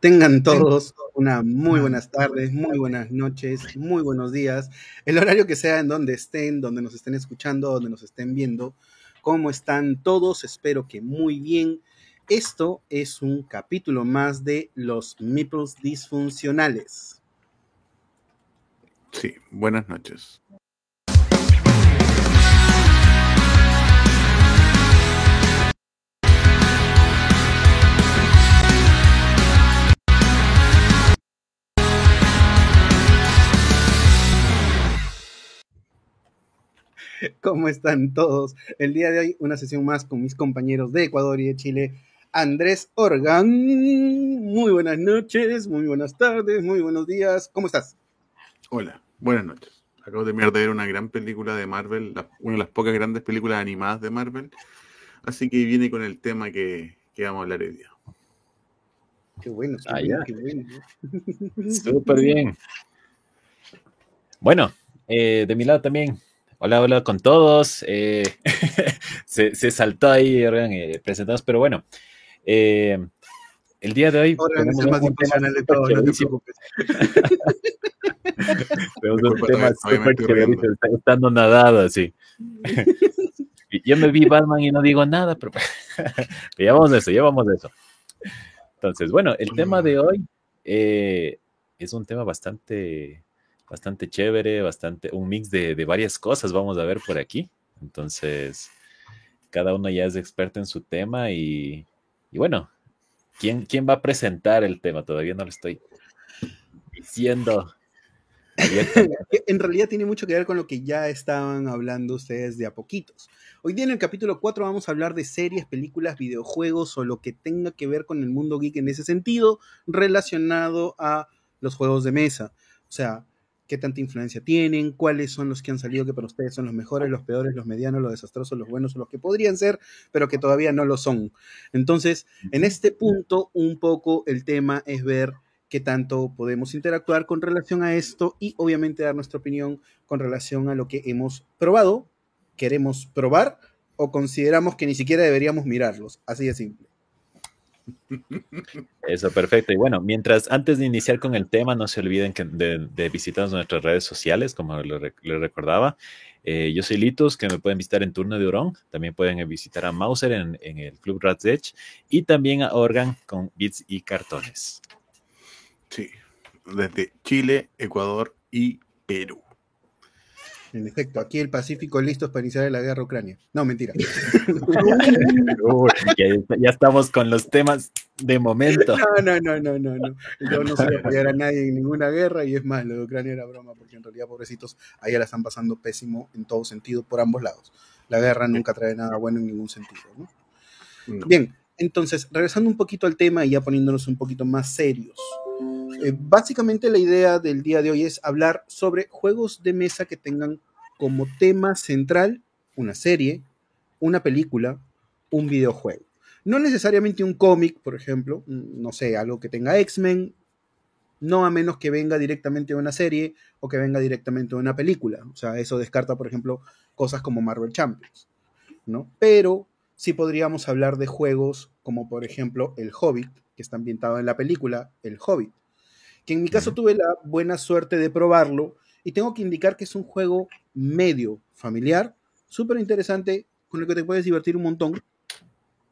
Tengan todos una muy buenas tardes, muy buenas noches, muy buenos días. El horario que sea en donde estén, donde nos estén escuchando, donde nos estén viendo. ¿Cómo están todos? Espero que muy bien. Esto es un capítulo más de los Meeples disfuncionales. Sí, buenas noches. ¿Cómo están todos? El día de hoy una sesión más con mis compañeros de Ecuador y de Chile. Andrés Organ, muy buenas noches, muy buenas tardes, muy buenos días. ¿Cómo estás? Hola, buenas noches. Acabo de ver una gran película de Marvel, una de las pocas grandes películas animadas de Marvel. Así que viene con el tema que, vamos a hablar hoy día. Qué bueno, ah, qué bueno. Súper bien. Bueno, eh, de mi lado también, Hola, hola con todos. Eh, se, saltó ahí, Organ, eh, presentados, pero bueno. Eh, el día de hoy. tenemos es el más de todo, no te preocupes. tenemos un tema súper estando nadado así. Yo me vi Batman y no digo nada, pero ya vamos de eso, ya vamos de eso. Entonces, bueno, el tema de hoy es un tema bastante bastante chévere, bastante, un mix de, varias cosas vamos a ver por aquí. Entonces, cada uno ya es experto en su tema y, bueno, ¿quién, ¿quién va a presentar el tema? Todavía no lo estoy diciendo. en realidad tiene mucho que ver con lo que ya estaban hablando ustedes de a poquitos. Hoy día en el capítulo 4 vamos a hablar de series, películas, videojuegos o lo que tenga que ver con el mundo geek en ese sentido relacionado a los juegos de mesa. O sea, qué tanta influencia tienen, cuáles son los que han salido que para ustedes son los mejores, los peores, los medianos, los desastrosos, los buenos o los que podrían ser, pero que todavía no lo son. Entonces, en este punto, un poco el tema es ver qué tanto podemos interactuar con relación a esto y obviamente dar nuestra opinión con relación a lo que hemos probado, queremos probar o consideramos que ni siquiera deberíamos mirarlos. Así de simple. Eso, perfecto. Y bueno, mientras antes de iniciar con el tema, no se olviden de, visitar nuestras redes sociales, como les recordaba. Eh, yo soy Litos, que me pueden visitar en Turno de Orón. También pueden visitar a Mauser en, en el Club Rats Edge y también a Organ con bits y cartones. Sí, desde Chile, Ecuador y Perú. En efecto, aquí el Pacífico listos para iniciar la guerra Ucrania. No, mentira. ya, estamos con los temas de momento. No, no, no, no, no. Yo no soy apoyar a nadie en ninguna guerra y es más, lo de Ucrania era broma porque en realidad, pobrecitos, ahí la están pasando pésimo en todo sentido por ambos lados. La guerra nunca trae nada bueno en ningún sentido. Bien, entonces, regresando un poquito al tema y ya poniéndonos un poquito más serios. Eh, básicamente la idea del día de hoy es hablar sobre juegos de mesa que tengan como tema central una serie, una película, un videojuego. No necesariamente un cómic, por ejemplo, mm, no sé, algo que tenga X-Men, no a menos que venga directamente de una serie o que venga directamente de una película. O sea, eso descarta, por ejemplo, cosas como Marvel Champions, ¿no? Pero sí podríamos hablar de juegos como, por ejemplo, El Hobbit, que está ambientado en la película El Hobbit que en mi caso tuve la buena suerte de probarlo y tengo que indicar que es un juego medio familiar, súper interesante, con el que te puedes divertir un montón.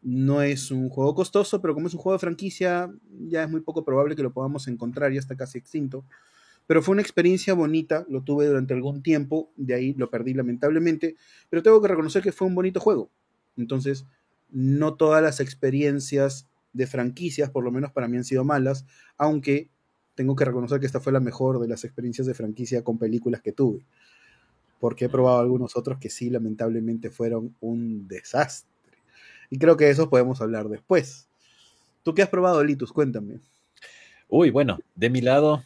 No es un juego costoso, pero como es un juego de franquicia, ya es muy poco probable que lo podamos encontrar, ya está casi extinto. Pero fue una experiencia bonita, lo tuve durante algún tiempo, de ahí lo perdí lamentablemente, pero tengo que reconocer que fue un bonito juego. Entonces, no todas las experiencias de franquicias, por lo menos para mí han sido malas, aunque tengo que reconocer que esta fue la mejor de las experiencias de franquicia con películas que tuve. Porque he probado algunos otros que sí, lamentablemente, fueron un desastre. Y creo que de eso podemos hablar después. ¿Tú qué has probado, Litus? Cuéntame. Uy, bueno, de mi lado,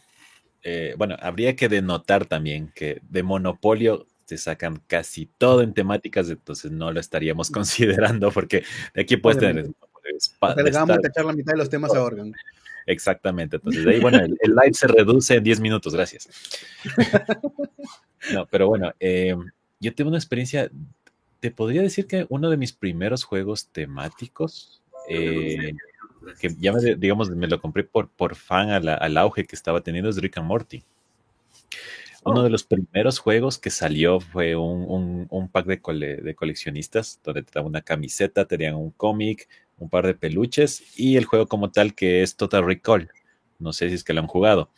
eh, bueno, habría que denotar también que de Monopolio se sacan casi todo en temáticas, entonces no lo estaríamos considerando porque de aquí puedes tener... Vamos a echar la mitad de los temas a Organ. Exactamente. Entonces, ahí, bueno, el, live se reduce en 10 minutos, gracias. no, pero bueno, eh, yo tengo una experiencia, te podría decir que uno de mis primeros juegos temáticos, eh, que ya me, digamos, me lo compré por, por fan al auge que estaba teniendo es Rick and Morty. Uno oh. de los primeros juegos que salió fue un, un, pack de, de, coleccionistas, donde te daban una camiseta, tenían un cómic, un par de peluches y el juego como tal que es Total Recall. No sé si es que lo han jugado.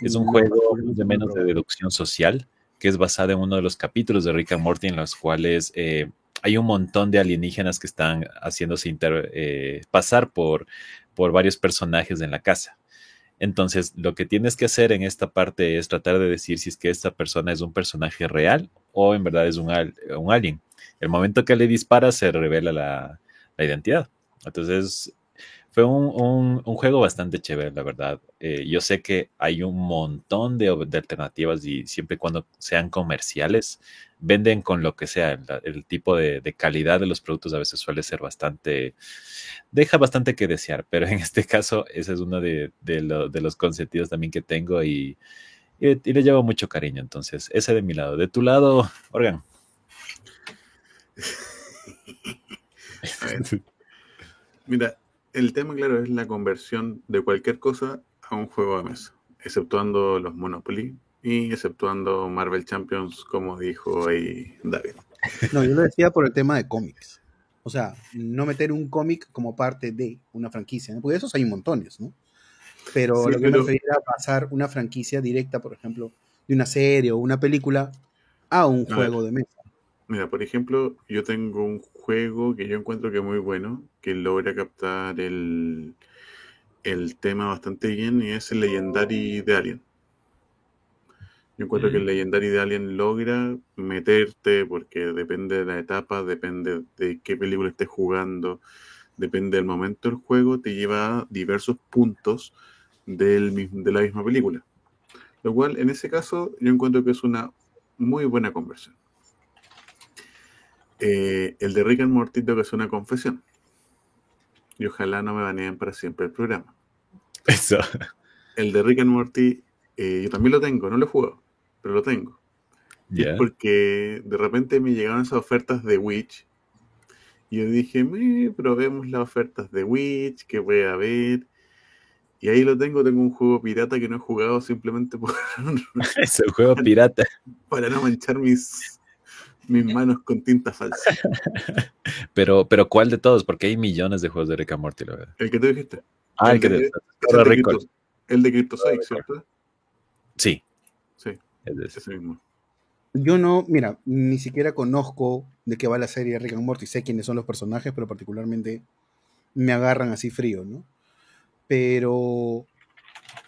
Es un juego de menos de deducción social que es basado en uno de los capítulos de Rick and Morty en los cuales eh, hay un montón de alienígenas que están haciéndose eh, pasar por, por varios personajes en la casa. Entonces, lo que tienes que hacer en esta parte es tratar de decir si es que esta persona es un personaje real o en verdad es un, un alien. El momento que le disparas se revela la, la identidad. Entonces, fue un, juego bastante chévere, la verdad. Eh, yo sé que hay un montón de, alternativas y siempre y cuando sean comerciales, venden con lo que sea. El, tipo de, calidad de los productos a veces suele ser bastante, deja bastante que desear, pero en este caso ese es uno de, los consentidos también que tengo y, y, le llevo mucho cariño. Entonces, ese de mi lado. De tu lado, Organ. Mira, el tema, claro, es la conversión de cualquier cosa a un juego de mesa, exceptuando los Monopoly y exceptuando Marvel Champions, como dijo ahí David. No, yo lo decía por el tema de cómics. O sea, no meter un cómic como parte de una franquicia, ¿no? porque esos hay montones, ¿no? Pero lo que me refería era pasar una franquicia directa, por ejemplo, de una serie o una película a un juego de mesa. Mira, por ejemplo, yo tengo un juego que yo encuentro que es muy bueno, que logra captar el, el tema bastante bien y es el Legendary de Alien. Yo encuentro que el mm. Legendary de Alien logra meterte, porque depende de la etapa, depende de qué película estés jugando, depende del momento del juego, te lleva a diversos puntos del, de la misma película. Lo cual, en ese caso, yo encuentro que es una muy buena conversión. Eh, el de Rick and Morty tengo que hacer una confesión. Y ojalá no me baneen para siempre el programa. Eso. El de Rick and Morty, eh, yo también lo tengo, no lo he jugado, pero lo tengo. Porque de repente me llegaron esas ofertas de Witch. Y yo dije, probemos las ofertas de Witch, que voy a ver. Y ahí lo tengo, tengo un juego pirata que no he jugado simplemente por... es el juego pirata. Para no manchar mis, mis manos con tinta falsa. pero, pero ¿cuál de todos? Porque hay millones de juegos de Rick and Morty, la verdad. El que te dijiste. Ah, el, que te el, de Crypto, el de Crypto ¿cierto? Sí. Sí. Es ese mismo. Yo no, mira, ni siquiera conozco de qué va la serie de Rick and Morty. Sé quiénes son los personajes, pero particularmente me agarran así frío, ¿no? Pero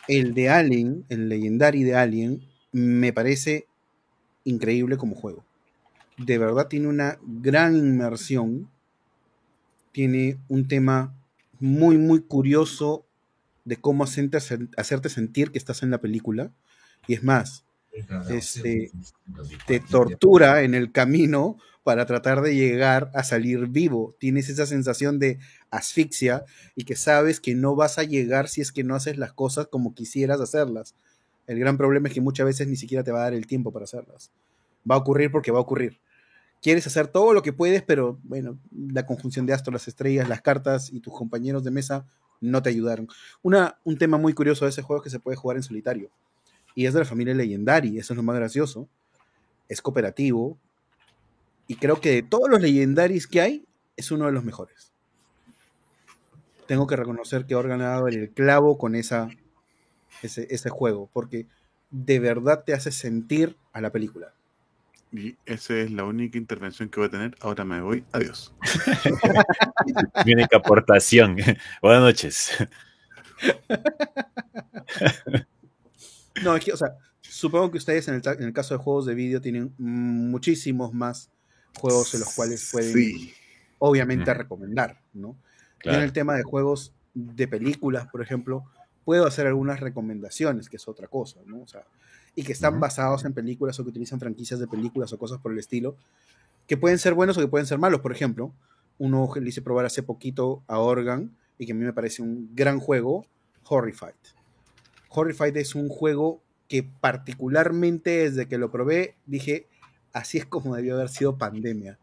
el de Alien, el Legendary de Alien, me parece increíble como juego de verdad tiene una gran inmersión, tiene un tema muy, muy curioso de cómo hacerte, hacerte sentir que estás en la película. Y es más, este, te tortura en el camino para tratar de llegar a salir vivo. Tienes esa sensación de asfixia y que sabes que no vas a llegar si es que no haces las cosas como quisieras hacerlas. El gran problema es que muchas veces ni siquiera te va a dar el tiempo para hacerlas. Va a ocurrir porque va a ocurrir quieres hacer todo lo que puedes, pero bueno, la conjunción de astros, las estrellas, las cartas y tus compañeros de mesa no te ayudaron. Un tema muy curioso de ese juego es que se puede jugar en solitario. Y es de la familia Legendary, eso es lo más gracioso. Es cooperativo. Y creo que de todos los Legendaries que hay, es uno de los mejores. Tengo que reconocer que ha dado el clavo con esa, ese juego, porque de verdad te hace sentir a la película. Y esa es la única intervención que voy a tener. Ahora me voy. Adiós. Mi única aportación. Buenas noches. No, aquí, o sea, supongo que ustedes en el, caso de juegos de vídeo tienen muchísimos más juegos en los cuales pueden, obviamente, recomendar, ¿no? en el tema de juegos de películas, por ejemplo, puedo hacer algunas recomendaciones, que es otra cosa, ¿no? O sea, y que están basados en películas o que utilizan franquicias de películas o cosas por el estilo, que pueden ser buenos o que pueden ser malos. Por ejemplo, uno que le hice probar hace poquito a Organ y que a mí me parece un gran juego, Horrified. Horrified es un juego que particularmente desde que lo probé dije, así es como debió haber sido pandemia.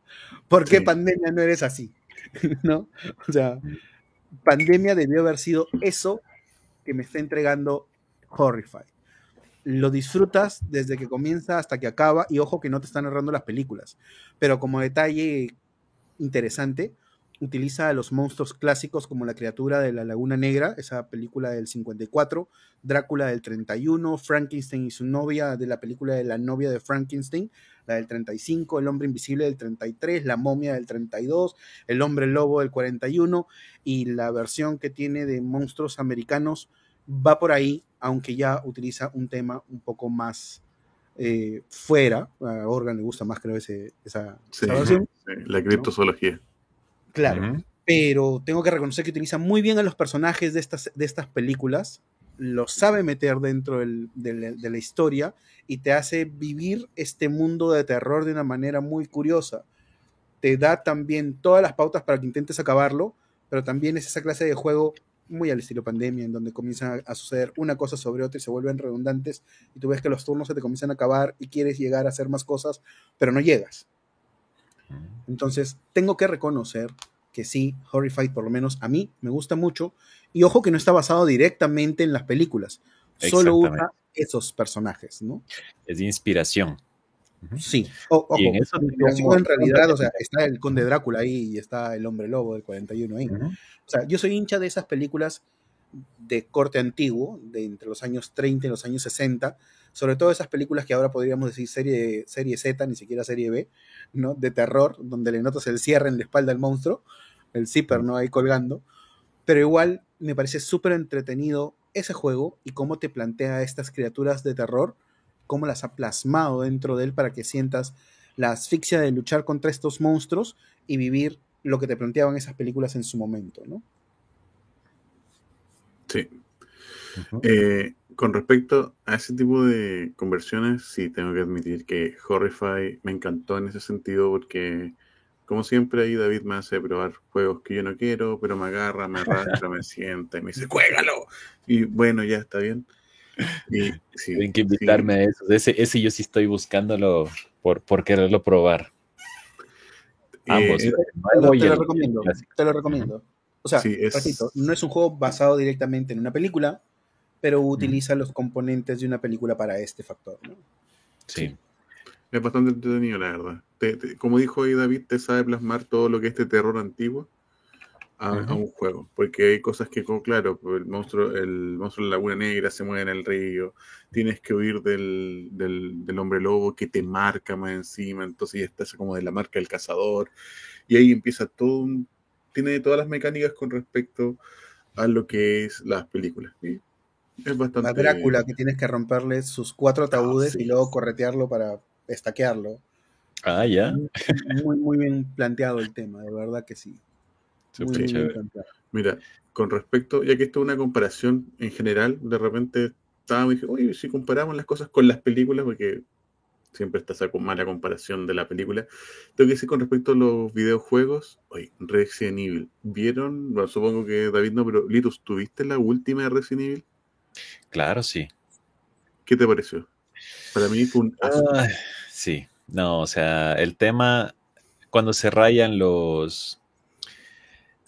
¿Por qué pandemia no eres así? ¿No? O sea, Pandemia debió haber sido eso que me está entregando Horrify. Lo disfrutas desde que comienza hasta que acaba y ojo que no te están narrando las películas. Pero como detalle interesante, utiliza a los monstruos clásicos como la criatura de la Laguna Negra, esa película del 54, Drácula del 31, Frankenstein y su novia de la película de la novia de Frankenstein, la del 35, El hombre invisible del 33, La momia del 32, El hombre lobo del 41 y la versión que tiene de monstruos americanos va por ahí, aunque ya utiliza un tema un poco más eh, fuera. A Organ le gusta más, creo, ese, esa, versión. la criptozoología. Claro. Pero tengo que reconocer que utiliza muy bien a los personajes de estas, de estas películas, los sabe meter dentro de, la historia y te hace vivir este mundo de terror de una manera muy curiosa. Te da también todas las pautas para que intentes acabarlo, pero también es esa clase de juego muy al estilo pandemia, en donde comienza a suceder una cosa sobre otra y se vuelven redundantes y tú ves que los turnos se te comienzan a acabar y quieres llegar a hacer más cosas, pero no llegas. Entonces, tengo que reconocer que sí, Horrified por lo menos a mí me gusta mucho. Y ojo que no está basado directamente en las películas, solo usa esos personajes, ¿no? Es de inspiración. Sí, ojo, en, eso en realidad, o sea, está el Conde Drácula ahí y está el Hombre Lobo del 41 ahí. O sea, yo soy hincha de esas películas de corte antiguo, de entre los años 30 y los años 60, sobre todo esas películas que ahora podríamos decir serie, serie Z, ni siquiera serie B, ¿no? De terror, donde le notas el cierre en la espalda del monstruo, el zipper, ¿no? Ahí colgando. Pero igual me parece súper entretenido ese juego y cómo te plantea estas criaturas de terror, cómo las ha plasmado dentro de él para que sientas la asfixia de luchar contra estos monstruos y vivir lo que te planteaban esas películas en su momento, ¿no? Sí. Con respecto a ese tipo de conversiones, sí tengo que admitir que Horrify me encantó en ese sentido porque, como siempre, ahí David me hace probar juegos que yo no quiero, pero me agarra, me arrastra, me sienta y me dice, ¡juégalo! Y bueno, ya está bien. Y, Tienen que invitarme a eso. Ese, ese yo sí estoy buscándolo por, por quererlo probar. Ambos. Eh, te, lo recomiendo. Te lo recomiendo. O sea, no es un juego basado directamente en una película, pero utiliza los componentes de una película para este factor. ¿no? Sí. Es bastante entretenido, la verdad. como dijo ahí David, te sabe plasmar todo lo que es este terror antiguo a, un juego. Porque hay cosas que, claro, pues, el monstruo, el monstruo de la Laguna Negra se mueve en el río, tienes que huir del, del, hombre lobo que te marca más encima, entonces ya estás como de la marca del cazador. Y ahí empieza todo un. Tiene todas las mecánicas con respecto a lo que es las películas. Es bastante... A Drácula, que tienes que romperle sus cuatro ataúdes y luego corretearlo para estaquearlo. Ah, ya. Muy, muy bien planteado el tema, de verdad que sí. Muy, Mira, con respecto, ya que esto es una comparación en general, de repente estaba y dije, oye, si comparamos las cosas con las películas, porque siempre está esa mala comparación de la película. Tengo que decir con respecto a los videojuegos, oye, Resident Evil, ¿vieron? Bueno, supongo que David no, pero Litus, ¿tuviste la última de Resident Evil? Claro, sí. ¿Qué te pareció? Para mí fue un... sí, no, o sea, el tema, cuando se rayan los...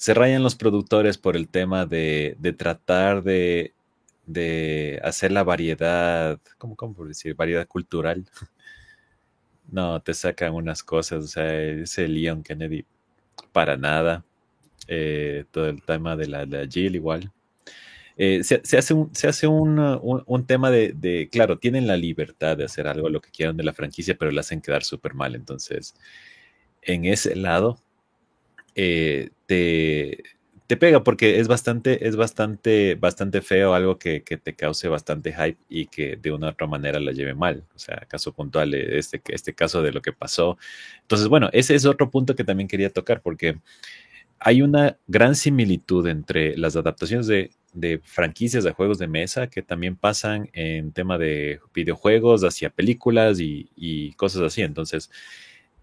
Se rayan los productores por el tema de, de tratar de, de hacer la variedad, ¿cómo, ¿cómo por decir? Variedad cultural. No, te sacan unas cosas, o sea, ese Leon Kennedy, para nada. Eh, todo el tema de la, de la Jill igual. Eh, se, hace, un, se hace un, tema de, claro, tienen la libertad de hacer algo, lo que quieran de la franquicia, pero la hacen quedar súper mal. Entonces, en ese lado, eh, te, pega porque es bastante, es bastante, bastante feo algo que, te cause bastante hype y que de una u otra manera la lleve mal. O sea, caso puntual, eh, este, este caso de lo que pasó. Entonces, bueno, ese es otro punto que también quería tocar porque hay una gran similitud entre las adaptaciones de franquicias de juegos de mesa que también pasan en tema de videojuegos hacia películas y, cosas así. Entonces,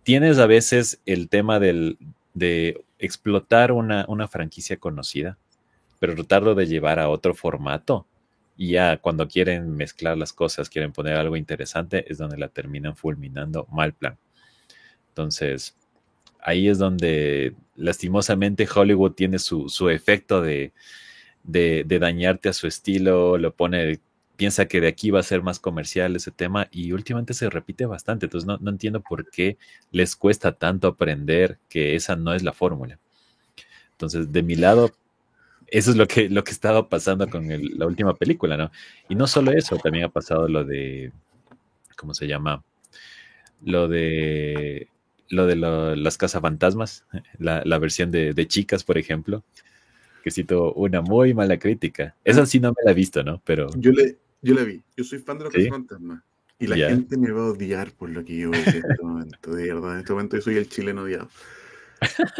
tienes a veces el tema del, de explotar una, una, franquicia conocida, pero tratarlo de llevar a otro formato. Y ya cuando quieren mezclar las cosas, quieren poner algo interesante, es donde la terminan fulminando mal plan. Entonces, ahí es donde lastimosamente Hollywood tiene su, efecto de, de, dañarte a su estilo, lo pone, piensa que de aquí va a ser más comercial ese tema y últimamente se repite bastante, entonces no, no entiendo por qué les cuesta tanto aprender que esa no es la fórmula. Entonces, de mi lado, eso es lo que, lo que estaba pasando con la última película, ¿no? Y no solo eso, también ha pasado lo de, ¿cómo se llama? Lo de lo de las cazafantasmas, la, la versión de, chicas, por ejemplo, que cito una muy mala crítica. Esa sí no me la he visto, ¿no? Pero... yo la vi. Yo soy fan de los cazafantasmas. Y la gente me va a odiar por lo que yo en este momento. De verdad, en este momento yo soy el chileno odiado.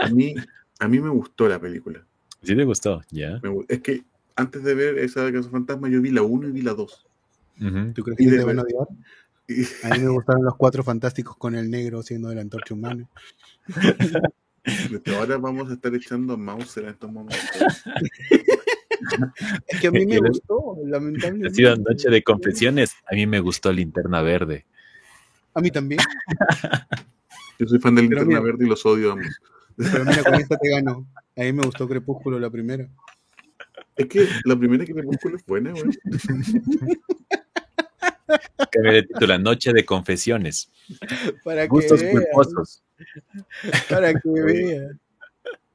A mí, a mí me gustó la película. ¿Sí te gustó? Ya. Es que antes de ver esa de Cazafantasmas, yo vi la 1 y vi la 2. ¿Tú crees que te van a odiar? A mí me gustaron los cuatro fantásticos con el negro siendo el antorcha humana. Ahora vamos a estar echando mouse en estos momentos. Es que a mí me gustó, lamentablemente. Ha sido noche de confesiones. A mí me gustó Linterna Verde. A mí también. Yo soy fan de Linterna Verde y los odio ambos. Pero mira, con esta te gano. A mí me gustó Crepúsculo, la primera. Es que la primera Crepúsculo es buena, güey. que me titula Noche de Confesiones. Para Gustos que culposos. Para que vea.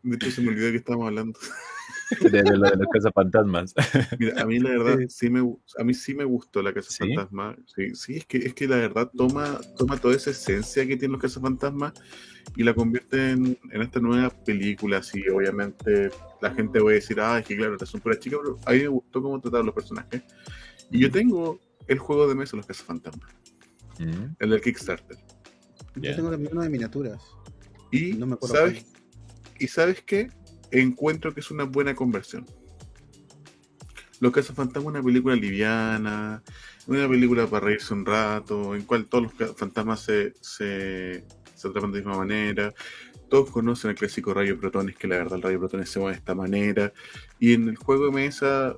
De hecho, se me olvidó que estábamos hablando. De, lo de la Casa Fantasmas. Mira, a mí la verdad sí, me, a mí sí me gustó la Casa Fantasma. Sí, sí, es que, es que la verdad toma, toma toda esa esencia que tienen los Casa Fantasmas y la convierte en, en, esta nueva película. Así, obviamente, la gente va a decir, ah, es que claro, son puras chicas, pero a mí me gustó cómo trataron los personajes. Y yo tengo el juego de mesa Los Cazafantasmas. Mm. El del Kickstarter. Yo tengo también uno de miniaturas. Y, no me ¿sabes, y sabes qué? Encuentro que es una buena conversión. Los Cazafantasmas es una película liviana, una película para reírse un rato, en cual todos los fantasmas se, se, se atrapan de la misma manera. Todos conocen el clásico rayo protones, que la verdad el rayo protones se mueve de esta manera. Y en el juego de mesa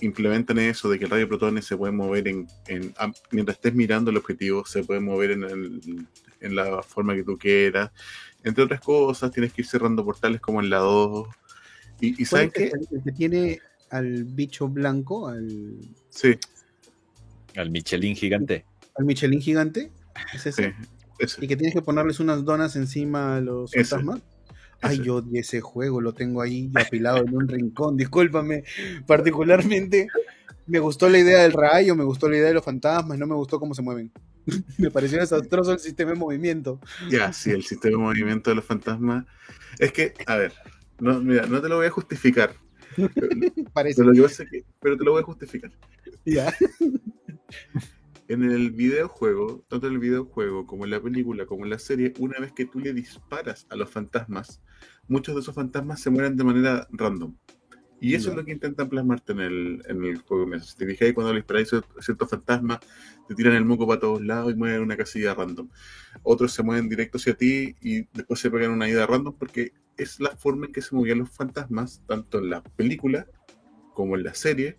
implementan eso de que el radio protones se puede mover en, mientras estés mirando el objetivo, se puede mover en, la forma que tú quieras. Entre otras cosas, tienes que ir cerrando portales como en la 2. Y, y ¿saben qué? El, que tiene al bicho blanco, al... Sí. Al Michelin gigante. Al Michelin gigante. ¿Es ese? Y que tienes que ponerles unas donas encima a los fantasmas. Ay, yo odié ese juego, lo tengo ahí apilado en un rincón, discúlpame. Particularmente me gustó la idea del rayo, me gustó la idea de los fantasmas, no me gustó cómo se mueven. me pareció desastroso el sistema de movimiento. Ya, sí, el sistema de movimiento de los fantasmas. Es que, a ver, no, mira, no te lo voy a justificar. Parece. Pero, pero te lo voy a justificar. Ya en el videojuego, tanto en el videojuego como en la película, como en la serie, una vez que tú le disparas a los fantasmas, muchos de esos fantasmas se mueren de manera random. Y eso es lo que intentan plasmarte en el, en el juego. Si te fijas, cuando le disparáis ciertos fantasmas, te tiran el moco para todos lados y mueren una casilla random. Otros se mueven directo hacia ti y después se pegan una ida random porque es la forma en que se movían los fantasmas, tanto en la película, como en la serie,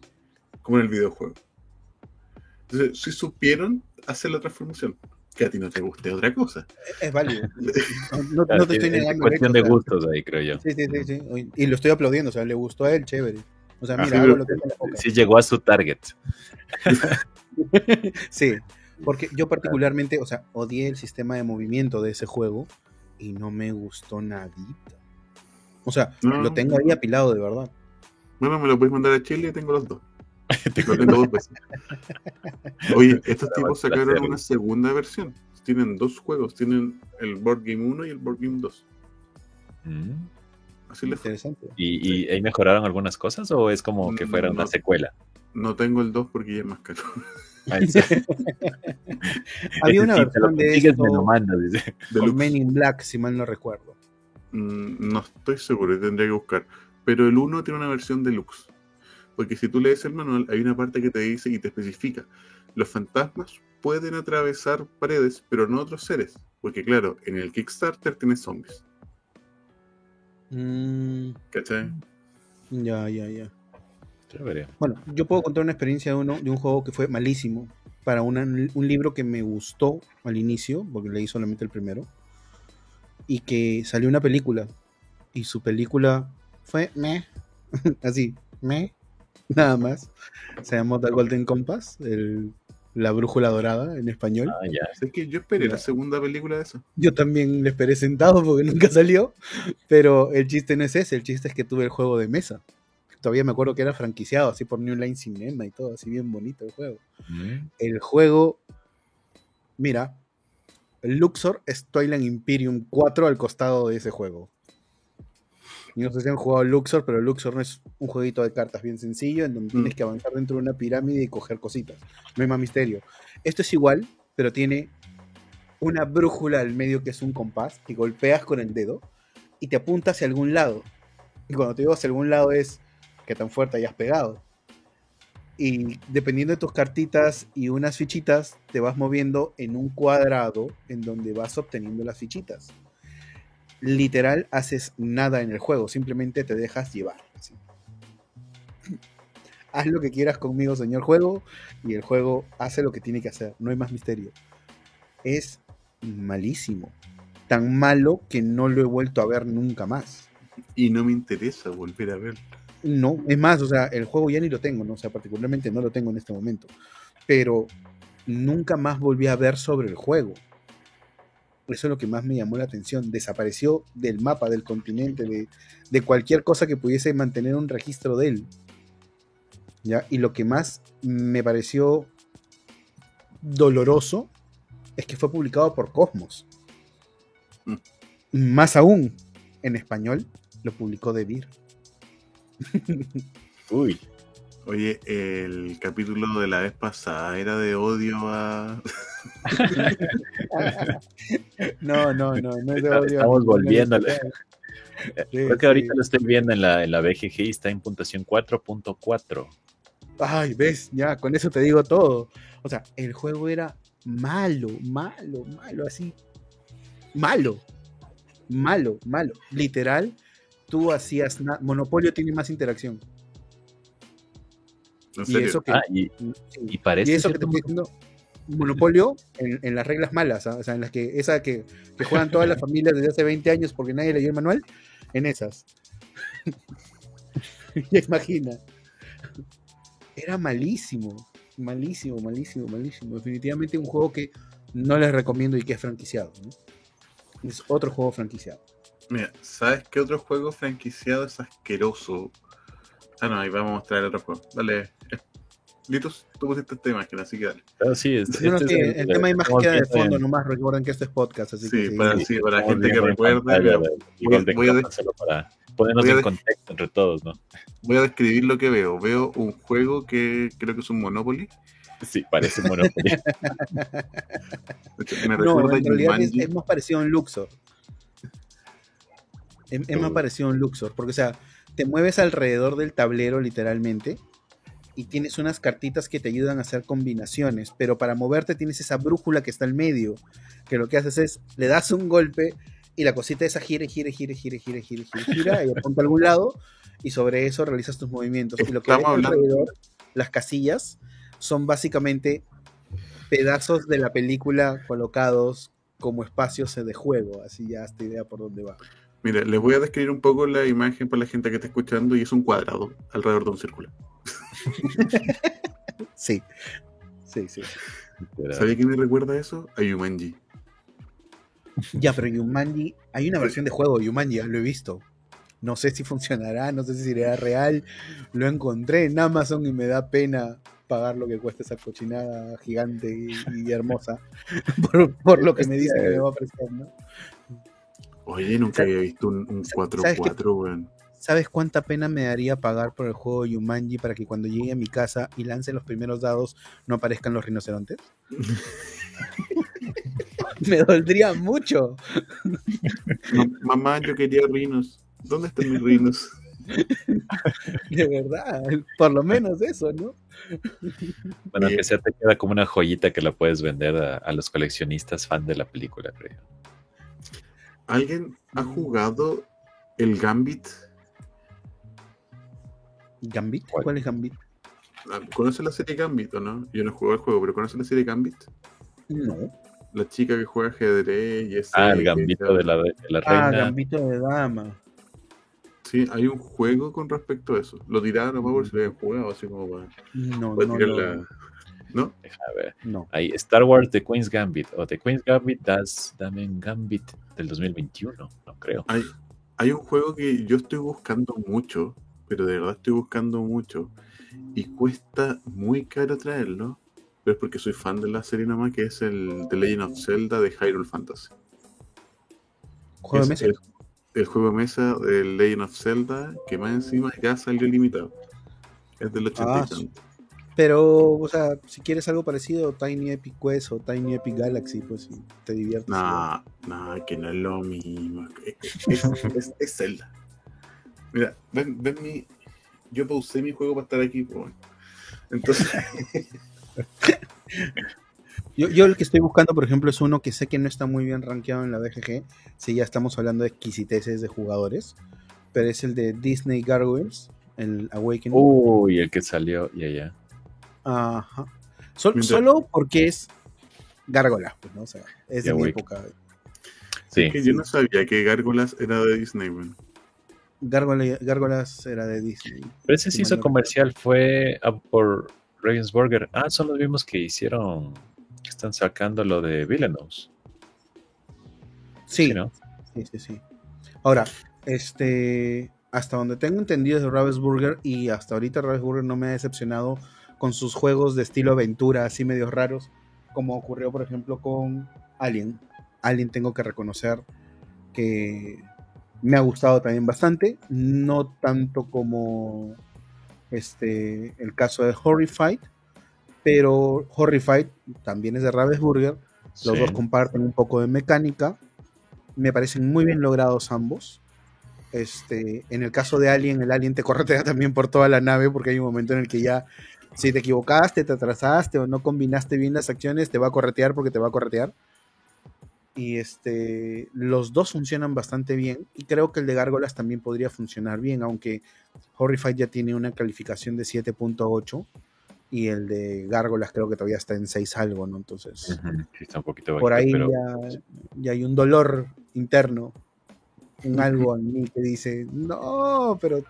como en el videojuego. Entonces, si supieron hacer la transformación, que a ti no te guste otra cosa. Es válido. No, te estoy negando. Es cuestión de gustos ahí, creo yo. Sí, sí, sí, sí. Y lo estoy aplaudiendo, o sea, le gustó a él, chévere. O sea, mira, lo que Sí llegó a su target. sí, porque yo particularmente, o sea, odié el sistema de movimiento de ese juego y no me gustó nadita. O sea, lo tengo ahí apilado de verdad. Bueno, me lo puedes mandar a Chile y tengo los dos. Oye, estos tipos sacaron una segunda versión. Tienen dos juegos. Tienen el Board Game 1 y el Board Game 2. Mm. Así les Interesante. ¿Y, ahí mejoraron algunas cosas o es como que fuera una secuela? No tengo el 2 porque ya es más caro. Había una versión de esto de Men in Black, si mal no recuerdo. Mm, no estoy seguro, tendría que buscar. Pero el 1 tiene una versión deluxe. Porque si tú lees el manual, hay una parte que te dice y te especifica. Los fantasmas pueden atravesar paredes, pero no otros seres. Porque claro, en el Kickstarter tienes zombies. Mm. ¿Cachai? Ya, ya, ya. Bueno, yo puedo contar una experiencia de, uno, de un juego que fue malísimo para un libro que me gustó al inicio, porque leí solamente el primero. y que salió una película y su película fue me, así, me, nada más. Se llamó The Golden Compass, el, la brújula dorada en español. Ah, ya. Sé que yo esperé la segunda película de eso. Yo también le esperé sentado porque nunca salió, pero el chiste no es ese, el chiste es que tuve el juego de mesa. Todavía me acuerdo que era franquiciado, así por New Line Cinema y todo, así bien bonito el juego. Mm. El juego, mira, Luxor es Toyland Imperium 4 al costado de ese juego. Y no sé si han jugado Luxor, pero Luxor no es un jueguito de cartas bien sencillo en donde Mm. tienes que avanzar dentro de una pirámide y coger cositas. No hay más misterio. Esto es igual, pero tiene una brújula al medio que es un compás que golpeas con el dedo y te apunta hacia algún lado. Y cuando te digo hacia algún lado es que tan fuerte hayas pegado. Y dependiendo de tus cartitas y unas fichitas, te vas moviendo en un cuadrado en donde vas obteniendo las fichitas. Literal, haces nada en el juego, simplemente te dejas llevar. Haz lo que quieras conmigo, señor juego, y el juego hace lo que tiene que hacer, no hay más misterio. Es malísimo, tan malo que no lo he vuelto a ver nunca más. Y no me interesa volver a ver. No, es más, o sea, el juego ya ni lo tengo, ¿no? O sea, particularmente no lo tengo en este momento. Pero nunca más volví a ver sobre el juego. Eso es lo que más me llamó la atención. Desapareció del mapa, del continente, de, de cualquier cosa que pudiese mantener un registro de él. ¿Ya? Y lo que más me pareció doloroso es que fue publicado por Cosmos. Mm. Más aún, en español, lo publicó Devir. Uy. Oye, el capítulo de la vez pasada era de odio a. No, no, no, no es de odio. estamos volviéndole. Sí, Creo que sí. ahorita lo estoy viendo en la, en la BGG y está en puntuación 4.4. Ay, ves, ya, con eso te digo todo. O sea, el juego era malo, malo, malo, así. Malo. Malo, malo. Literal, tú hacías nada. Monopolio tiene más interacción. En Y serio. eso que, Ah, y, sí. y parece Y eso que te estoy diciendo, Monopolio en, en las reglas malas, ¿ah? o sea, en las que esa que, que juegan todas las familias desde hace 20 años porque nadie leyó el manual, en esas. ya imagina. Era malísimo, malísimo, malísimo, malísimo. Definitivamente un juego que no les recomiendo y que es franquiciado. ¿no? Es otro juego franquiciado. Mira, ¿sabes qué otro juego franquiciado es asqueroso? Ah, no, ahí vamos a mostrar el otro juego. Dale. Litos, tú pusiste esta imagen, así que dale. Ah, sí, es- este es el, tema de imagen queda de fondo nomás, recuerden que esto es podcast, así que Sí, para, sí, para la gente que recuerde, pantalla voy a- Golden voy a para ponernos voy en contexto entre todos, ¿no? voy a describir lo que veo. Veo un juego que creo que es un Monopoly. Sí, parece Monopoly. De hecho, Me No, en realidad es, es más parecido a un Luxor. Es, es más Mm. parecido a un Luxor, porque o sea, te mueves alrededor del tablero literalmente y tienes unas cartitas que te ayudan a hacer combinaciones, pero para moverte tienes esa brújula que está al medio, que lo que haces es, le das un golpe y la cosita esa gira, gira, gira, gira, gira, gira, gira, gira y apunta a algún lado y sobre eso realizas tus movimientos. Y lo que ves alrededor, las casillas, son básicamente pedazos de la película colocados como espacios de juego, así ya esta idea por dónde va. Mira, les voy a describir un poco la imagen para la gente que está escuchando y es un cuadrado alrededor de un círculo. Sí, sí, sí. ¿Sabía qué me recuerda eso? A Yumanji. Ya, pero Yumanji, hay una versión de juego de Yumanji, ya lo he visto. No sé si funcionará, no sé si será real. Lo encontré en Amazon y me da pena pagar lo que cuesta esa cochinada gigante y, y hermosa por, por lo que me dice que me va a prestar, ¿no? Oye, nunca había visto un, un ¿Sabes qué? 4-4, weón. ¿Sabes cuánta pena me daría pagar por el juego Yumanji para que cuando llegue a mi casa y lance los primeros dados no aparezcan los rinocerontes? me doldría mucho. No, mamá, yo quería rinos. ¿Dónde están mis rinos? De verdad, por lo menos eso, ¿no? Bueno, que sea te queda como una joyita que la puedes vender a, a los coleccionistas fan de la película, creo. ¿Alguien ha jugado el Gambit? ¿Gambit? ¿Cuál? ¿Cuál es Gambit? Ah, ¿Conoce la serie Gambit o no? Yo no juego el juego, pero ¿conoce la serie Gambit? No. la chica que juega ajedrez y ese. Ah, el gambito de la, de la reina. Ah, gambito de dama. Sí, hay un juego con respecto a eso. Lo tiraron nomás por si lo habían jugado, así como para, No, para no, tirar no, la- ¿No? A ver, no. ahí Star Wars The Queen's Gambit o The Queen's Gambit Das Damen Gambit del 2021, no creo. Hay, hay un juego que yo estoy buscando mucho, pero de verdad estoy buscando mucho, y cuesta muy caro traerlo, pero es porque soy fan de la serie nomás, que es el The Legend of Zelda de Hyrule Fantasy. Juego de Es mesa. El, el juego de mesa de Legend of Zelda, que más encima ya salió limitado. Es del 80 Ah, y tanto. Pero, o sea, si quieres algo parecido, Tiny Epic Quest o Tiny Epic Galaxy, pues te diviertes. Nah, nah, que no es lo mismo. Es, es- es- es Zelda. Mira, ven, ven mi. Yo pausé mi juego para estar aquí, pues. bueno. Entonces, Yo, yo el que estoy buscando, por ejemplo, es uno que sé que no está muy bien rankeado en la BGG. Si ya estamos hablando de exquisiteces de jugadores. Pero es el de Disney Gargoyles, el Awakening. Uy, el que salió, ya, ya. Ajá. Sol- Mientras- solo porque es gárgola, pues, ¿no? O sea, es de mi época. Sí, que yo no sabía que Gárgolas era de Disney. Gárgola- Gárgolas era de Disney. pero ese Si sí hizo comercial, fue ah, por Ravensburger. Ah, son los mismos que hicieron, que están sacando lo de Villainous. Sí, Sí, ¿no? sí, sí, sí. Ahora, este, hasta donde tengo entendido es de Ravensburger y hasta ahorita Ravensburger no me ha decepcionado con sus juegos de estilo aventura, así medios raros, como ocurrió, por ejemplo, con Alien. Alien tengo que reconocer que me ha gustado también bastante, no tanto como este el caso de Horrified, pero Horrified también es de Ravensburger, los Sí. dos comparten un poco de mecánica. Me parecen muy bien logrados ambos. Este, en el caso de Alien, el Alien te corretea también por toda la nave porque hay un momento en el que ya si te equivocaste, te atrasaste o no combinaste bien las acciones, te va a corretear porque te va a corretear. Y este, los dos funcionan bastante bien y creo que el de Gárgolas también podría funcionar bien, aunque Horrified ya tiene una calificación de 7.8 y el de Gárgolas creo que todavía está en 6 algo, ¿no? Entonces, sí, está un poquito por bajito, ahí pero ya, ya hay un dolor interno, un algo en mí que dice, no, pero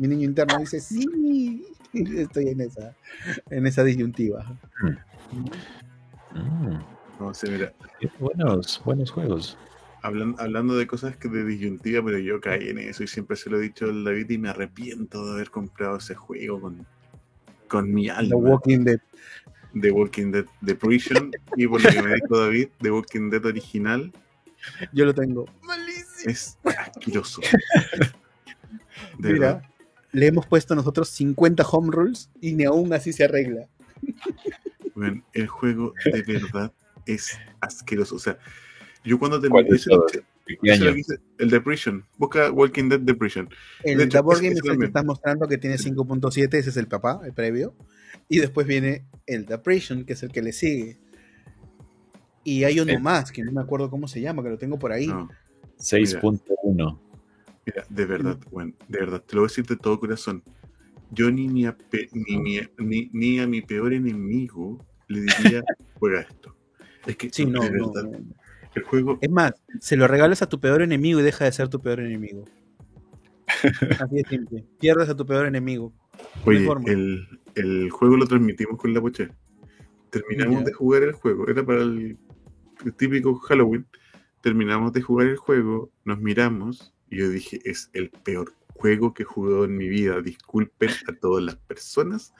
mi niño interno dice, sí, estoy en esa, en esa disyuntiva. mm, No sé, mira, buenos, buenos juegos. hablan- hablando de cosas que de disyuntiva, pero yo caí en eso y siempre se lo he dicho al David y me arrepiento de haber comprado ese juego con, con mi The alma. Walking Dead. The Walking Dead The Prison y por lo que me dijo David, The Walking Dead original Yo lo tengo. es asqueroso. De Mira, verdad. Le hemos puesto nosotros 50 home rules y ni aún así se arregla. Bueno, el juego de verdad es asqueroso. O sea, yo cuando hice, el Depression, busca Walking Dead Depression. El De hecho, The Board es- Game es es el que está mostrando que tiene 5.7, ese es el papá, el previo. Y después viene el The Prison, que es el que le sigue. Y hay uno más, que no me acuerdo cómo se llama, que lo tengo por ahí. No, 6.1. mira, de verdad, bueno, de verdad, te lo voy a decir de todo corazón. Yo ni, ni, a, pe- ni, ni, ni- ni a mi peor enemigo le diría, juega esto. Es que, Sí, no, de no, verdad, no. el juego Es más, se lo regalas a tu peor enemigo y deja de ser tu peor enemigo. Así de simple. Pierdes a tu peor enemigo. Oye, el, el juego lo transmitimos con la poche. Terminamos de jugar el juego, era para el, típico Halloween. Terminamos de jugar el juego, nos miramos yo dije, es el peor juego que he jugado en mi vida. Disculpen a todas las personas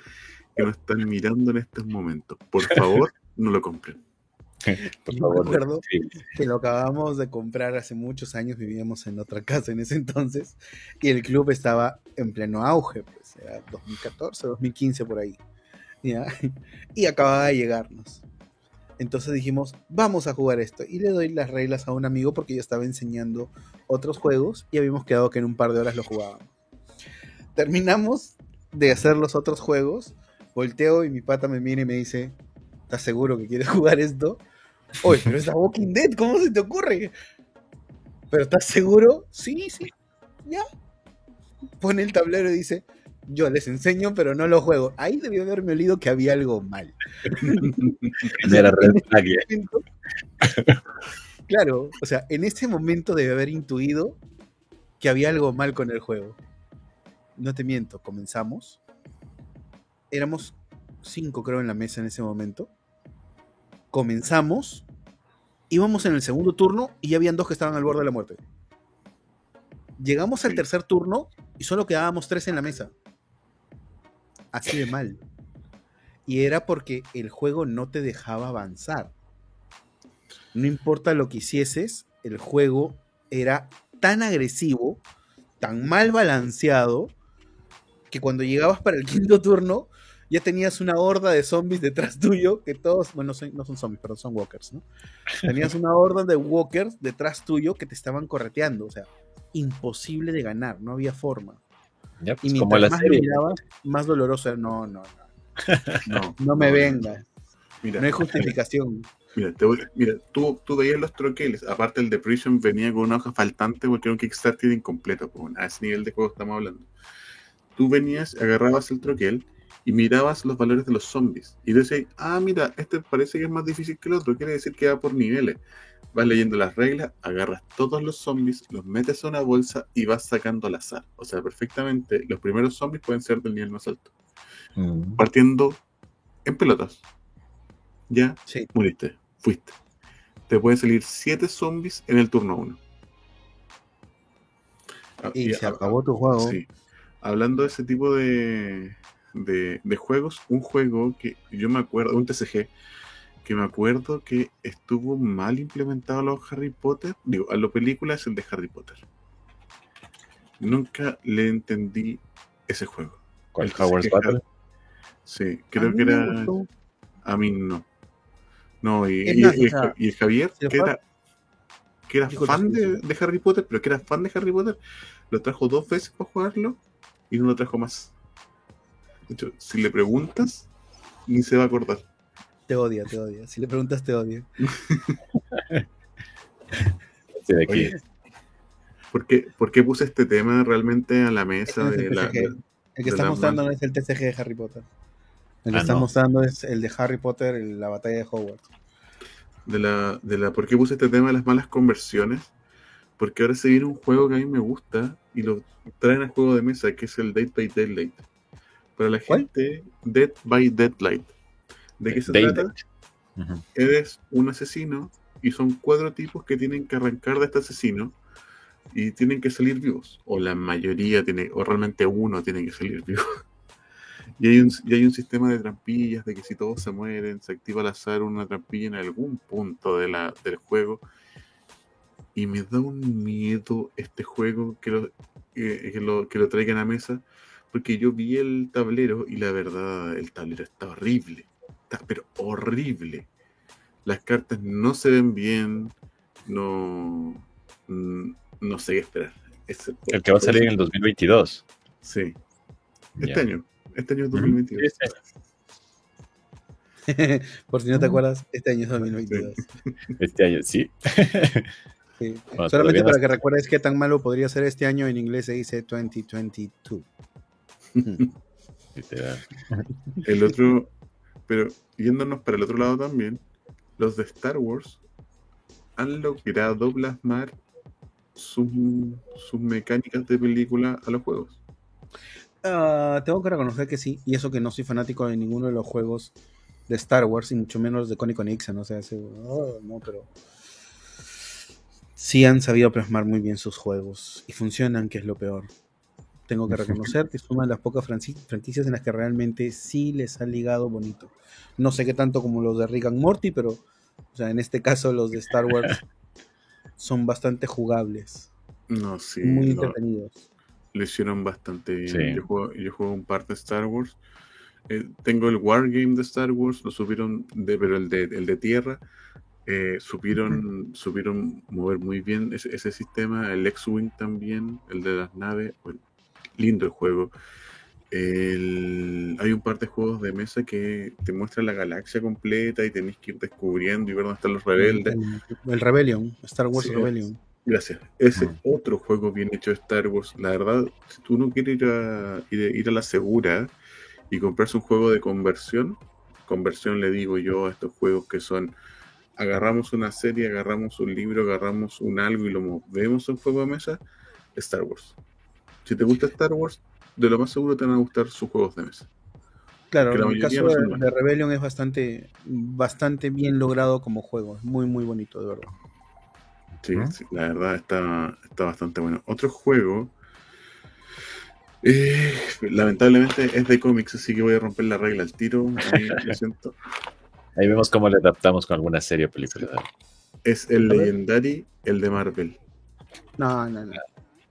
que nos están mirando en estos momentos. Por favor, no lo compren. Por Yo me favor, acuerdo sí. que lo acabamos de comprar hace muchos años, vivíamos en otra casa en ese entonces, y el club estaba en pleno auge, pues era 2014, 2015 por ahí. ¿ya? Y acababa de llegarnos. Entonces dijimos, vamos a jugar esto. Y le doy las reglas a un amigo porque yo estaba enseñando otros juegos y habíamos quedado que en un par de horas lo jugábamos. Terminamos de hacer los otros juegos, volteo y mi pata me mira y me dice, ¿estás seguro que quieres jugar esto? Oye, pero es a Walking Dead, ¿cómo se te ocurre? ¿Pero estás seguro? Sí, sí, ya. Pone el tablero y dice, yo les enseño, pero no lo juego. Ahí debió haberme olido que había algo mal. Momento, claro, o sea, en ese momento debe haber intuido que había algo mal con el juego. No te miento, comenzamos. Éramos cinco, creo, en la mesa en ese momento. Comenzamos. Íbamos en el segundo turno y ya habían dos que estaban al borde de la muerte. Llegamos al tercer turno y solo quedábamos tres en la mesa. Así de mal. Y era porque el juego no te dejaba avanzar. No importa lo que hicieses, el juego era tan agresivo, tan mal balanceado, que cuando llegabas para el quinto turno, ya tenías una horda de zombies detrás tuyo, que todos, bueno, no son zombies, pero son walkers, ¿no? Tenías una horda de walkers detrás tuyo que te estaban correteando, o sea, imposible de ganar, no había forma. Y pues, mientras más mirabas, más doloroso era, no, no, no, no, me vengas. no hay justificación. Mira, mira tú, tú veías los troqueles, aparte el de Prison venía con una hoja faltante porque era un Kickstarter incompleto, pues, a ese nivel de juego estamos hablando. Tú venías, agarrabas el troquel y mirabas los valores de los zombies y decías, ah, mira, este parece que es más difícil que el otro, quiere decir que va por niveles. Vas leyendo las reglas, agarras todos los zombies, los metes a una bolsa y vas sacando al azar. O sea, perfectamente, los primeros zombies pueden ser del nivel más alto. Mm. Partiendo en pelotas. Ya sí. muriste fuiste. Te pueden salir 7 zombies en el turno 1. Ah, y, se acabó tu juego. Sí. Hablando de ese tipo de, de, juegos, un juego que yo me acuerdo, un TCG, que me acuerdo que estuvo mal implementado a los Harry Potter. Digo, a la película es el de Harry Potter. Nunca le entendí ese juego. ¿Cuál Howard's Battle? Sí, creo que era. A mí no. No, y, y, Javier, que era, que era fan de, Harry Potter, pero que era fan de Harry Potter, lo trajo dos veces para jugarlo y no lo trajo más. De hecho, si le preguntas, ni se va a acordar. Te odia, te odia. Si le preguntas, te odia. sí, de aquí. ¿por, qué, ¿Por qué puse este tema realmente a la mesa? De la, el que está mostrando no es el TCG de Harry Potter. El que ah, está mostrando es el de Harry Potter, la batalla de Hogwarts. De la, de la, ¿Por qué puse este tema de las malas conversiones? Porque ahora se viene un juego que a mí me gusta y lo traen al juego de mesa, que es el Dead by Deadlight. Para la gente, Dead by Deadlight. ¿De qué se trata? Eres un asesino y son cuatro tipos que tienen que arrancar de este asesino y tienen que salir vivos. O la mayoría tiene, o realmente uno tiene que salir vivo. Y hay, un, hay un sistema de trampillas de que si todos se mueren, se activa al azar una trampilla en algún punto de la, del juego. Y me da un miedo este juego que lo, que, lo, que lo traigan a mesa. Porque yo vi el tablero y la verdad, el tablero está horrible. Está, pero horrible. Las cartas no se ven bien. No, no sé qué esperar. el que va a salir en el 2022. Sí. Este año. Este año es 2022. Por si no te acuerdas, este año es 2022. Este año, sí. Solamente para que recuerdes qué tan malo podría ser este año, en inglés se dice 2022. el otro, pero yéndonos para el otro lado también, los de Star Wars han logrado plasmar sus, sus mecánicas de película a los juegos. Ah, tengo que reconocer que sí, y eso que no soy fanático de ninguno de los juegos de Star Wars, y mucho menos de Connie Conixon, o sea, no, pero sí han sabido plasmar muy bien sus juegos y funcionan, que es lo peor. Tengo que reconocer que es una de las pocas franquicias en las que realmente sí les ha ligado bonito. No sé qué tanto como los de Rick and Morty, pero o sea, en este caso los de Star Wars son bastante jugables. No, sí. Muy entretenidos lo hicieron bastante bien. Yo, juego, un par de Star Wars. Eh, tengo el Wargame de Star Wars, lo subieron, de, pero el de, el de tierra, eh, supieron, supieron mover muy bien ese, ese sistema. El X-Wing también, el de las naves. Lindo el juego. hay un par de juegos de mesa que te muestran la galaxia completa y tenés que ir descubriendo y ver dónde están los rebeldes. El, Rebellion, Star Wars Rebellion. Gracias. Ese otro juego bien hecho de Star Wars. La verdad, si tú no quieres ir a, ir, a la segura y comprarse un juego de conversión, conversión le digo yo a estos juegos que son agarramos una serie, agarramos un libro, agarramos un algo y lo movemos en juego de mesa, Star Wars. Si te gusta Star Wars, de lo más seguro te van a gustar sus juegos de mesa. Claro, en el caso de, Rebellion es bastante, bastante bien logrado como juego, es muy, muy bonito, de verdad. Sí, sí la verdad está, está bastante bueno. Otro juego eh, lamentablemente es de cómics, así que voy a romper la regla al tiro. Ahí, siento. Ahí vemos cómo le adaptamos con alguna serie o película. Es el Legendary, el de Marvel. No, no, no.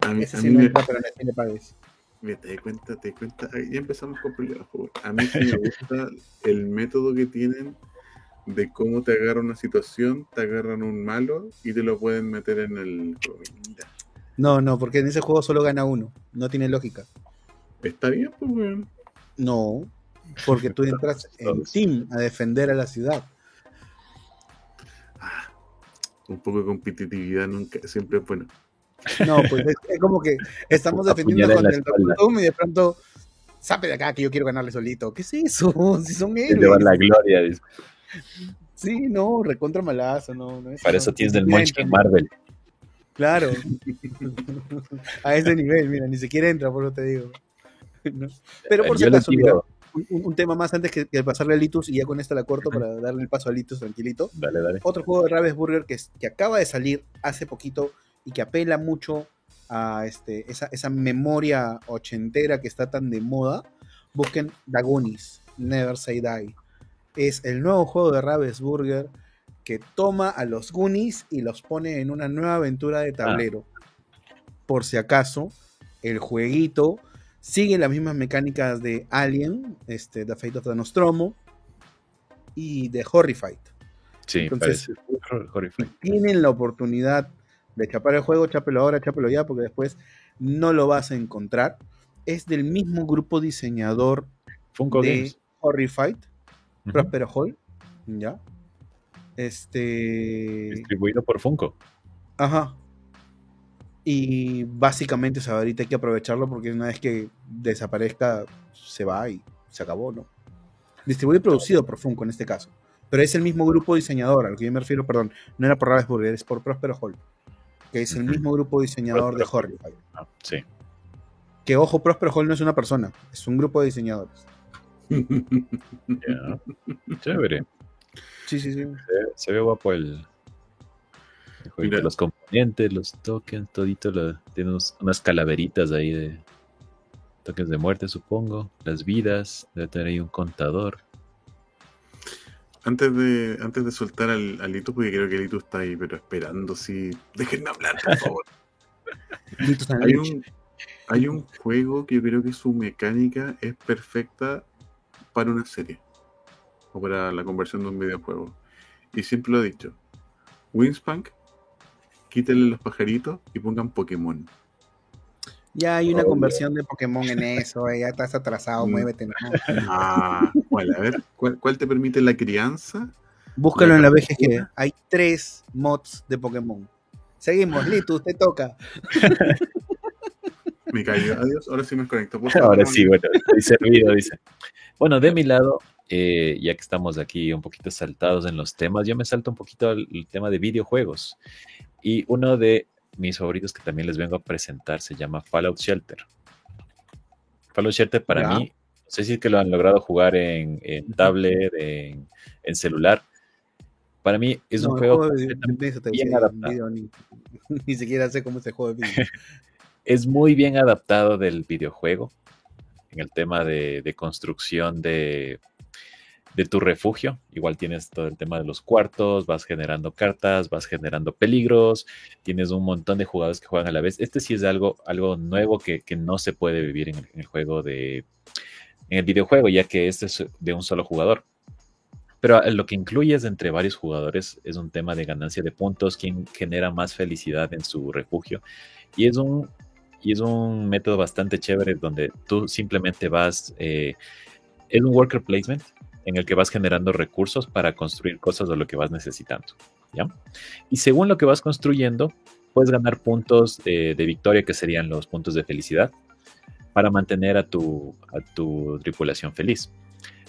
A mí, a mí me... pero no pagues. Mira, te das cuenta, te das cuenta. Ya empezamos con problemas. A mí sí me gusta el método que tienen de cómo te agarran una situación, te agarran un malo y te lo pueden meter en el no, no, porque en ese juego solo gana uno. No tiene lógica. Está bien, pues, weón. No, porque tú entras en team a defender a la ciudad. Ah, un poco de competitividad nunca, siempre es bueno. No, pues es, como que estamos defendiendo contra el Doom y de pronto, sabe de acá que yo quiero ganarle solito. ¿Qué es eso? Si son héroes. la gloria. Sí, no, recontra malazo, no. no Para eso tienes del Monster Marvel. Claro. a ese nivel, mira, ni siquiera entra, por lo te digo. Pero por si acaso, mira, un, tema más antes que, pasarle a Litus, y ya con esta la corto para darle el paso a Litus tranquilito. Dale, dale. Otro juego de Ravensburger que, que acaba de salir hace poquito y que apela mucho a este, esa, esa memoria ochentera que está tan de moda. Busquen Dagonis, Never Say Die. Es el nuevo juego de Ravensburger que toma a los Goonies y los pone en una nueva aventura de tablero. Por si acaso, el jueguito sigue las mismas mecánicas de Alien, este, The Fate of the Nostromo y de Horrified. Sí, Entonces, Horrified. tienen la oportunidad de chapar el juego, chápelo ahora, chápelo ya, porque después no lo vas a encontrar. Es del mismo grupo diseñador de Horrified, Prospero Hall, ¿ya? Este. Distribuido por Funko. Ajá. Y básicamente, o ahorita hay que aprovecharlo porque una vez que desaparezca, se va y se acabó, ¿no? Distribuido y producido por Funko en este caso. Pero es el mismo grupo diseñador, al que yo me refiero, perdón, no era por Ravensburger, es por Prospero Hall. Que es el mismo grupo diseñador de Horrify. Ah, sí. Que ojo, Prospero Hall no es una persona, es un grupo de diseñadores. Chévere. Sí, sí, sí. Se, ve guapo el, los componentes, los tokens, todito. tiene unas calaveritas ahí de tokens de muerte, supongo. Las vidas, debe tener ahí un contador. Antes de, antes de soltar al, al Lito, porque creo que Lito está ahí, pero esperando si. Déjenme hablar, por favor. hay, un, hay un juego que yo creo que su mecánica es perfecta para una serie o para la conversión de un videojuego. Y siempre lo he dicho, Winspank, quítenle los pajaritos y pongan Pokémon. Ya hay una conversión de Pokémon en eso, eh, ya estás atrasado, mm. muévete. Ah, bueno, a ver, ¿cuál, te permite la crianza? Búscalo en la BGG, hay tres mods de Pokémon. Seguimos, Listo, usted toca. Me cayó, adiós, ahora sí me conecto. Ahora sí, bueno, estoy servido, dice. Bueno, de mi lado, eh, ya que estamos aquí un poquito saltados en los temas, yo me salto un poquito al tema de videojuegos. Y uno de mis favoritos que también les vengo a presentar se llama Fallout Shelter. Fallout Shelter para mí, sé si es que lo han logrado jugar en, tablet, en, celular. Para mí es un juego, bien adaptado. ni, siquiera sé cómo se juega el video. es muy bien adaptado del videojuego en el tema de construcción de, de tu refugio. Igual tienes todo el tema de los cuartos, vas generando cartas, vas generando peligros, tienes un montón de jugadores que juegan a la vez. Este sí es algo, algo nuevo que, no se puede vivir en el, juego de. En el videojuego, ya que este es de un solo jugador. Pero lo que incluyes entre varios jugadores es un tema de ganancia de puntos, quien genera más felicidad en su refugio. Y es un, y es un método bastante chévere donde tú simplemente vas. Eh, es un worker placement, en el que vas generando recursos para construir cosas de lo que vas necesitando. ¿ya? Y según lo que vas construyendo, puedes ganar puntos de, victoria, que serían los puntos de felicidad, para mantener a tu, tripulación feliz.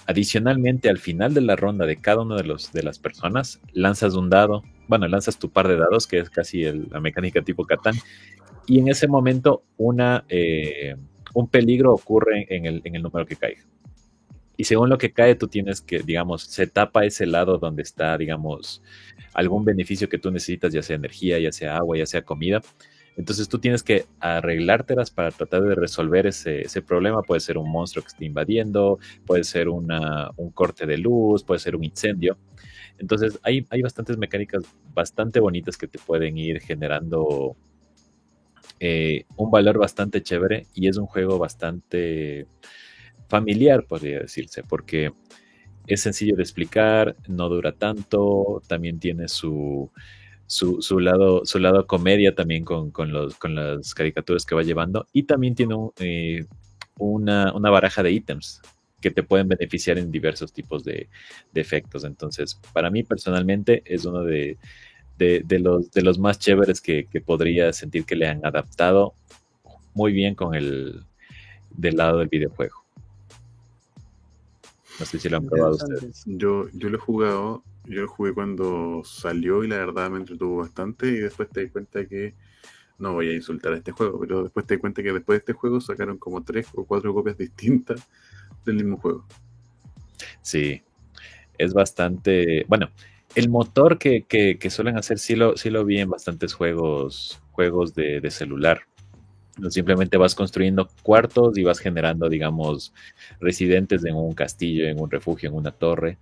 Adicionalmente, al final de la ronda de cada una de, de las personas, lanzas un dado, bueno, lanzas tu par de dados, que es casi la mecánica tipo Catán, y en ese momento eh, un peligro ocurre en el, en el número que caiga. Y según lo que cae, tú tienes que, digamos, se tapa ese lado donde está, digamos, algún beneficio que tú necesitas, ya sea energía, ya sea agua, ya sea comida. Entonces tú tienes que arreglártelas para tratar de resolver ese, problema. Puede ser un monstruo que esté invadiendo, puede ser un corte de luz, puede ser un incendio. Entonces hay, hay bastantes mecánicas bastante bonitas que te pueden ir generando eh, un valor bastante chévere y es un juego bastante familiar, podría decirse, porque es sencillo de explicar, no dura tanto, también tiene su, su, lado, su lado comedia también con, los, con las caricaturas que va llevando y también tiene eh, una, baraja de ítems que te pueden beneficiar en diversos tipos de, efectos. Entonces, para mí personalmente es uno de, los, de los más chéveres que, que, podría sentir que le han adaptado muy bien con el del lado del videojuego. No sé si lo han probado ustedes. Yo, yo lo he jugado, yo jugué cuando salió y la verdad me entretuvo bastante y después te di cuenta que no voy a insultar a este juego, pero después te di cuenta que después de este juego sacaron como tres o cuatro copias distintas del mismo juego. Sí, es bastante, bueno, el motor que, suelen hacer sí lo, sí lo vi en bastantes juegos, juegos de, de celular. Simplemente vas construyendo cuartos y vas generando, digamos, residentes en un castillo, en un refugio, en una torre.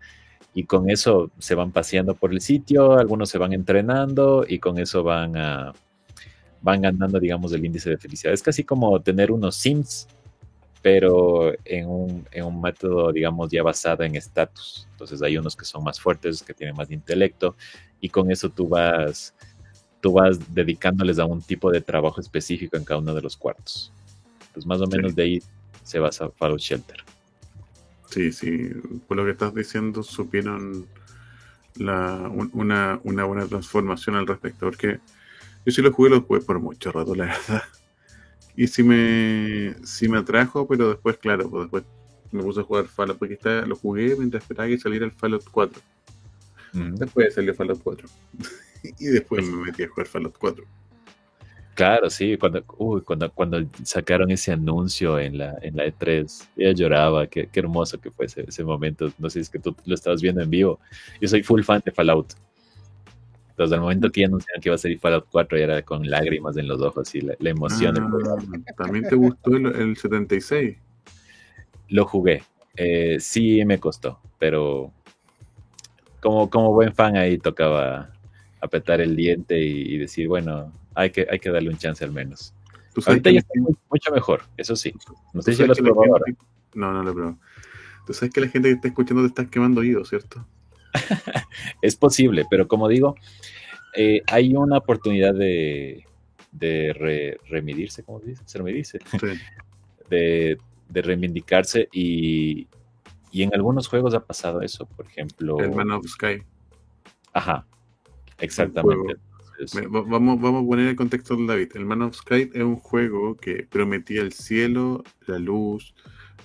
Y con eso se van paseando por el sitio, algunos se van entrenando y con eso van a, van ganando, digamos, el índice de felicidad. Es casi como tener unos Sims, pero en un, en un método, digamos, ya basado en estatus. Entonces hay unos que son más fuertes, que tienen más intelecto, y con eso tú vas tú vas dedicándoles a un tipo de trabajo específico en cada uno de los cuartos. Pues más o menos de ahí se basa Fallout Shelter. Sí, sí, por lo que estás diciendo, supieron la, una, una, buena transformación al respecto, porque yo sí lo jugué, lo jugué por mucho rato, la verdad. Y sí me, sí me atrajo, pero después, claro, pues después me puse a jugar Fallout, porque está, lo jugué mientras esperaba que saliera el Fallout 4. Después salió Fallout 4. y después me metí a jugar Fallout 4. Claro, sí, cuando, cuando, cuando sacaron ese anuncio en la, en la E3, ella lloraba, qué, qué hermoso que fue ese, ese, momento. No sé si es que tú lo estabas viendo en vivo. Yo soy full fan de Fallout. Entonces, al momento que anunciaron que iba a salir Fallout 4, era con lágrimas en los ojos y la, emoción. Ah, ¿También te gustó el, 76? Lo jugué. Eh, sí me costó, pero como, como buen fan ahí tocaba apretar el diente y, decir, bueno, hay que, hay que darle un chance al menos. Ahorita ya está mucho mejor, eso sí. No sé si lo has probado ahora. No, no lo he probado. Tú sabes que la gente que está escuchando te está quemando oídos, ¿cierto? es posible, pero como digo, eh, hay una oportunidad de, de remidirse, ¿cómo dice? Se remidirse. De, de reivindicarse y, y en algunos juegos ha pasado eso, por ejemplo. El Man of Sky. Ajá, exactamente. Vamos, vamos a poner el contexto de David. El Man of Sky es un juego que prometía el cielo, la luz,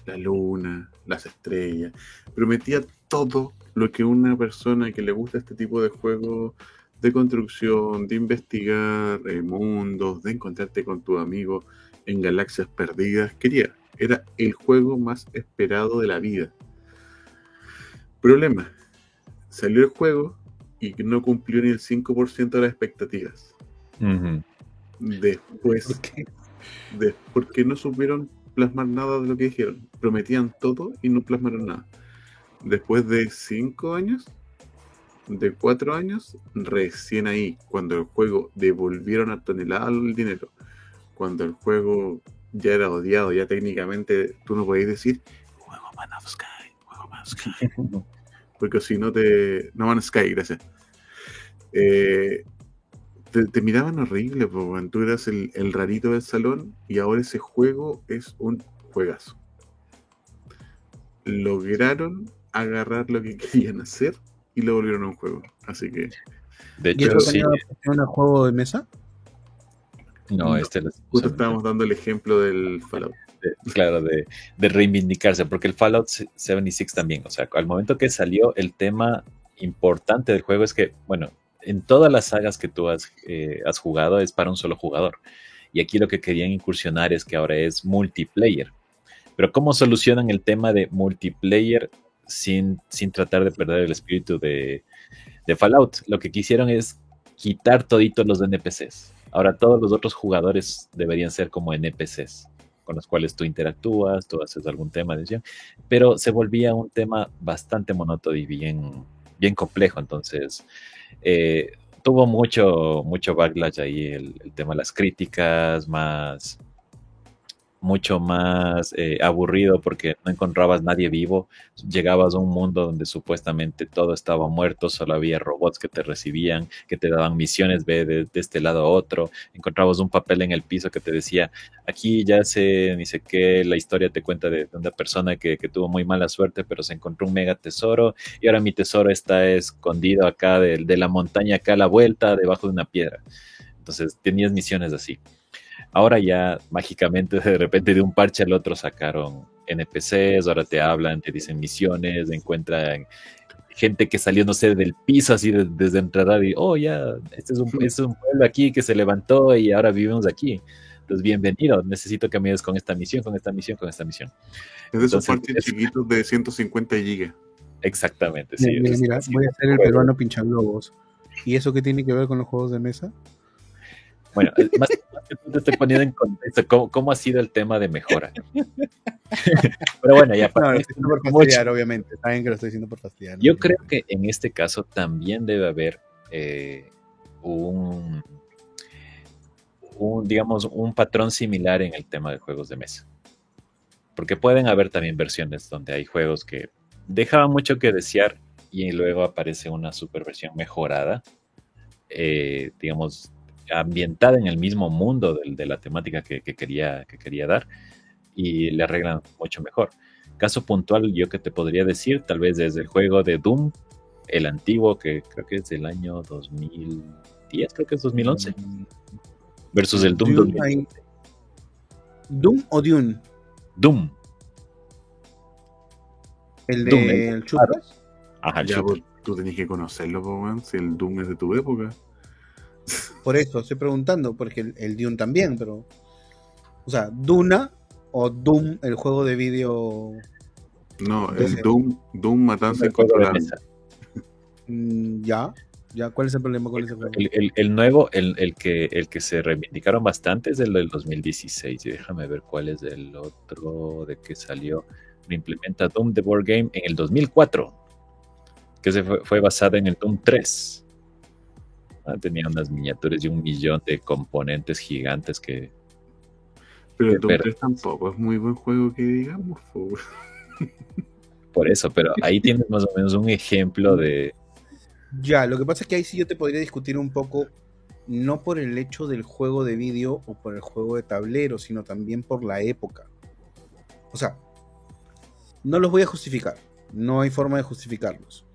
la luna, las estrellas. Prometía todo lo que una persona que le gusta este tipo de juegos de construcción, de investigar eh, mundos, de encontrarte con tu amigo en galaxias perdidas, quería. Era el juego más esperado de la vida. Problema, salió el juego y no cumplió ni el 5% de las expectativas. Después, ¿Por qué? no supieron plasmar nada de lo que dijeron. Prometían todo y no plasmaron nada. Después de 5 años, de 4 años, recién ahí, cuando el juego devolvieron a tonelada el dinero, cuando el juego ya era odiado, ya técnicamente tú no podías decir, juego Man of Sky, juego Man of Sky. porque si no te. No van a Sky, gracias. Eh, te, miraban horrible, porque tú eras el, rarito del salón y ahora ese juego es un juegazo. Lograron agarrar lo que querían hacer y lo volvieron a un juego. Así que. De hecho, sí. un juego de mesa? No, este Justo estábamos dando el ejemplo del Fallout. claro, de, de, reivindicarse, porque el Fallout 76 también, o sea, al momento que salió, el tema importante del juego es que, bueno, en todas las sagas que tú has, eh, has jugado es para un solo jugador. Y aquí lo que querían incursionar es que ahora es multiplayer. Pero ¿cómo solucionan el tema de multiplayer sin, sin tratar de perder el espíritu de, de Fallout? Lo que quisieron es quitar toditos los NPCs. Ahora todos los otros jugadores deberían ser como NPCs con los cuales tú interactúas, tú haces algún tema de pero se volvía un tema bastante monótono y bien, bien complejo. Entonces, eh, tuvo mucho, mucho backlash ahí el, el, tema de las críticas, más mucho más eh, aburrido porque no encontrabas nadie vivo. Llegabas a un mundo donde supuestamente todo estaba muerto, solo había robots que te recibían, que te daban misiones, ve de, este lado a otro. Encontrabas un papel en el piso que te decía, aquí ya sé, ni sé qué, la historia te cuenta de, una persona que, tuvo muy mala suerte, pero se encontró un mega tesoro y ahora mi tesoro está escondido acá de, de la montaña, acá a la vuelta, debajo de una piedra. Entonces tenías misiones así. Ahora ya mágicamente de repente de un parche al otro sacaron NPCs, ahora te hablan, te dicen misiones, encuentran gente que salió, no sé, del piso así desde entrar y, oh, ya, este es un, es un pueblo aquí que se levantó y ahora vivimos aquí. Entonces, bienvenido, necesito que me ayudes con esta misión, con esta misión, con esta misión. Es de esos parches chiquitos de 150 gigas. Exactamente, sí. Mira, voy a hacer el peruano globos. ¿Y eso qué tiene que ver con los juegos de mesa? Bueno, más, que te estoy poniendo en contexto cómo, ha sido el tema de mejora. Pero bueno, ya para. No, por fastidiar, obviamente. Saben que lo estoy diciendo por fastidiar. Yo creo que en este caso también debe haber eh, un, un, digamos, un patrón similar en el tema de juegos de mesa. Porque pueden haber también versiones donde hay juegos que dejaban mucho que desear y luego aparece una super versión mejorada. Eh, digamos, ambientada en el mismo mundo de, la temática que, quería, que quería dar y le arreglan mucho mejor. Caso puntual, yo que te podría decir, tal vez desde el juego de Doom, el antiguo, que creo que es del año 2010, creo que es 2011, versus el Doom. Doom, ¿Doom o Dune? Doom. ¿El de el Ajá, el ya, tú tenías que conocerlo, si el Doom es de tu época. Por eso estoy preguntando, porque el, el, Dune también, pero. O sea, Duna o Doom, el juego de vídeo. No, el Doom, Doom Matanza Controlable. Mm, ya, ya, ¿cuál es el problema con ese juego? El, nuevo, el, el, que, el que se reivindicaron bastante es el del 2016. Y déjame ver cuál es el otro de que salió. Lo implementa Doom The Board Game en el 2004, que se fue, fue basada en el Doom 3. Ah, tenía unas miniaturas y un millón de componentes gigantes que. Pero el Doom 3 tampoco es muy buen juego que digamos. Por eso, pero ahí tienes más o menos un ejemplo de. Ya, lo que pasa es que ahí sí yo te podría discutir un poco, no por el hecho del juego de vídeo o por el juego de tablero, sino también por la época. O sea, no los voy a justificar, no hay forma de justificarlos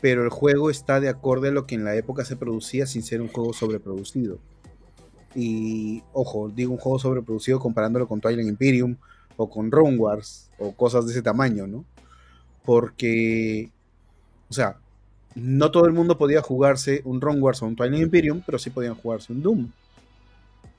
pero el juego está de acorde a lo que en la época se producía sin ser un juego sobreproducido. Y ojo, digo un juego sobreproducido comparándolo con Twilight Imperium o con Rune Wars o cosas de ese tamaño, ¿no? Porque, o sea, no todo el mundo podía jugarse un Rune Wars o un Twilight Imperium, pero sí podían jugarse un Doom.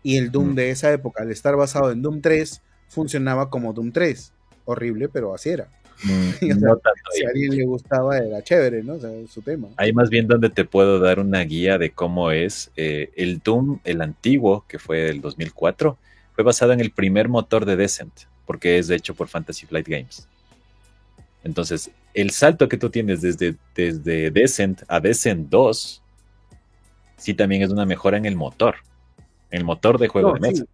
Y el Doom mm. de esa época, al estar basado en Doom 3, funcionaba como Doom 3. Horrible, pero así era. Mm, si a alguien le gustaba, era chévere, ¿no? O sea, su tema. Ahí más bien donde te puedo dar una guía de cómo es eh, el Doom, el antiguo, que fue del 2004, fue basado en el primer motor de Descent, porque es hecho por Fantasy Flight Games. Entonces, el salto que tú tienes desde, desde Descent a Descent 2, sí también es una mejora en el motor, en el motor de juego de mesa.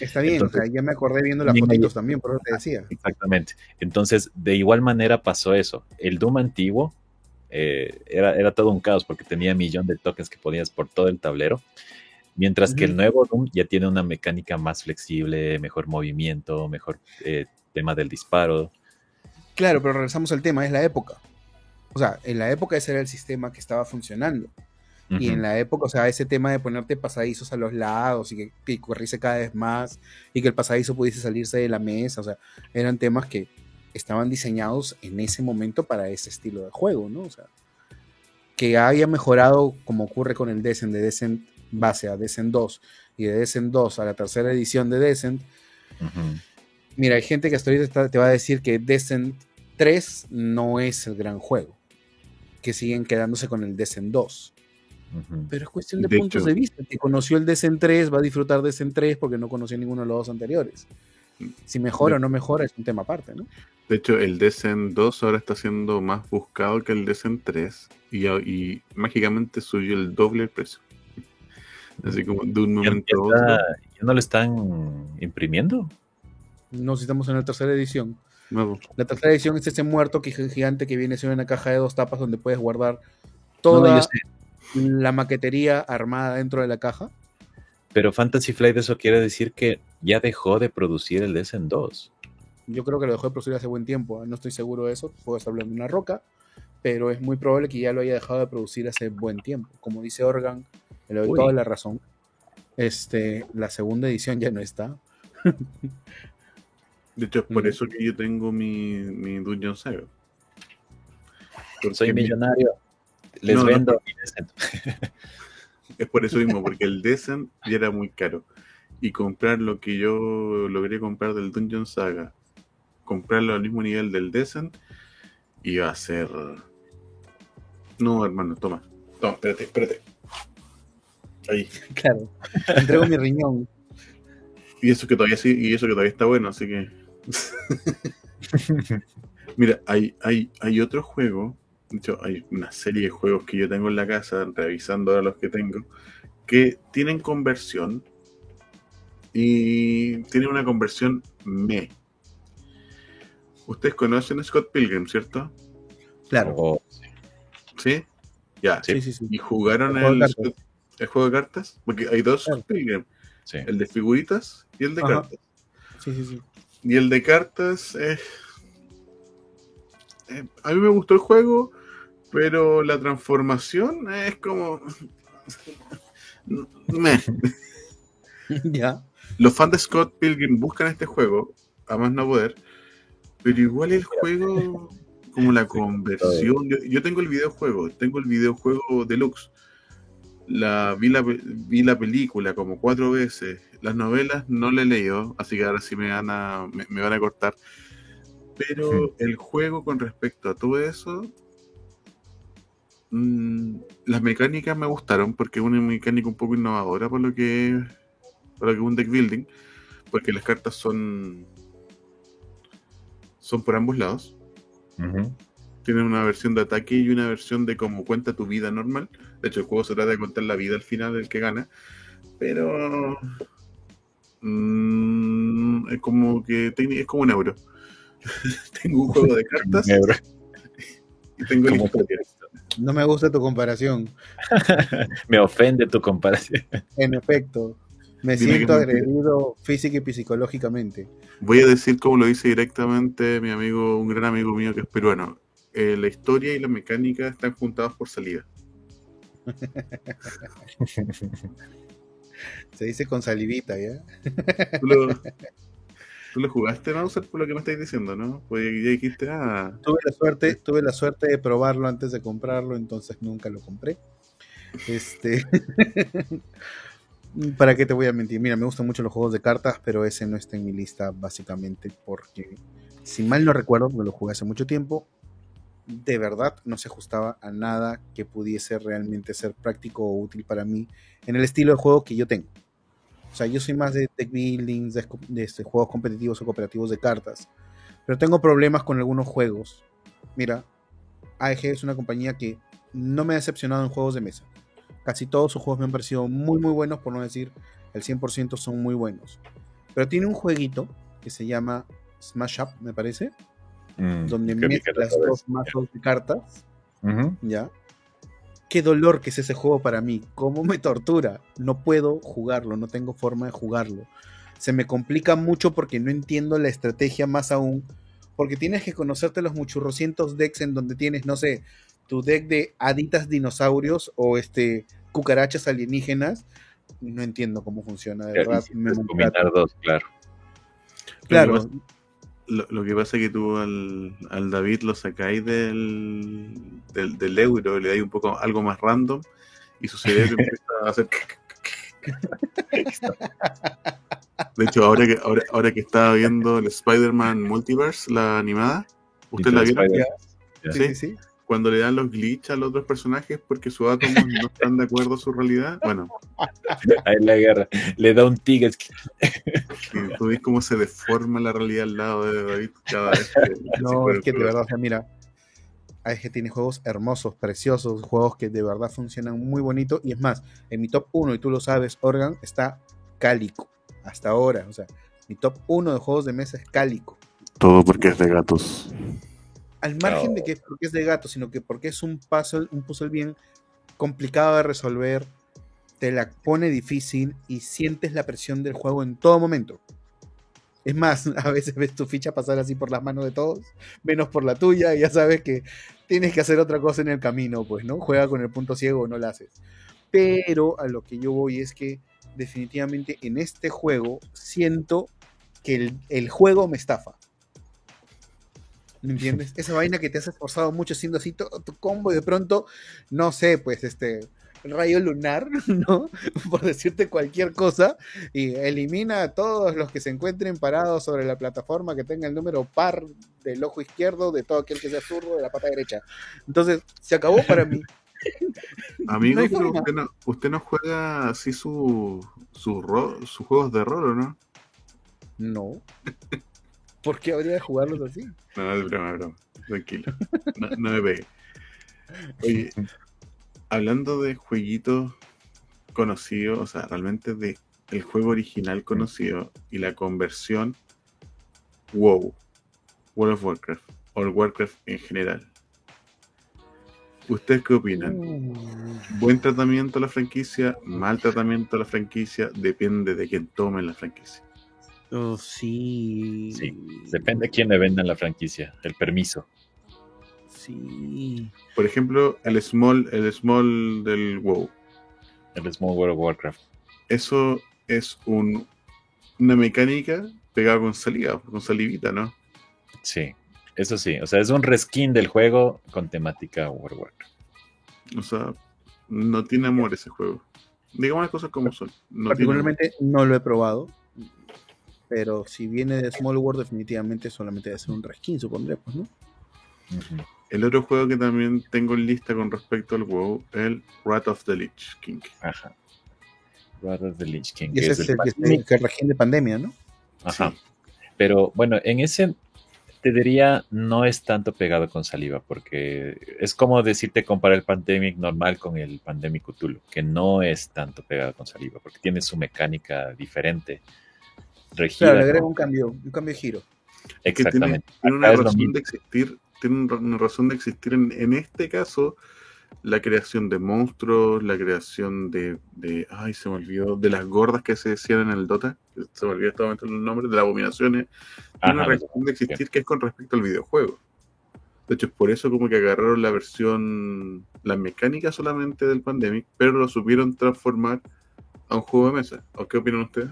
Está bien, ya me acordé viendo las fotitos también, por eso te decía. Exactamente. Entonces, de igual manera pasó eso. El Doom antiguo eh, era, era todo un caos porque tenía millón de tokens que ponías por todo el tablero. Mientras que el nuevo Doom ya tiene una mecánica más flexible, mejor movimiento, mejor eh, tema del disparo. Claro, pero regresamos al tema, es la época. O sea, en la época ese era el sistema que estaba funcionando. Y en la época, o sea, ese tema de ponerte pasadizos a los lados y que, que corriese cada vez más y que el pasadizo pudiese salirse de la mesa, o sea, eran temas que estaban diseñados en ese momento para ese estilo de juego, ¿no? O sea, que haya mejorado como ocurre con el Descent, de Descent base a Descent 2 y de Descent 2 a la tercera edición de Descent. Mira, hay gente que hasta ahorita te va a decir que Descent 3 no es el gran juego, que siguen quedándose con el Descent 2. Pero es cuestión de, puntos de vista. que conoció el Descent 3 va a disfrutar Descent 3 porque no conoció ninguno de los dos anteriores. Si mejora o no mejora es un tema aparte, ¿no? De hecho, el Descent 2 ahora está siendo más buscado que el Descent 3 y, y mágicamente subió el doble el precio. Así como de un momento a otro. ¿Ya no lo están imprimiendo? No, si estamos en la tercera edición. La tercera edición es ese muerto gigante que viene siendo una caja de dos tapas donde puedes guardar toda la maquetería armada dentro de la caja. Pero Fantasy Flight eso quiere decir que ya dejó de producir el Descent 2. Yo creo que lo dejó de producir hace buen tiempo, ¿eh? no estoy seguro de eso, puedo estar hablando de una roca, pero es muy probable que ya lo haya dejado de producir hace buen tiempo. Como dice Organ, le doy toda la razón. Este, la segunda edición ya no está. De hecho, es por eso que yo tengo mi, mi Dungeon Saga. Soy millonario. Les vendo Es por eso mismo, porque el Descent ya era muy caro. Y comprar lo que yo logré comprar del Dungeon Saga, comprarlo al mismo nivel del Descent, iba a ser. No, hermano, toma. Toma, espérate, espérate. Ahí. Claro. Entrego mi riñón. Y eso que todavía sí, y eso que todavía está bueno, así que. Mira, hay, hay, hay otro juego, de hecho, hay una serie de juegos que yo tengo en la casa, revisando ahora los que tengo, que tienen conversión y tienen una conversión me. Ustedes conocen a Scott Pilgrim, ¿cierto? Claro. Oh, ¿Sí? Ya. Sí, sí, sí. ¿Y jugaron el, el, juego de cartas? Porque hay dos Scott Pilgrim. El de figuritas y el de cartas. Sí, sí, sí. Y el de cartas, eh, eh, a mí me gustó el juego, pero la transformación es como... ya. Los fans de Scott Pilgrim buscan este juego, a más no poder, pero igual el juego, como la conversión, yo, tengo el videojuego, tengo el videojuego deluxe, la, vi, la, vi la película como cuatro veces, las novelas no le he leído, así que ahora sí me van a, me, van a cortar. Pero el juego con respecto a todo eso, mm, las mecánicas me gustaron porque es una mecánica un poco innovadora por lo que, por lo que es un deck building, porque las cartas son son por ambos lados. Tienen una versión de ataque y una versión de cómo cuenta tu vida normal. De hecho, el juego se trata de contar la vida al final del que gana. Pero Mm, es como que es como un euro. tengo un juego de cartas y tengo No me gusta tu comparación. me ofende tu comparación. En efecto, me siento agredido física y psicológicamente. Voy a decir como lo dice directamente mi amigo, un gran amigo mío que es peruano. Eh, la historia y la mecánica están juntados por salida. Se dice con salivita, ¿ya? ¿Tú lo, ¿tú lo jugaste, Mauser, por lo que me estáis diciendo, no? Pues ya dijiste, ah... Tuve la suerte, tuve la suerte de probarlo antes de comprarlo, entonces nunca lo compré. Este... ¿Para qué te voy a mentir? Mira, me gustan mucho los juegos de cartas, pero ese no está en mi lista básicamente porque, si mal no recuerdo, me lo jugué hace mucho tiempo, de verdad no se ajustaba a nada que pudiese realmente ser práctico o útil para mí en el estilo de juego que yo tengo. O sea, yo soy más de tech buildings, de, este, juegos competitivos o cooperativos de cartas. Pero tengo problemas con algunos juegos. Mira, AEG es una compañía que no me ha decepcionado en juegos de mesa. Casi todos sus juegos me han parecido muy, muy buenos, por no decir el 100% son muy buenos. Pero tiene un jueguito que se llama Smash Up, me parece, mm, donde mezclas dos mazos de cartas. ¿Ya? Qué dolor que es ese juego para mí, cómo me tortura. No puedo jugarlo, no tengo forma de jugarlo. Se me complica mucho porque no entiendo la estrategia más aún, porque tienes que conocerte los muchurrocientos decks en donde tienes, no sé, tu deck de aditas dinosaurios o este cucarachas alienígenas. No entiendo cómo funciona, de verdad. Me dos, claro. Claro. Lo, que pasa es que tú al, al David lo sacáis del, del, del, euro, le dais un poco algo más random y su cerebro empieza a hacer. De hecho, ahora que, ahora, ahora que estaba viendo el Spider-Man Multiverse, la animada, ¿usted la vio? Sí, sí, sí cuando le dan los glitches a los otros personajes porque sus átomos no están de acuerdo a su realidad. Bueno. Ahí la guerra. Le da un ticket. tú ves cómo se deforma la realidad al lado de David cada vez No, es que de verdad, o sea, mira. Es que tiene juegos hermosos, preciosos, juegos que de verdad funcionan muy bonito. Y es más, en mi top 1, y tú lo sabes, Organ, está Cálico. Hasta ahora. O sea, mi top 1 de juegos de mesa es Cálico. Todo porque es de gatos al margen de que porque es de gato, sino que porque es un puzzle, un puzzle bien complicado de resolver, te la pone difícil y sientes la presión del juego en todo momento. Es más, a veces ves tu ficha pasar así por las manos de todos, menos por la tuya, y ya sabes que tienes que hacer otra cosa en el camino, pues, ¿no? Juega con el punto ciego o no la haces. Pero a lo que yo voy es que definitivamente en este juego siento que el, el juego me estafa. ¿Me entiendes? Esa vaina que te has esforzado mucho haciendo así todo tu combo y de pronto, no sé, pues este rayo lunar, ¿no? Por decirte cualquier cosa, y elimina a todos los que se encuentren parados sobre la plataforma que tenga el número par del ojo izquierdo de todo aquel que sea zurdo de la pata derecha. Entonces, se acabó para mí. Amigo, usted, no, usted, no, juega así sus su, su juegos de rol, ¿o no? No. ¿Por qué habría de jugarlos así? No, es broma, es broma. Tranquilo. No, me pegue. Oye, hablando de jueguitos conocidos, o sea, realmente de el juego original conocido y la conversión, WoW, World of Warcraft, o Warcraft en general. ¿Ustedes qué opinan? Mm. ¿Buen tratamiento a la franquicia? ¿Mal tratamiento a la franquicia? Depende de quién tome la franquicia. Oh, sí. Sí, depende de quién le venda la franquicia, el permiso. Sí. Por ejemplo, el small, el small del WoW. El small World of Warcraft. Eso es un, una mecánica pegada con saliva, con salivita, ¿no? Sí, eso sí. O sea, es un reskin del juego con temática World of Warcraft. O sea, no tiene amor ese juego. Digamos las cosas como son. Particularmente no lo he probado pero si viene de Small World, definitivamente solamente debe ser un reskin, supondré, pues, ¿no? El otro juego que también tengo en lista con respecto al WoW, el Wrath of the Lich King. Ajá. Wrath of the Lich King. Y ese es, el, que, el reskin de pandemia, ¿no? Ajá. Pero bueno, en ese te diría no es tanto pegado con saliva, porque es como decirte comparar el Pandemic normal con el Pandemic Cthulhu, que no es tanto pegado con saliva, porque tiene su mecánica diferente Claro, le agrega un cambio, un cambio de giro. Exactamente. tiene, una razón de existir, tiene una razón de existir en, este caso la creación de monstruos, la creación de, ay, se me olvidó, de las gordas que se decían en el Dota, se me olvidó este momento el nombre, de las abominaciones, tiene una razón de existir que es con respecto al videojuego. De hecho, es por eso como que agarraron la versión, la mecánica solamente del Pandemic, pero lo supieron transformar a un juego de mesa. ¿O qué opinan ustedes?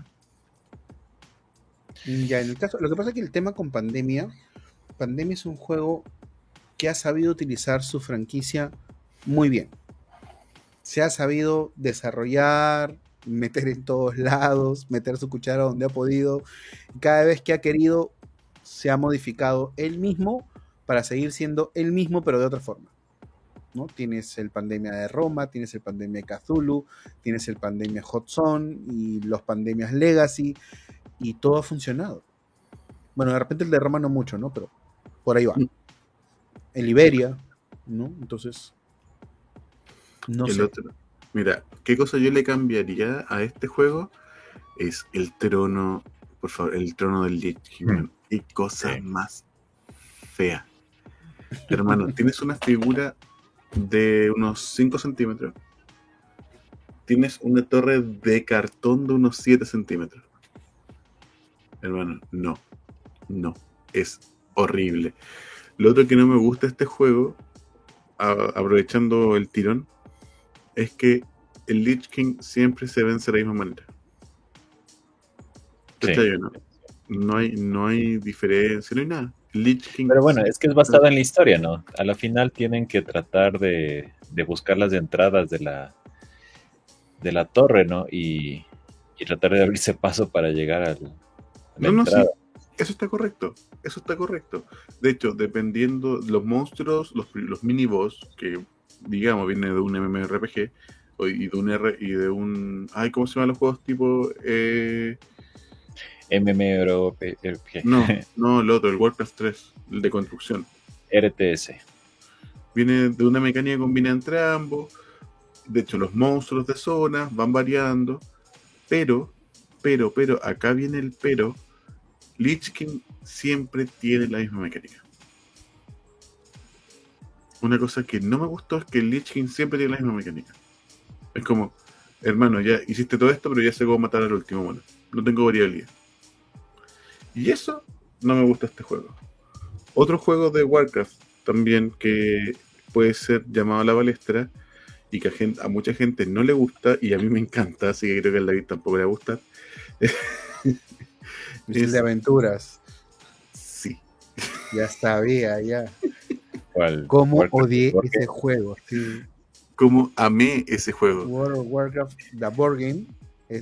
Ya, en el caso, lo que pasa es que el tema con Pandemia, Pandemia es un juego que ha sabido utilizar su franquicia muy bien. Se ha sabido desarrollar, meter en todos lados, meter su cuchara donde ha podido. Cada vez que ha querido, se ha modificado él mismo para seguir siendo él mismo, pero de otra forma. ¿no? Tienes el pandemia de Roma, tienes el pandemia de Cthulhu, tienes el pandemia Hot Zone y los pandemias Legacy y todo ha funcionado. Bueno, de repente el de Roma no mucho, ¿no? Pero por ahí va. Mm. En Liberia, ¿no? Entonces, no sé. Mira, ¿qué cosa yo le cambiaría a este juego? Es el trono, por favor, el trono del Lich mm. Qué cosa más fea. Hermano, tienes una figura de unos 5 centímetros. Tienes una torre de cartón de unos 7 centímetros hermano, no, no, es horrible. Lo otro que no me gusta este juego, aprovechando el tirón, es que el Lich King siempre se vence de la misma manera. No? no? hay, no hay diferencia, no hay nada. Pero bueno, es que es basada en la historia, ¿no? A la final tienen que tratar de, de buscar las entradas de la, de la torre, ¿no? Y, y tratar de abrirse paso para llegar al. No, no, sí. Eso está correcto. Eso está correcto. De hecho, dependiendo los monstruos, los, los mini boss, que digamos viene de un MMORPG y de un R y de un. Ay, ¿cómo se llaman los juegos tipo? Eh... MMORPG. No, no, el otro, el Warcraft 3, el de construcción. RTS. Viene de una mecánica combinada entre ambos. De hecho, los monstruos de zona van variando. Pero, pero, pero, acá viene el pero. Lich King siempre tiene la misma mecánica. Una cosa que no me gustó es que Lich King siempre tiene la misma mecánica. Es como, hermano, ya hiciste todo esto, pero ya sé cómo matar al último mono. No tengo variabilidad. Y eso no me gusta este juego. Otro juego de Warcraft también que puede ser llamado a la balestra y que a, mucha gente no le gusta y a mí me encanta, así que creo que a David tampoco le gusta. es de aventuras. Sí. Ya sabía, ya. ¿Cuál? ¿Cómo odié ese juego? Sí. ¿Cómo amé ese juego? World of Warcraft, The Board Game.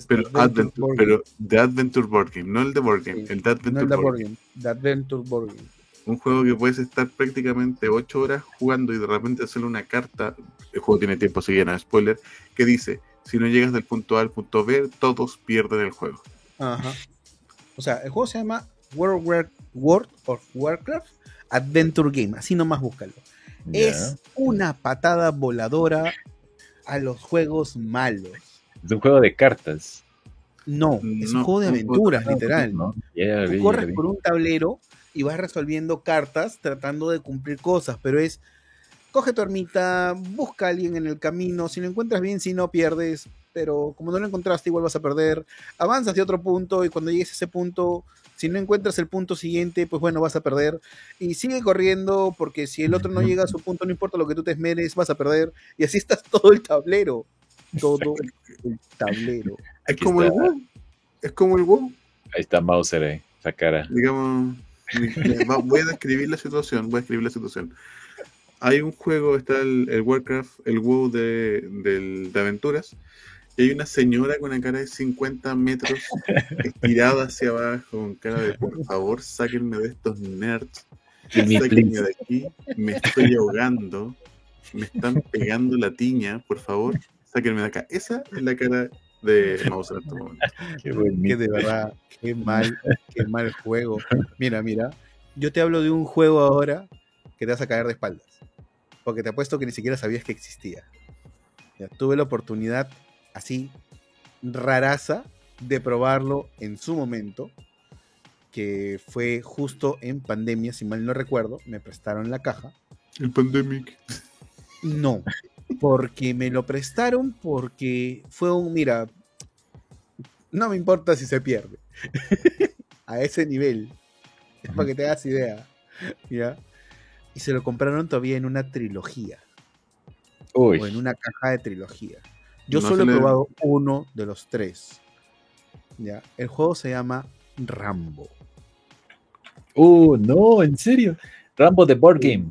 pero, Adventure, pero The Adventure Board Game, no el de Board Game, el The Adventure no el Board Game. The Adventure Board Game un juego que puedes estar prácticamente 8 horas jugando y de repente hacerle una carta, el juego tiene tiempo, si no spoiler, que dice, si no llegas del punto A al punto B, todos pierden el juego. Ajá. O sea, el juego se llama World, World of Warcraft Adventure Game, así nomás búscalo. Es una patada voladora a los juegos malos. Es un juego de cartas. No, es un juego de aventuras, literal. ¿no? corres por un tablero y vas resolviendo cartas tratando de cumplir cosas, pero es coge tu ermita, busca a alguien en el camino, si lo encuentras bien, si no pierdes, pero como no lo encontraste igual vas a perder, avanzas de otro punto y cuando llegues a ese punto, si no encuentras el punto siguiente, pues bueno, vas a perder y sigue corriendo porque si el otro no llega a su punto, no importa lo que tú te esmeres, vas a perder y así estás todo el tablero, todo el tablero. Es como el WoW, es como el WoW. Ahí está Mauser, eh, esa cara. Digamos voy a describir la situación, voy a describir la situación. Hay un juego, está el, Warcraft, el WoW de, aventuras, y hay una señora con una cara de 50 metros estirada hacia abajo, con cara de por favor, sáquenme de estos nerds, sáquenme de aquí, me estoy ahogando, me están pegando la tiña, por favor, sáquenme de acá. Esa es la cara de Mauser Qué, que de verdad, qué mal, qué mal juego. Mira, mira, yo te hablo de un juego ahora que te vas a caer de espaldas. Porque te apuesto que ni siquiera sabías que existía. Ya, tuve la oportunidad así raraza de probarlo en su momento, que fue justo en pandemia, si mal no recuerdo, me prestaron la caja. El pandemic. No, porque me lo prestaron porque fue un, mira, no me importa si se pierde. a ese nivel. Es para que te hagas idea. ¿Ya? Y se lo compraron todavía en una trilogía. O en una caja de trilogía. Yo solo he probado uno de los tres. ¿Ya? El juego se llama Rambo. Oh, no, en serio. Rambo de Board Game.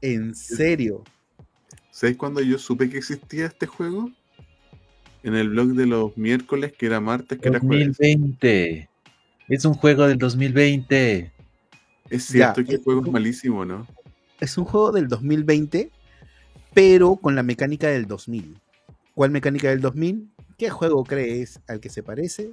En serio. ¿Sabes cuando yo supe que existía este juego? En el blog de los miércoles, que era martes, que 2020. era Es un juego del 2020. Es cierto que el juego es malísimo, ¿no? Es un juego del 2020, pero con la mecánica del 2000. ¿Cuál mecánica del 2000? ¿Qué juego crees al que se parece?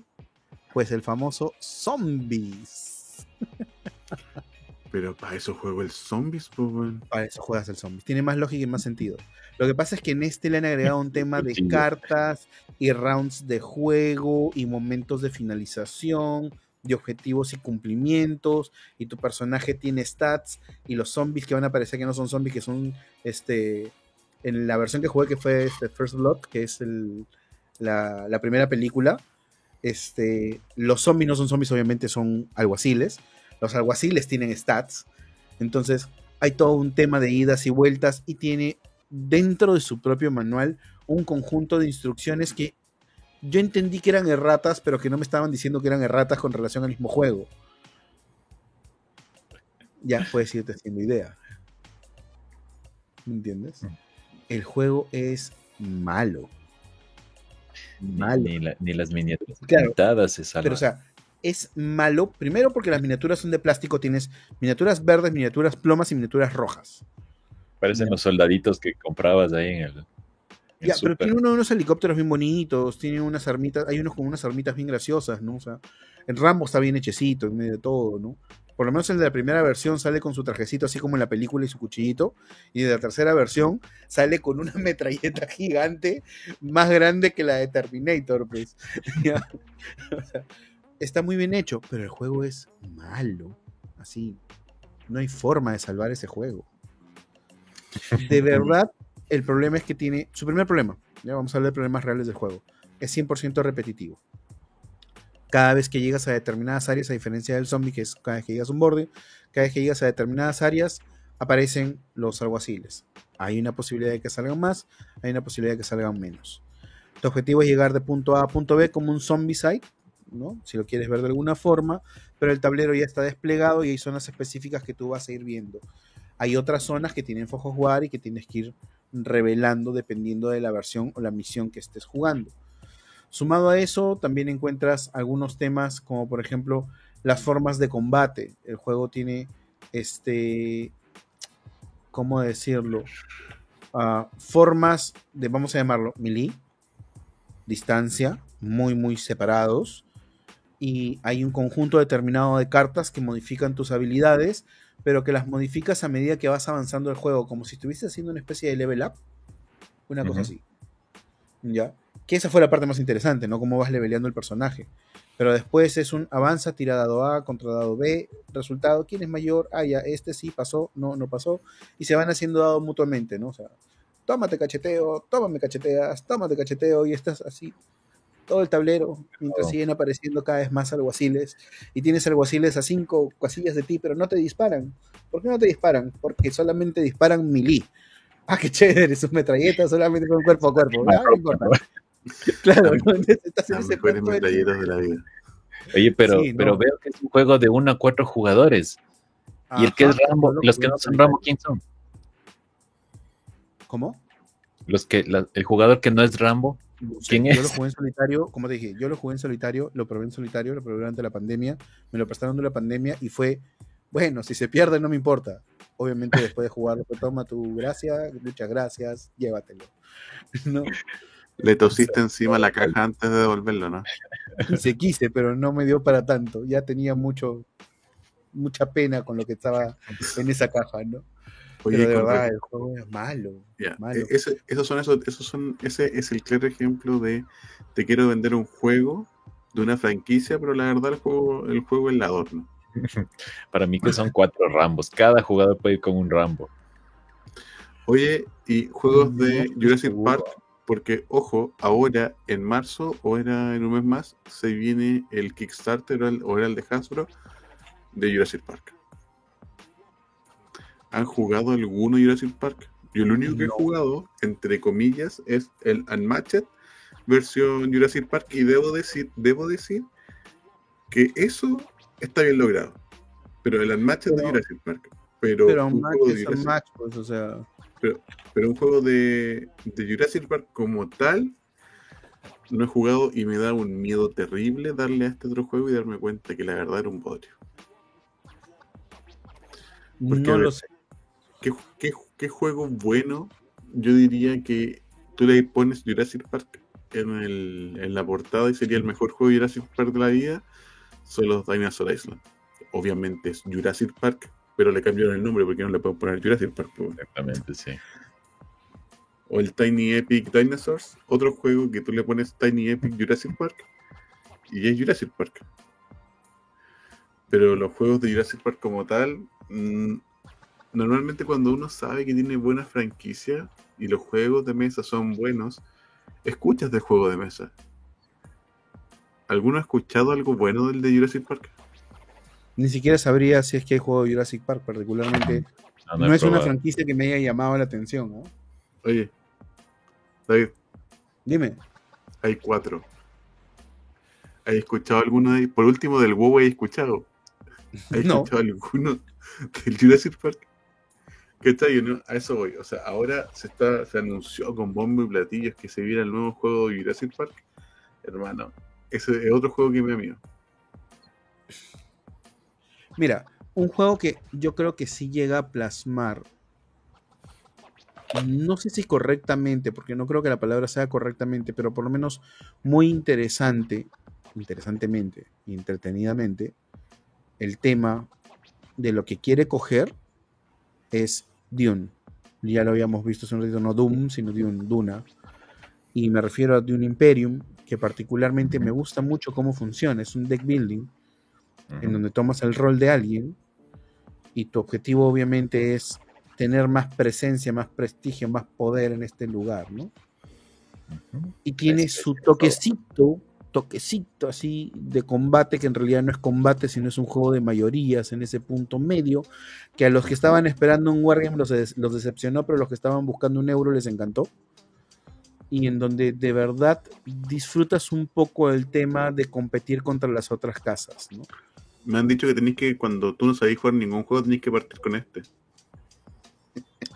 Pues el famoso Zombies. Pero para eso juego el zombies, pues, Para eso juegas el zombies. Tiene más lógica y más sentido. Lo que pasa es que en este le han agregado un tema de cartas y rounds de juego y momentos de finalización, de objetivos y cumplimientos. Y tu personaje tiene stats. Y los zombies que van a aparecer que no son zombies, que son este. En la versión que jugué, que fue este First Blood, que es la, la primera película. Este, los zombies no son zombies, obviamente son alguaciles los alguaciles tienen stats. Entonces hay todo un tema de idas y vueltas y tiene dentro de su propio manual un conjunto de instrucciones que yo entendí que eran erratas, pero que no me estaban diciendo que eran erratas con relación al mismo juego. Ya puedes irte haciendo idea. ¿Me entiendes? Mm. El juego es malo. Malo. Ni, las miniaturas pintadas se Pero, o sea, es malo, primero porque las miniaturas son de plástico, tienes miniaturas verdes, miniaturas plomas y miniaturas rojas. Parecen los soldaditos que comprabas ahí en el. ya, pero tiene unos helicópteros bien bonitos, tiene unas armitas, hay unos con unas armitas bien graciosas, ¿no? O sea, el Rambo está bien hechecito en medio de todo, ¿no? Por lo menos el de la primera versión sale con su trajecito así como en la película y su cuchillito. Y de la tercera versión sale con una metralleta gigante más grande que la de Terminator, pues. está muy bien hecho, pero el juego es malo. Así. No hay forma de salvar ese juego. De verdad, el problema es que tiene. Su primer problema, ya vamos a hablar de problemas reales del juego. Es 100% repetitivo cada vez que llegas a determinadas áreas, a diferencia del zombie, que es cada vez que llegas a un borde, cada vez que llegas a determinadas áreas, aparecen los alguaciles. Hay una posibilidad de que salgan más, hay una posibilidad de que salgan menos. Tu objetivo es llegar de punto A a punto B como un zombie site, ¿no? Si lo quieres ver de alguna forma, pero el tablero ya está desplegado y hay zonas específicas que tú vas a ir viendo. Hay otras zonas que tienen focos war y que tienes que ir revelando dependiendo de la versión o la misión que estés jugando. Sumado a eso, también encuentras algunos temas como por ejemplo las formas de combate. El juego tiene este, ¿cómo decirlo? Ah, formas de, vamos a llamarlo, melee, distancia, muy, muy separados. Y hay un conjunto determinado de cartas que modifican tus habilidades, pero que las modificas a medida que vas avanzando el juego, como si estuvieses haciendo una especie de level up. Una cosa así. ¿Ya? Que esa fue la parte más interesante, ¿no? Cómo vas leveleando el personaje. Pero después es un avanza, tira dado A contra dado B, resultado, ¿quién es mayor? Ah, ya, este sí pasó, no, no pasó. Y se van haciendo dado mutuamente, ¿no? O sea, tómate cacheteo, tómame cacheteas, tómate cacheteo, y estás así todo el tablero, mientras siguen apareciendo cada vez más alguaciles. Y tienes alguaciles a cinco casillas de ti, pero no te disparan. ¿Por qué no te disparan? Porque solamente disparan melee. Ah, qué chévere, sus metralletas solamente con cuerpo a cuerpo. Ah, no importa. Claro, ¿no? estás en ese de la vida. Oye, pero, pero veo que es un juego de 1 a 4 jugadores. y el que es Rambo, los que no son Rambo, ¿quién son? ¿Cómo? Los que, el jugador que no es Rambo, ¿quién es? Yo lo jugué en solitario, como te dije, yo lo jugué en solitario, lo probé en solitario, lo probé durante la pandemia, me lo prestaron durante la pandemia y fue, bueno, si se pierde no me importa. Obviamente después de jugarlo, pues toma tu gracia, muchas gracias, llévatelo. ¿No? Le tosiste encima la caja antes de devolverlo, ¿no? Se quise, pero no me dio para tanto. Ya tenía mucho, mucha pena con lo que estaba en esa caja, ¿no? Oye, de verdad, el juego es malo. malo. E-, esos son esos, son, ese es el claro ejemplo de te quiero vender un juego de una franquicia, pero la verdad el juego, el juego es el adorno. Para mí que son cuatro Rambos. Cada jugador puede ir con un Rambo. Oye, y juegos de Jurassic Park porque, ojo, ahora en marzo o era en un mes más, se viene el Kickstarter o era el de Hasbro de Jurassic Park. ¿Han jugado alguno Jurassic Park? Yo lo único que he jugado, entre comillas, es el Unmatched versión Jurassic Park y debo decir, debo decir que eso está bien logrado. Pero el Unmatched de Jurassic Park. Pero, pero un match pues, o sea pero, pero un juego de, de Jurassic Park como tal, no he jugado y me da un miedo terrible darle a este otro juego y darme cuenta que la verdad era un bodrio. no lo sé. ¿qué, juego bueno? Yo diría que tú le pones Jurassic Park en, el, en la portada y sería el mejor juego de Jurassic Park de la vida. Son los Dinosaur Island. Obviamente es Jurassic Park, pero le cambiaron el nombre porque no le puedo poner Jurassic Park. Exactamente, sí. O el Tiny Epic Dinosaurs, otro juego que tú le pones Tiny Epic Jurassic Park y es Jurassic Park. Pero los juegos de Jurassic Park como tal, mm, normalmente cuando uno sabe que tiene buena franquicia y los juegos de mesa son buenos, escuchas de juego de mesa. ¿Alguno ha escuchado algo bueno del de Jurassic Park? Ni siquiera sabría si es que hay juego de Jurassic Park particularmente. No, es una franquicia que me haya llamado la atención, ¿no? Oye, David. Dime. Hay cuatro. ¿Has escuchado alguno de Por último, del WoW he escuchado. ¿Has No. escuchado alguno del Jurassic Park? ¿Qué está no? A eso voy. O sea, ahora se está, se anunció con bombo y platillos que se viera el nuevo juego de Jurassic Park. Hermano, ese es otro juego que me da miedo. Mira, un juego que yo creo que sí llega a plasmar. No sé si correctamente, porque no creo que la palabra sea correctamente, pero por lo menos muy interesante, interesantemente y entretenidamente, el tema de lo que quiere coger es Dune. Ya lo habíamos visto hace un ratito, no Doom, sino Dune, Duna. Y me refiero a Dune Imperium, que particularmente me gusta mucho cómo funciona. Es un deck building en donde tomas el rol de alguien y tu objetivo obviamente es tener más presencia, más prestigio, más poder en este lugar, ¿no? Y tiene Es- su toquecito, toquecito así de combate, que en realidad no es combate, sino es un juego de mayorías en ese punto medio, que a los que estaban esperando un Wargame los, los decepcionó, pero a los que estaban buscando un euro les encantó. Y en donde de verdad disfrutas un poco el tema de competir contra las otras casas, ¿no? Me han dicho que tenéis que, cuando tú no sabéis jugar ningún juego, tenéis que partir con este.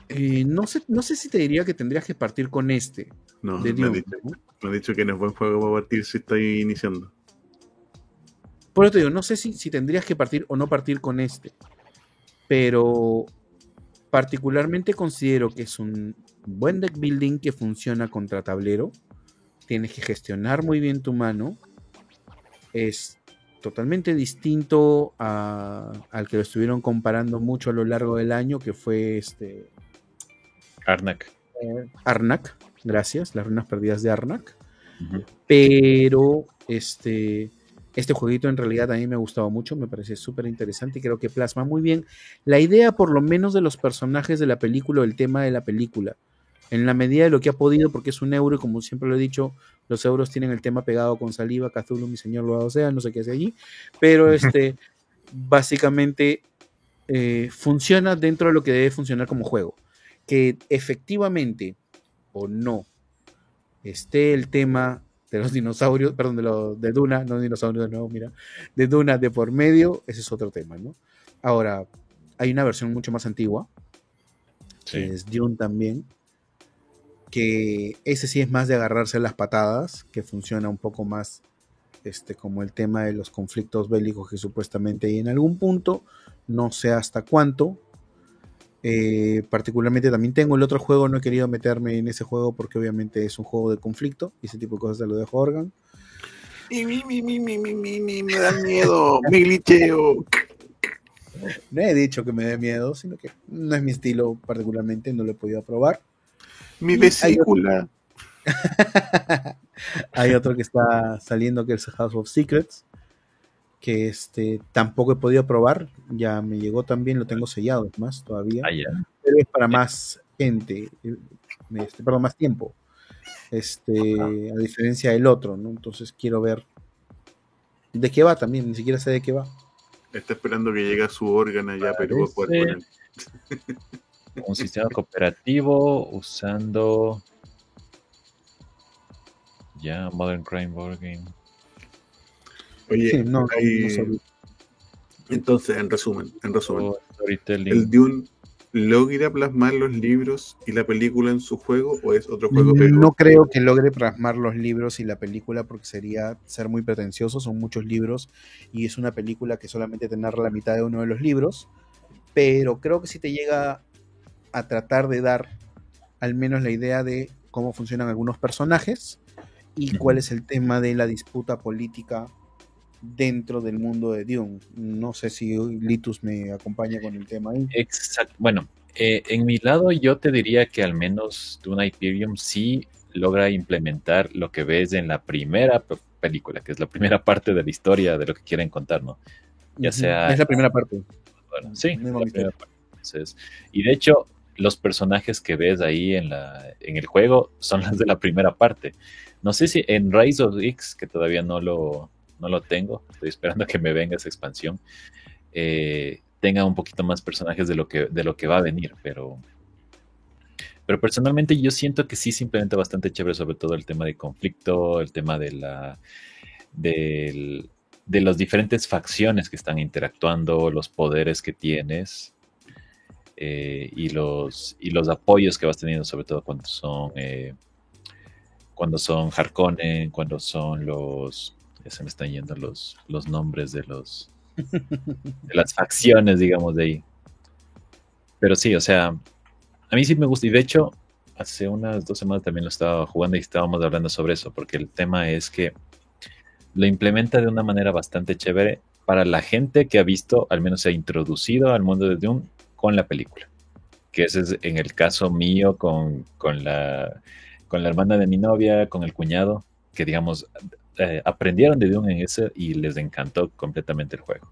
Eh, no, sé, no sé si te diría que tendrías que partir con este, No, me han, dicho, ¿no? me han dicho que no es buen juego para partir si estáis iniciando. Por eso te digo, no sé si, si tendrías que partir o no partir con este. Pero particularmente considero que es un buen deck building que funciona contra tablero. Tienes que gestionar muy bien tu mano. Es totalmente distinto a- al que lo estuvieron comparando mucho a lo largo del año, que fue este Arnak. Arnak. Gracias, las runas perdidas de Arnak. Pero este, este jueguito en realidad a mí me ha gustado mucho, me parece súper interesante y creo que plasma muy bien la idea por lo menos de los personajes de la película o el tema de la película, en la medida de lo que ha podido, porque es un euro y como siempre lo he dicho, los euros tienen el tema pegado con saliva, Cthulhu, mi señor lo sea, no sé qué hace allí, pero este, básicamente eh, funciona dentro de lo que debe funcionar como juego, que efectivamente o no esté el tema de los dinosaurios, perdón, de, los de Duna, no dinosaurios de nuevo, mira, de Duna de por medio, ese es otro tema, ¿no? Ahora, hay una versión mucho más antigua, que es Dune también, que ese sí es más de agarrarse las patadas, que funciona un poco más este, como el tema de los conflictos bélicos que supuestamente hay en algún punto, no sé hasta cuánto. Eh, particularmente también tengo el otro juego, no he querido meterme en ese juego porque obviamente es un juego de conflicto y ese tipo de cosas se lo dejo a Organ. Y mi, mi, mi, mi, mi, mi, mi, me da miedo, me gliteo. No he dicho que me dé miedo, sino que no es mi estilo particularmente, no lo he podido probar. Mi vesícula. Hay otro que está saliendo que es House of Secrets, que este tampoco he podido probar, ya me llegó también, lo tengo sellado, es más, todavía. Ah, ya. pero es para más gente, eh, este, perdón, más tiempo. Este, a diferencia del otro, ¿no? Entonces quiero ver de qué va también, ni siquiera sé de qué va. Está esperando que llegue a su órgano allá, pero Un sistema cooperativo usando ya Modern Crime Board Game. Oye, Sí, no, hay- no sabía. entonces, en resumen, en resumen, o Storytelling. ¿el Dune logra plasmar los libros y la película en su juego o es otro juego? pero- No creo que logre plasmar los libros y la película porque sería ser muy pretencioso, son muchos libros y es una película que solamente te narra la mitad de uno de los libros, pero creo que sí te llega a tratar de dar al menos la idea de cómo funcionan algunos personajes y cuál es el tema de la disputa política dentro del mundo de Dune. No sé si Litus me acompaña con el tema ahí. Exacto. Bueno, eh, en mi lado yo te diría que al menos Duna Imperium sí logra implementar lo que ves en la primera pe- película, que es la primera parte de la historia de lo que quieren contar, ¿no? Ya sea- Es la primera parte. Bueno, sí, la primera parte. Entonces, y de hecho, los personajes que ves ahí en, la, en el juego son los de la primera parte. No sé si en Rise of X, que todavía no lo, no lo tengo, estoy esperando que me venga esa expansión, eh, tenga un poquito más personajes de lo que, de lo que va a venir, pero, Pero personalmente yo siento que sí simplemente bastante chévere, sobre todo el tema de conflicto, el tema de la de las diferentes facciones que están interactuando, los poderes que tienes eh, y, los, y los apoyos que vas teniendo, sobre todo cuando son eh, cuando son Harkonnen, cuando son los ya se me están yendo los, los nombres de los de las facciones, digamos, de ahí. Pero sí, o sea, a mí sí me gusta. Y de hecho, hace unas dos semanas también lo estaba jugando y estábamos hablando sobre eso, porque el tema es que lo implementa de una manera bastante chévere para la gente que ha visto, al menos se ha introducido al mundo de Dune con la película. Que ese es en el caso mío con, con, la, con la hermana de mi novia, con el cuñado, que digamos, eh, aprendieron de Dune en ese y les encantó completamente el juego.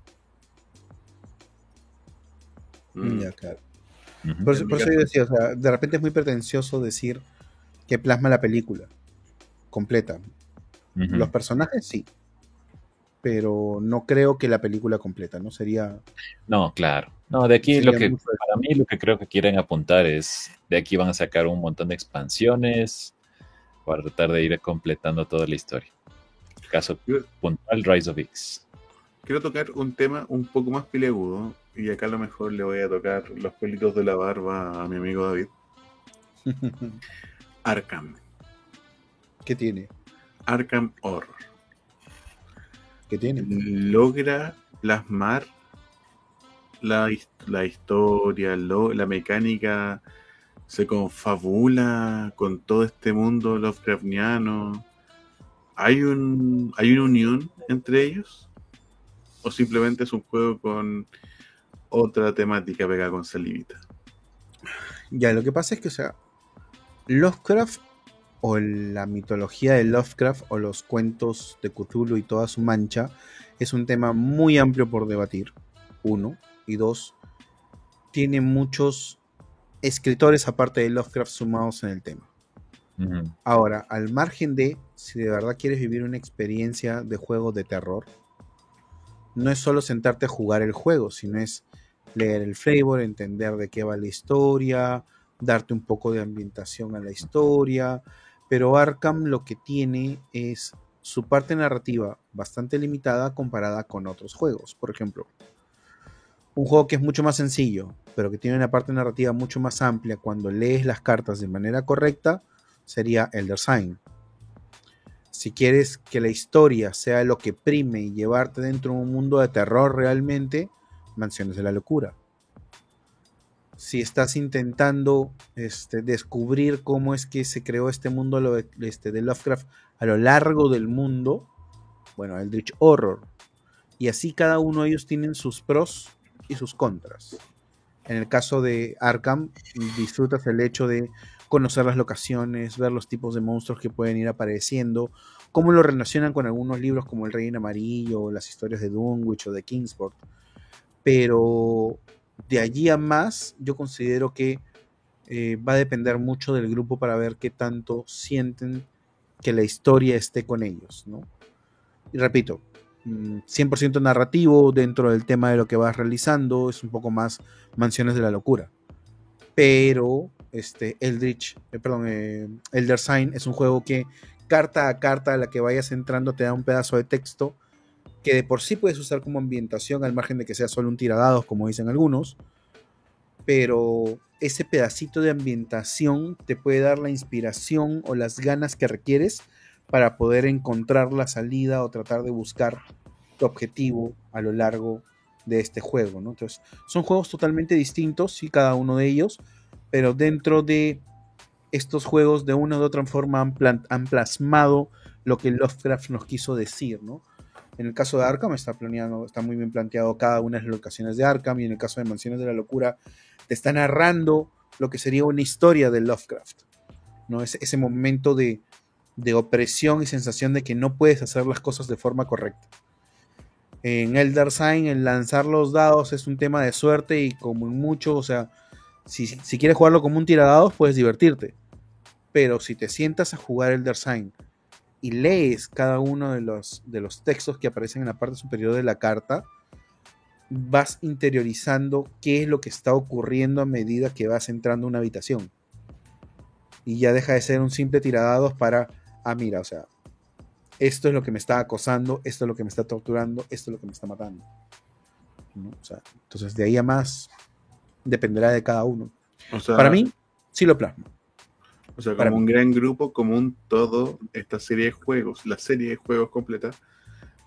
Mm. Ya, claro. Por, eso yo decía, o sea, de repente es muy pretencioso decir que plasma la película completa. Los personajes sí, pero no creo que la película completa, ¿no? Sería... No, claro. No, de aquí lo que, para mí lo que creo que quieren apuntar es, de aquí van a sacar un montón de expansiones para tratar de ir completando toda la historia. Caso puntual, Rise of X. Quiero tocar un tema un poco más peleagudo y acá a lo mejor le voy a tocar los pelitos de la barba a mi amigo David. Arkham. ¿Qué tiene? Arkham Horror. ¿Qué tiene? Logra plasmar la, la historia, la mecánica, se confabula con todo este mundo Lovecraftiano. ¿Hay, un, ¿Hay una unión entre ellos? ¿O simplemente es un juego con otra temática pegada con salivita? Ya, lo que pasa es que, o sea, Lovecraft o la mitología de Lovecraft o los cuentos de Cthulhu y toda su mancha es un tema muy amplio por debatir, uno, y dos, tiene muchos escritores aparte de Lovecraft sumados en el tema. Ahora, al margen de si de verdad quieres vivir una experiencia de juego de terror, no es solo sentarte a jugar el juego, sino es leer el flavor, entender de qué va la historia, darte un poco de ambientación a la historia, pero Arkham lo que tiene es su parte narrativa bastante limitada comparada con otros juegos. Por ejemplo, un juego que es mucho más sencillo, pero que tiene una parte narrativa mucho más amplia cuando lees las cartas de manera correcta, sería Elder Sign. Si quieres que la historia sea lo que prime y llevarte dentro de un mundo de terror realmente, Mansiones de la Locura si estás intentando este, descubrir cómo es que se creó este mundo este, de Lovecraft a lo largo del mundo, bueno, Eldritch Horror. Y así cada uno de ellos tienen sus pros y sus contras. En el caso de Arkham, disfrutas el hecho de conocer las locaciones, ver los tipos de monstruos que pueden ir apareciendo, cómo lo relacionan con algunos libros como El Rey en Amarillo, las historias de Dunwich o de Kingsport. Pero de allí a más, yo considero que eh, va a depender mucho del grupo para ver qué tanto sienten que la historia esté con ellos, ¿no? Y repito, 100% mm, narrativo dentro del tema de lo que vas realizando, es un poco más Mansiones de la Locura. Pero este Eldritch, eh, perdón, eh, Elder Sign es un juego que carta a carta a la que vayas entrando te da un pedazo de texto que de por sí puedes usar como ambientación al margen de que sea solo un tiradados, como dicen algunos, pero ese pedacito de ambientación te puede dar la inspiración o las ganas que requieres para poder encontrar la salida o tratar de buscar tu objetivo a lo largo de este juego. Entonces, son juegos totalmente distintos, sí, cada uno de ellos, pero dentro de estos juegos de una u otra forma han, han plasmado lo que Lovecraft nos quiso decir, ¿no? En el caso de Arkham está planeado, está muy bien planteado cada una de las locaciones de Arkham y en el caso de Mansiones de la Locura te está narrando lo que sería una historia de Lovecraft. ¿no? Ese, ese momento de, opresión y sensación de que no puedes hacer las cosas de forma correcta. En Elder Sign, el lanzar los dados es un tema de suerte y como en mucho, o sea, si, si quieres jugarlo como un tiradados, puedes divertirte. Pero si te sientas a jugar Elder Sign y lees cada uno de los, de los textos que aparecen en la parte superior de la carta, vas interiorizando qué es lo que está ocurriendo a medida que vas entrando a una habitación. y ya deja de ser un simple tiradados para, ah, mira, o sea, esto es lo que me está acosando, esto es lo que me está torturando, esto es lo que me está matando. entonces, de ahí a más, dependerá de cada uno. Para mí, sí lo plasmo. O sea, como un gran grupo, como un todo, esta serie de juegos, la serie de juegos completa,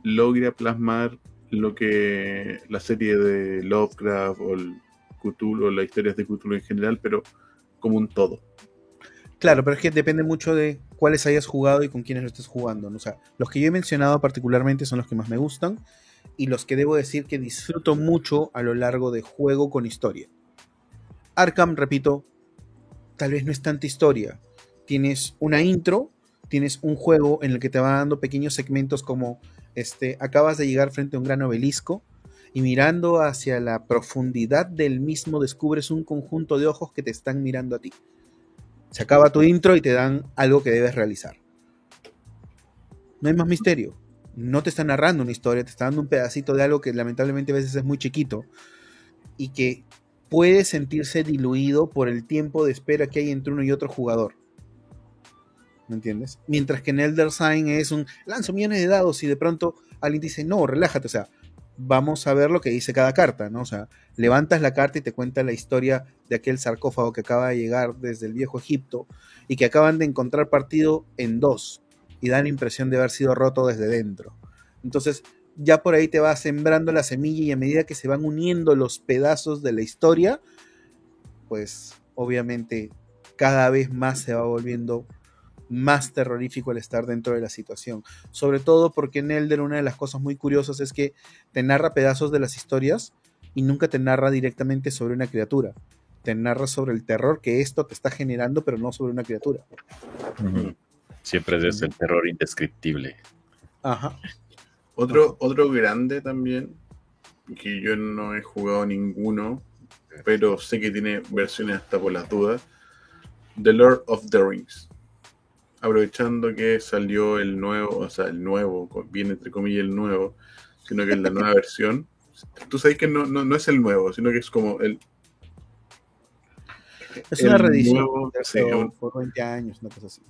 logra plasmar lo que la serie de Lovecraft o el Cthulhu o las historias de Cthulhu en general, pero como un todo. Claro, pero es que depende mucho de cuáles hayas jugado y con quiénes lo estés jugando. O sea, los que yo he mencionado particularmente son los que más me gustan y los que debo decir que disfruto mucho a lo largo de juego con historia. Arkham, repito, tal vez no es tanta historia. Tienes una intro, tienes un juego en el que te va dando pequeños segmentos como este, acabas de llegar frente a un gran obelisco y mirando hacia la profundidad del mismo descubres un conjunto de ojos que te están mirando a ti. Se acaba tu intro y te dan algo que debes realizar. No hay más misterio. No te está narrando una historia, te está dando un pedacito de algo que lamentablemente a veces es muy chiquito y que puede sentirse diluido por el tiempo de espera que hay entre uno y otro jugador. ¿Me entiendes? Mientras que en Elder es un lanzo millones de dados y de pronto alguien dice, no, relájate, o sea, vamos a ver lo que dice cada carta, ¿no? O sea, levantas la carta y te cuenta la historia de aquel sarcófago que acaba de llegar desde el viejo Egipto y que acaban de encontrar partido en dos y dan la impresión de haber sido roto desde dentro. Entonces, ya por ahí te va sembrando la semilla y a medida que se van uniendo los pedazos de la historia, pues obviamente cada vez más se va volviendo más terrorífico el estar dentro de la situación. Sobre todo porque en Elder una de las cosas muy curiosas es que te narra pedazos de las historias y nunca te narra directamente sobre una criatura. Te narra sobre el terror que esto te está generando, pero no sobre una criatura. Siempre es el terror indescriptible. Ajá. Otro, otro grande también, que yo no he jugado ninguno, pero sé que tiene versiones hasta por las dudas, The Lord of the Rings. Aprovechando que salió el nuevo, o sea, el nuevo, viene entre comillas el nuevo, sino que es la nueva versión. Tú sabes que no, no, es el nuevo, sino que es como el, es una reedición por 20 años, una cosa así.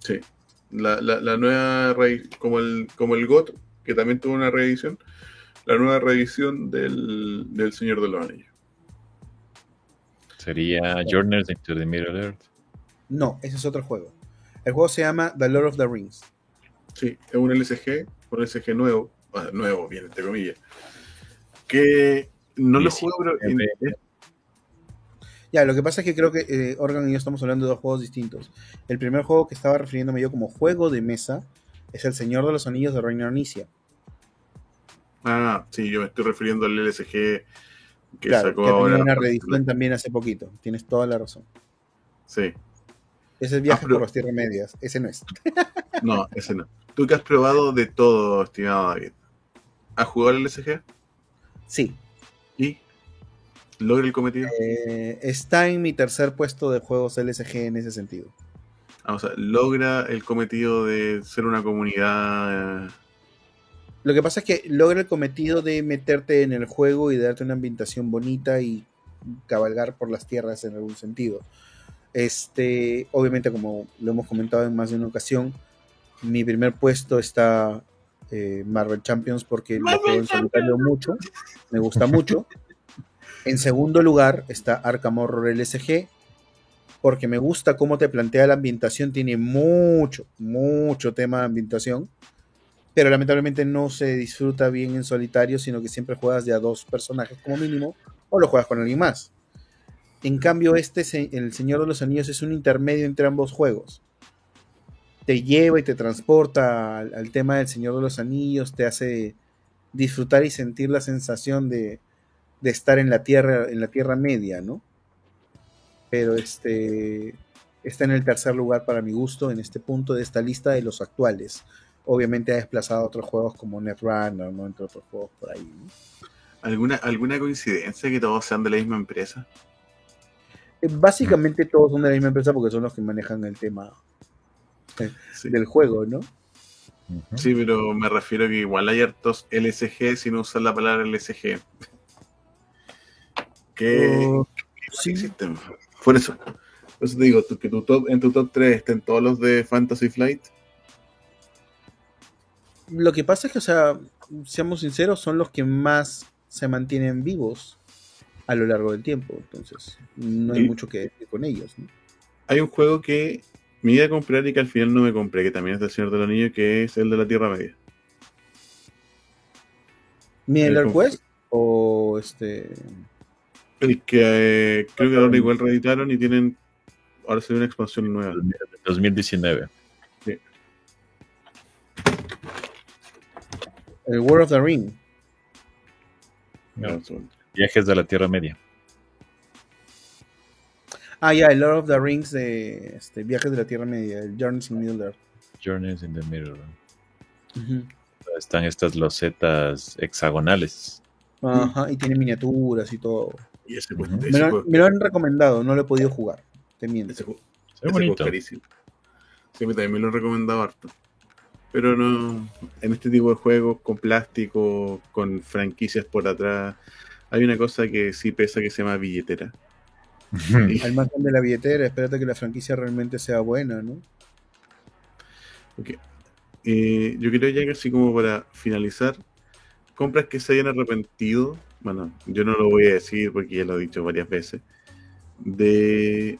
Sí. La, la, la nueva como el, como el GOT, que también tuvo una reedición, la nueva reedición del, del Señor de los Anillos. ¿Sería Journey's into the Middle Earth? No, ese es otro juego. El juego se llama The Lord of the Rings. Sí, es un LSG, un LSG nuevo, nuevo, bien, entre comillas, que no lo juego, pero... Ya, lo que pasa es que creo que eh, Organ y yo estamos hablando de dos juegos distintos. El primer juego que estaba refiriéndome yo como juego de mesa es El Señor de los Anillos de Reino Onicia. Ah, sí, yo me estoy refiriendo al LSG que sacó que ahora. una reedición también hace poquito. Tienes toda la razón. Sí. Ese es viaje por las tierras medias. Ese no es. no, ese no. Tú que has probado de todo, estimado David. ¿Has jugado al LSG? Sí. ¿Y? ¿Logra el cometido? Eh, está en mi tercer puesto de juegos LSG en ese sentido. Ah, o sea, logra el cometido de ser una comunidad. Eh, Lo que pasa es que logra el cometido de meterte en el juego y darte una ambientación bonita y cabalgar por las tierras en algún sentido. Este, obviamente, como lo hemos comentado en más de una ocasión, mi primer puesto está eh, Marvel Champions porque lo juego en solitario mucho, me gusta mucho. En segundo lugar está Arkham Horror LSG, porque me gusta cómo te plantea la ambientación, tiene mucho, mucho tema de ambientación, pero lamentablemente no se disfruta bien en solitario, sino que siempre juegas de a dos personajes como mínimo, o lo juegas con alguien más. En cambio, este, El Señor de los Anillos, es un intermedio entre ambos juegos. Te lleva y te transporta al, tema del Señor de los Anillos, te hace disfrutar y sentir la sensación de, de estar en la tierra, en la tierra media, ¿no? Pero este está en el tercer lugar para mi gusto en este punto de esta lista de los actuales. Obviamente ha desplazado a otros juegos como Netrunner, ¿no? Entre otros juegos por ahí. ¿Alguna, ¿Alguna coincidencia que todos sean de la misma empresa? Eh, básicamente todos son de la misma empresa porque son los que manejan el tema eh, del juego, ¿no? Sí, pero me refiero a que igual hay hartos LSG sin usar la palabra LSG que, oh, sí. existen. Por eso. Por eso te digo, que tu top, en tu top 3 estén todos los de Fantasy Flight. Lo que pasa es que, o sea, seamos sinceros, son los que más se mantienen vivos a lo largo del tiempo. Entonces, no hay mucho que decir con ellos. Hay un juego que me iba a comprar y que al final no me compré, que también es del Señor de los Anillos, que es el de la Tierra Media. ¿Middle Quest? O este. El que eh, creo que ahora igual reeditaron y tienen. Ahora se ve una expansión nueva. 2019. Sí. El World of the Ring. Viajes de la Tierra Media. Ah, ya, el Lord of the Rings de este, Viajes de la Tierra Media, el Journeys in Middle Earth. Journeys in the Middle Earth. Están estas losetas hexagonales. Ajá, y tiene miniaturas y todo. Y ese, me, lo, han recomendado, no lo he podido jugar. Te miento. Ese, es bonito. carísimo. Sí, también me lo han recomendado harto. Pero no, en este tipo de juegos con plástico, con franquicias por atrás, hay una cosa que sí pesa que se llama billetera. Al más de la billetera, espérate que la franquicia realmente sea buena, ¿no? Ok. Eh, yo creo ya que así como para finalizar, compras que se hayan arrepentido, bueno, yo no lo voy a decir porque ya lo he dicho varias veces, de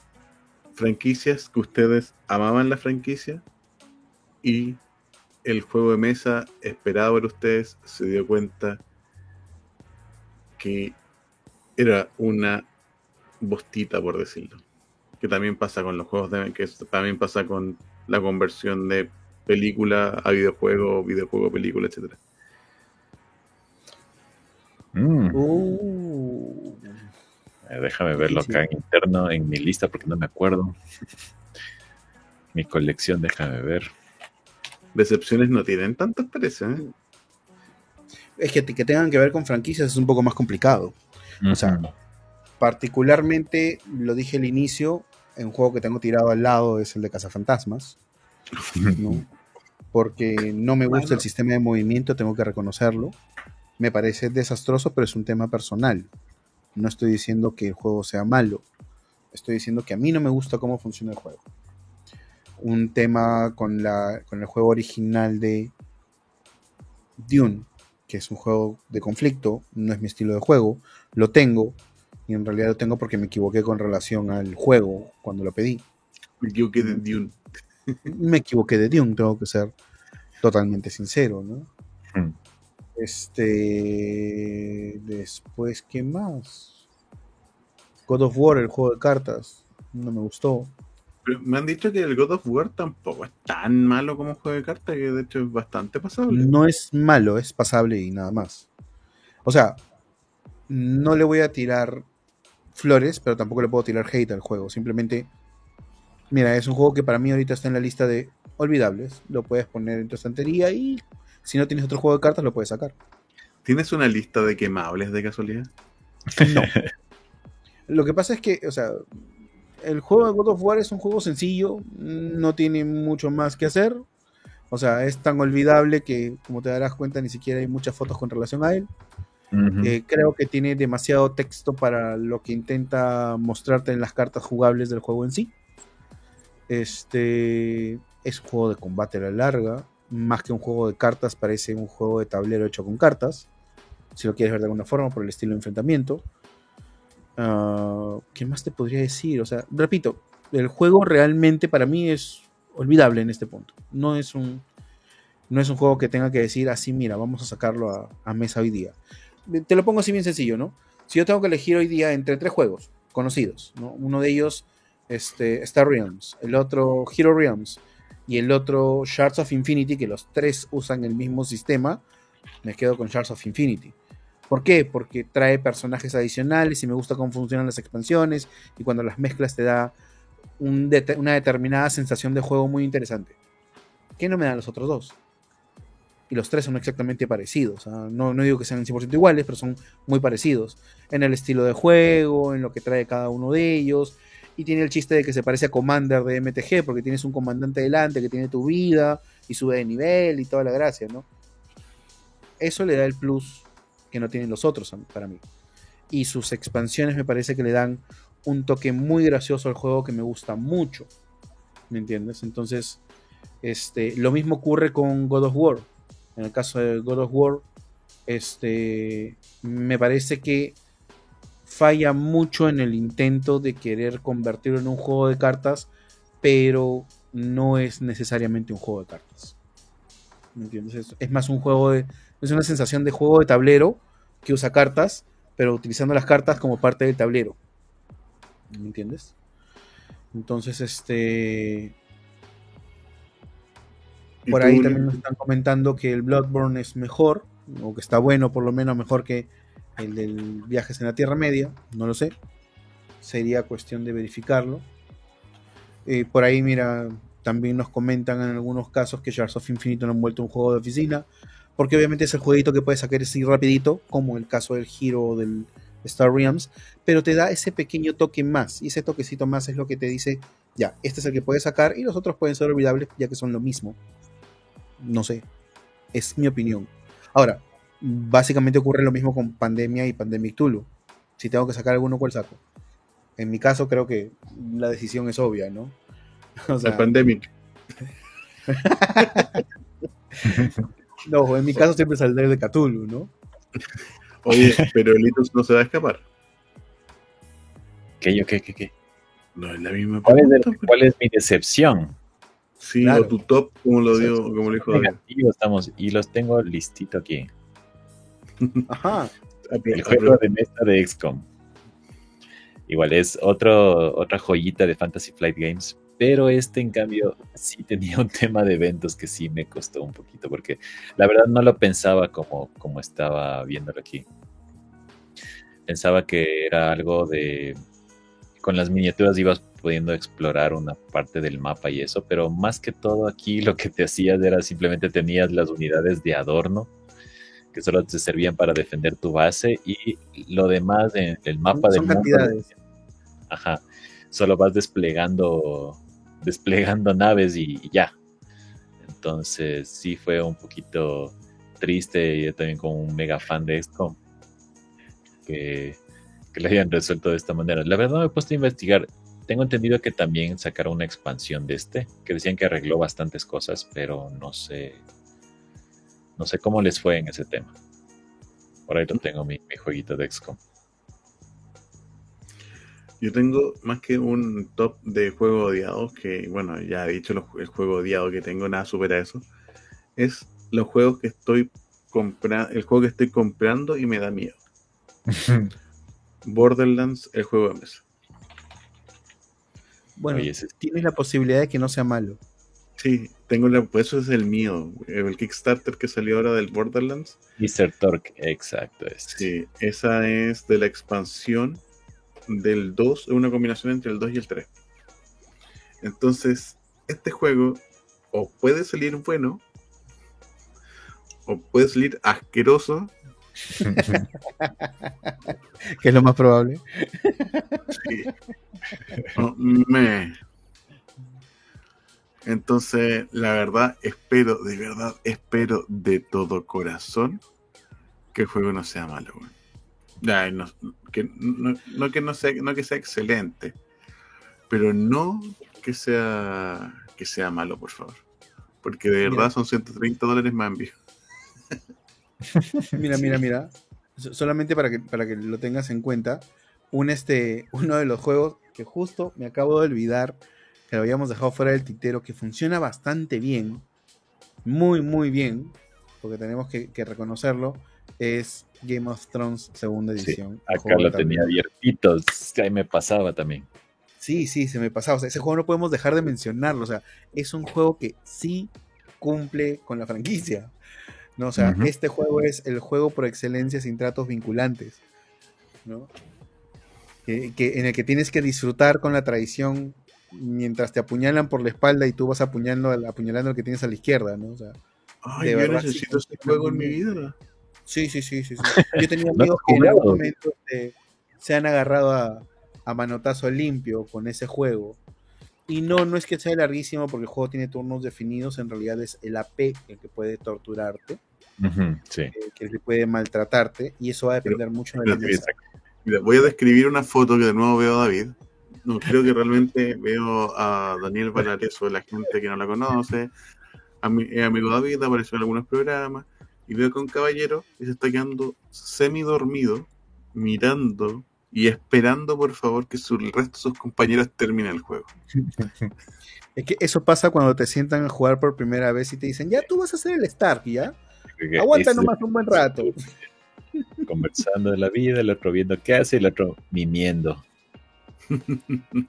franquicias que ustedes amaban la franquicia y el juego de mesa esperado por ustedes se dio cuenta que era una bostita, por decirlo. Que también pasa con los juegos de que también pasa con la conversión de película a videojuego, videojuego, película, etcétera. Mm. Uh. Eh, déjame verlo acá en interno, en mi lista, porque no me acuerdo. mi colección, déjame ver. Decepciones no tienen tantas, parece. ¿eh? Es que, que tengan que ver con franquicias es un poco más complicado. O sea, particularmente, lo dije al inicio, en un juego que tengo tirado al lado es el de Cazafantasmas. ¿no? Porque no me gusta el sistema de movimiento, tengo que reconocerlo. Me parece desastroso, pero es un tema personal. No estoy diciendo que el juego sea malo. Estoy diciendo que a mí no me gusta cómo funciona el juego un tema con, la, con el juego original de Dune, que es un juego de conflicto, no es mi estilo de juego, lo tengo, y en realidad lo tengo porque me equivoqué con relación al juego cuando lo pedí. Me equivoqué de Dune. me equivoqué de Dune, tengo que ser totalmente sincero, ¿no? Hmm. Este. Después, ¿qué más? God of War, el juego de cartas. No me gustó me han dicho que el God of War tampoco es tan malo como un juego de cartas, que de hecho es bastante pasable. No es malo, es pasable y nada más. O sea, no le voy a tirar flores, pero tampoco le puedo tirar hate al juego. Simplemente, mira, es un juego que para mí ahorita está en la lista de olvidables. Lo puedes poner en tu estantería y si no tienes otro juego de cartas, lo puedes sacar. ¿Tienes una lista de quemables de casualidad? No. Lo que pasa es que, o sea, el juego de God of War es un juego sencillo, no tiene mucho más que hacer. O sea, es tan olvidable que, como te darás cuenta, ni siquiera hay muchas fotos con relación a él. Eh, creo que tiene demasiado texto para lo que intenta mostrarte en las cartas jugables del juego en sí. Este es un juego de combate a la larga. Más que un juego de cartas, parece un juego de tablero hecho con cartas. Si lo quieres ver de alguna forma, por el estilo de enfrentamiento. Ah, ¿Qué más te podría decir? O sea, repito, el juego realmente para mí es olvidable en este punto. No es un, no es un juego que tenga que decir así, mira, vamos a sacarlo a, mesa hoy día. Te lo pongo así bien sencillo, ¿no? Si yo tengo que elegir hoy día entre tres juegos conocidos, ¿no? Uno de ellos, este, Star Realms, el otro Hero Realms y el otro Shards of Infinity, que los tres usan el mismo sistema, me quedo con Shards of Infinity. ¿Por qué? Porque trae personajes adicionales y me gusta cómo funcionan las expansiones y cuando las mezclas te da una determinada sensación de juego muy interesante. ¿Qué no me dan los otros dos? Y los tres son exactamente parecidos. ¿ah? No, no, digo que sean 100% iguales, pero son muy parecidos. En el estilo de juego, en lo que trae cada uno de ellos. Y tiene el chiste de que se parece a Commander de MTG, porque tienes un comandante delante que tiene tu vida y sube de nivel y toda la gracia, ¿no? Eso le da el plus que no tienen los otros para mí. Y sus expansiones me parece que le dan un toque muy gracioso al juego que me gusta mucho. ¿Me entiendes? Entonces, este, lo mismo ocurre con God of War. En el caso de God of War, este, me parece que falla mucho en el intento de querer convertirlo en un juego de cartas, pero no es necesariamente un juego de cartas. ¿Me entiendes? Es, más un juego de. Es una sensación de juego de tablero que usa cartas, pero utilizando las cartas como parte del tablero. ¿Me entiendes? Entonces, este. Por ahí también nos están comentando que el Bloodborne es mejor, o que está bueno, por lo menos mejor que el del Viajes en la Tierra Media. No lo sé. Sería cuestión de verificarlo. Eh, por ahí, mira, también nos comentan en algunos casos que Shards of Infinite no han vuelto un juego de oficina. Porque obviamente es el jueguito que puedes sacar así rapidito, como el caso del Hero del Star Realms, pero te da ese pequeño toque más, y ese toquecito más es lo que te dice, ya, este es el que puedes sacar, y los otros pueden ser olvidables ya que son lo mismo. No sé, es mi opinión. Ahora, básicamente ocurre lo mismo con Pandemia y Pandemic Tulu. Si tengo que sacar alguno, ¿cuál saco? En mi caso creo que la decisión es obvia, ¿no? O sea, Pandemic. no, en mi caso siempre saldré de Cthulhu, ¿no? Oye, pero Litos no se va a escapar. ¿Qué yo qué, qué, qué? No es la misma ¿Cuál, es. ¿cuál es mi decepción? Sí, o tu top, como lo dio, como lo dijo estamos, y los tengo listito aquí. Ajá. El juego de mesa de XCOM. Igual es otro, otra joyita de Fantasy Flight Games. Pero este, en cambio, sí tenía un tema de eventos que sí me costó un poquito. Porque la verdad no lo pensaba como, como estaba viéndolo aquí. Pensaba que era algo de. Con las miniaturas ibas pudiendo explorar una parte del mapa y eso, pero más que todo aquí lo que te hacías era simplemente tenías las unidades de adorno que solo te servían para defender tu base y lo demás en el mapa del cantidades. ajá, solo vas desplegando desplegando naves y, ya. Entonces sí fue un poquito triste y yo también como un mega fan de esto que, que lo hayan resuelto de esta manera. La verdad me he puesto a investigar. Tengo entendido que también sacaron una expansión de este, que decían que arregló bastantes cosas, pero no sé no sé cómo les fue en ese tema. Por ahí lo tengo mi, jueguito de XCOM. Yo tengo más que un top de juegos odiados, que bueno, ya he dicho el juego odiado que tengo, nada supera eso. Es los juegos que estoy comprando, el juego que estoy comprando y me da miedo. Borderlands, el juego de mesa. Bueno, tienes la posibilidad de que no sea malo. Sí, tengo la, pues eso es el mío, el Kickstarter que salió ahora del Borderlands. Mr. Torque, exacto. Sí, esa es de la expansión del 2, una combinación entre el 2 y el 3. Entonces, este juego o puede salir bueno, o puede salir asqueroso. que es lo más probable. Sí. me, entonces, la verdad, espero, de verdad, espero de todo corazón que el juego no sea malo, no, que, no, que no sea, no que sea excelente, pero no que sea que sea malo, por favor. Porque de verdad son 130 dólares más envío. mira, mira, mira. Solamente para que, para que lo tengas en cuenta, un este, uno de los juegos que justo me acabo de olvidar que lo habíamos dejado fuera del tintero, que funciona bastante bien, muy, muy bien, porque tenemos que, reconocerlo, es Game of Thrones segunda edición. acá lo tenía abiertito, ahí me pasaba también. Sí, sí, se me pasaba. O sea, ese juego no podemos dejar de mencionarlo. O sea, es un juego que sí cumple con la franquicia. ¿no? O sea, este juego es el juego por excelencia sin tratos vinculantes. ¿no? Que, en el que tienes que disfrutar con la tradición mientras te apuñalan por la espalda y tú vas apuñalando, apuñalando al que tienes a la izquierda, ¿no? O sea, Ay, yo necesito este juego en mi vida. Sí, sí, sí, sí. Yo tenía amigos que en algún momento se han agarrado a, a, manotazo limpio con ese juego. Y no, no es que sea larguísimo porque el juego tiene turnos definidos, en realidad es el AP el que puede torturarte, sí. Eh, que, el que puede maltratarte, y eso va a depender mucho de la mesa. Mira, voy a describir una foto que de nuevo veo a David. No, creo que realmente veo a Daniel Valareso, la gente que no la conoce. A mi, amigo David, apareció en algunos programas. Y veo que un caballero que se está quedando semi dormido, mirando y esperando, por favor, que el resto de sus compañeros terminen el juego. Es que eso pasa cuando te sientan a jugar por primera vez y te dicen, ya tú vas a ser el Stark, ¿ya? Aguanta nomás un buen rato. Conversando de la vida, el otro viendo qué hace y el otro mimiendo.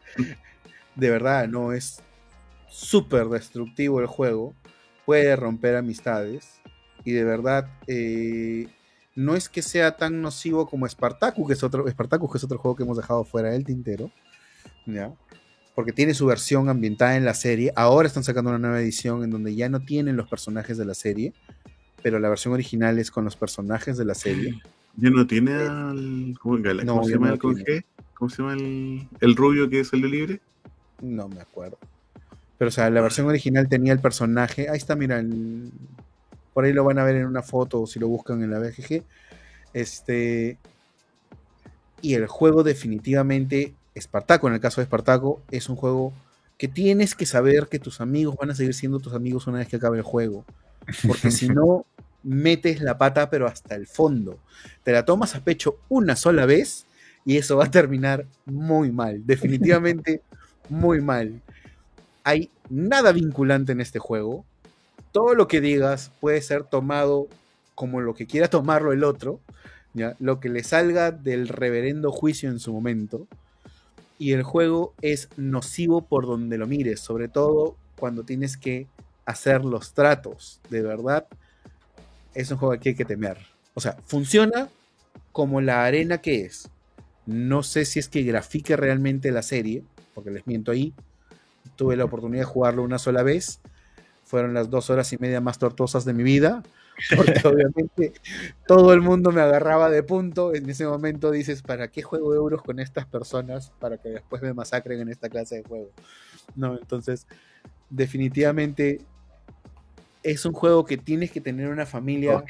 De verdad, no, es súper destructivo el juego. Puede romper amistades. Y de verdad, eh, no es que sea tan nocivo como Spartacus, que es otro, Spartacus, que es otro juego que hemos dejado fuera del tintero. ¿ya? Porque tiene su versión ambientada en la serie. Ahora están sacando una nueva edición en donde ya no tienen los personajes de la serie pero la versión original es con los personajes de la serie. Ya no tiene al. ¿Cómo, se llama el ¿Cómo se llama el, rubio que es el de libre? No me acuerdo. Pero, o sea, la versión original tenía el personaje. Ahí está, mira. por ahí lo van a ver en una foto si lo buscan en la BGG. Este. Y el juego, definitivamente, Espartaco, en el caso de Espartaco, es un juego que tienes que saber que tus amigos van a seguir siendo tus amigos una vez que acabe el juego. Porque si no, metes la pata, pero hasta el fondo. Te la tomas a pecho una sola vez y eso va a terminar muy mal. Definitivamente muy mal. Hay nada vinculante en este juego. Todo lo que digas puede ser tomado como lo que quiera tomarlo el otro. ¿ya? Lo que le salga del reverendo juicio en su momento. Y el juego es nocivo por donde lo mires, sobre todo cuando tienes que hacer los tratos. De verdad, es un juego que hay que temer. O sea, funciona como la arena que es. No sé si es que grafique realmente la serie, porque les miento ahí. Tuve la oportunidad de jugarlo una sola vez. Fueron las dos horas y media más tortuosas de mi vida. Porque obviamente todo el mundo me agarraba de punto. En ese momento dices, ¿para qué juego euros con estas personas? Para que después me masacren en esta clase de juego. No, entonces, definitivamente es un juego que tienes que tener una familia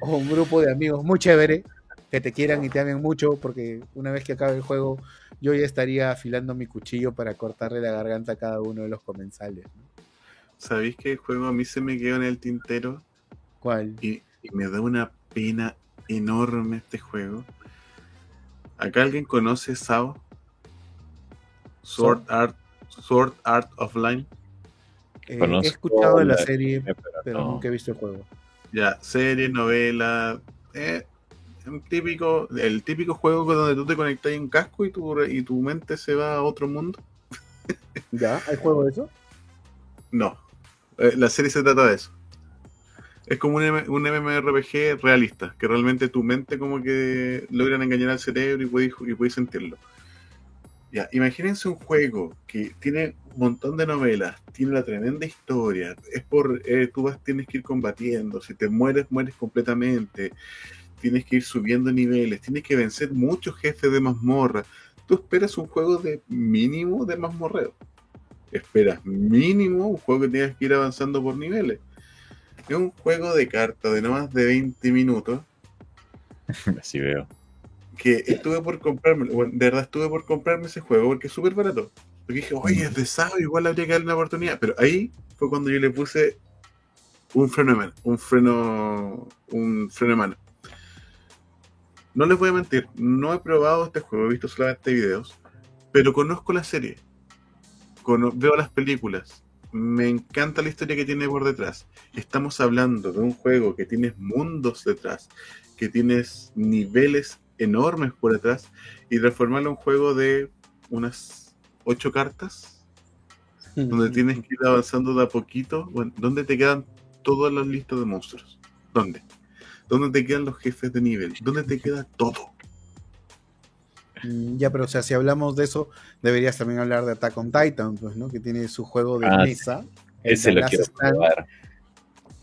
oh, o un grupo de amigos muy chévere que te quieran y te amen mucho, porque una vez que acabe el juego, yo ya estaría afilando mi cuchillo para cortarle la garganta a cada uno de los comensales. ¿Sabéis que el juego a mí se me quedó en el tintero? ¿Cuál? Y, me da una pena enorme este juego. ¿Acá alguien conoce SAO? Sword Art, Sword Art Offline. Eh, he escuchado de la, serie, pero, nunca he visto el juego. Ya, serie, novela. Eh, típico, el típico juego donde tú te conectas en un casco y tu, y tu mente se va a otro mundo. ¿Ya? ¿Hay juego de eso? No. Eh, la serie se trata de eso. Es como un, un MMORPG realista, que realmente tu mente como que logran engañar al cerebro y puedes, y puedes sentirlo. Ya, imagínense un juego que tiene un montón de novelas, tiene una tremenda historia, es por, eh, tú vas, tienes que ir combatiendo, si te mueres, mueres completamente, tienes que ir subiendo niveles, tienes que vencer muchos jefes de mazmorra. Tú esperas un juego de mínimo de mazmorreo. Esperas mínimo un juego que tengas que ir avanzando por niveles. Es un juego de cartas de no más de 20 minutos. Así veo que estuve por comprarme, bueno, de verdad estuve por comprarme ese juego porque es súper barato. Porque dije, oye, es de sábado, igual habría que darle una oportunidad. Pero ahí fue cuando yo le puse un freno de mano, un freno, un freno de mano. No les voy a mentir, no he probado este juego, he visto solamente videos, pero conozco la serie, veo las películas, me encanta la historia que tiene por detrás. Estamos hablando de un juego que tiene mundos detrás, que tienes niveles enormes por detrás y transformarlo en un juego de unas ocho cartas donde tienes que ir avanzando de a poquito. Bueno, ¿dónde te quedan todas las listas de monstruos? ¿Dónde? ¿Dónde te quedan los jefes de nivel? ¿Dónde te queda todo? Mm, ya, pero o sea, si hablamos de eso, deberías también hablar de Attack on Titan, pues, ¿no? Que tiene su juego de ah, mesa. Ese lo quiero probar.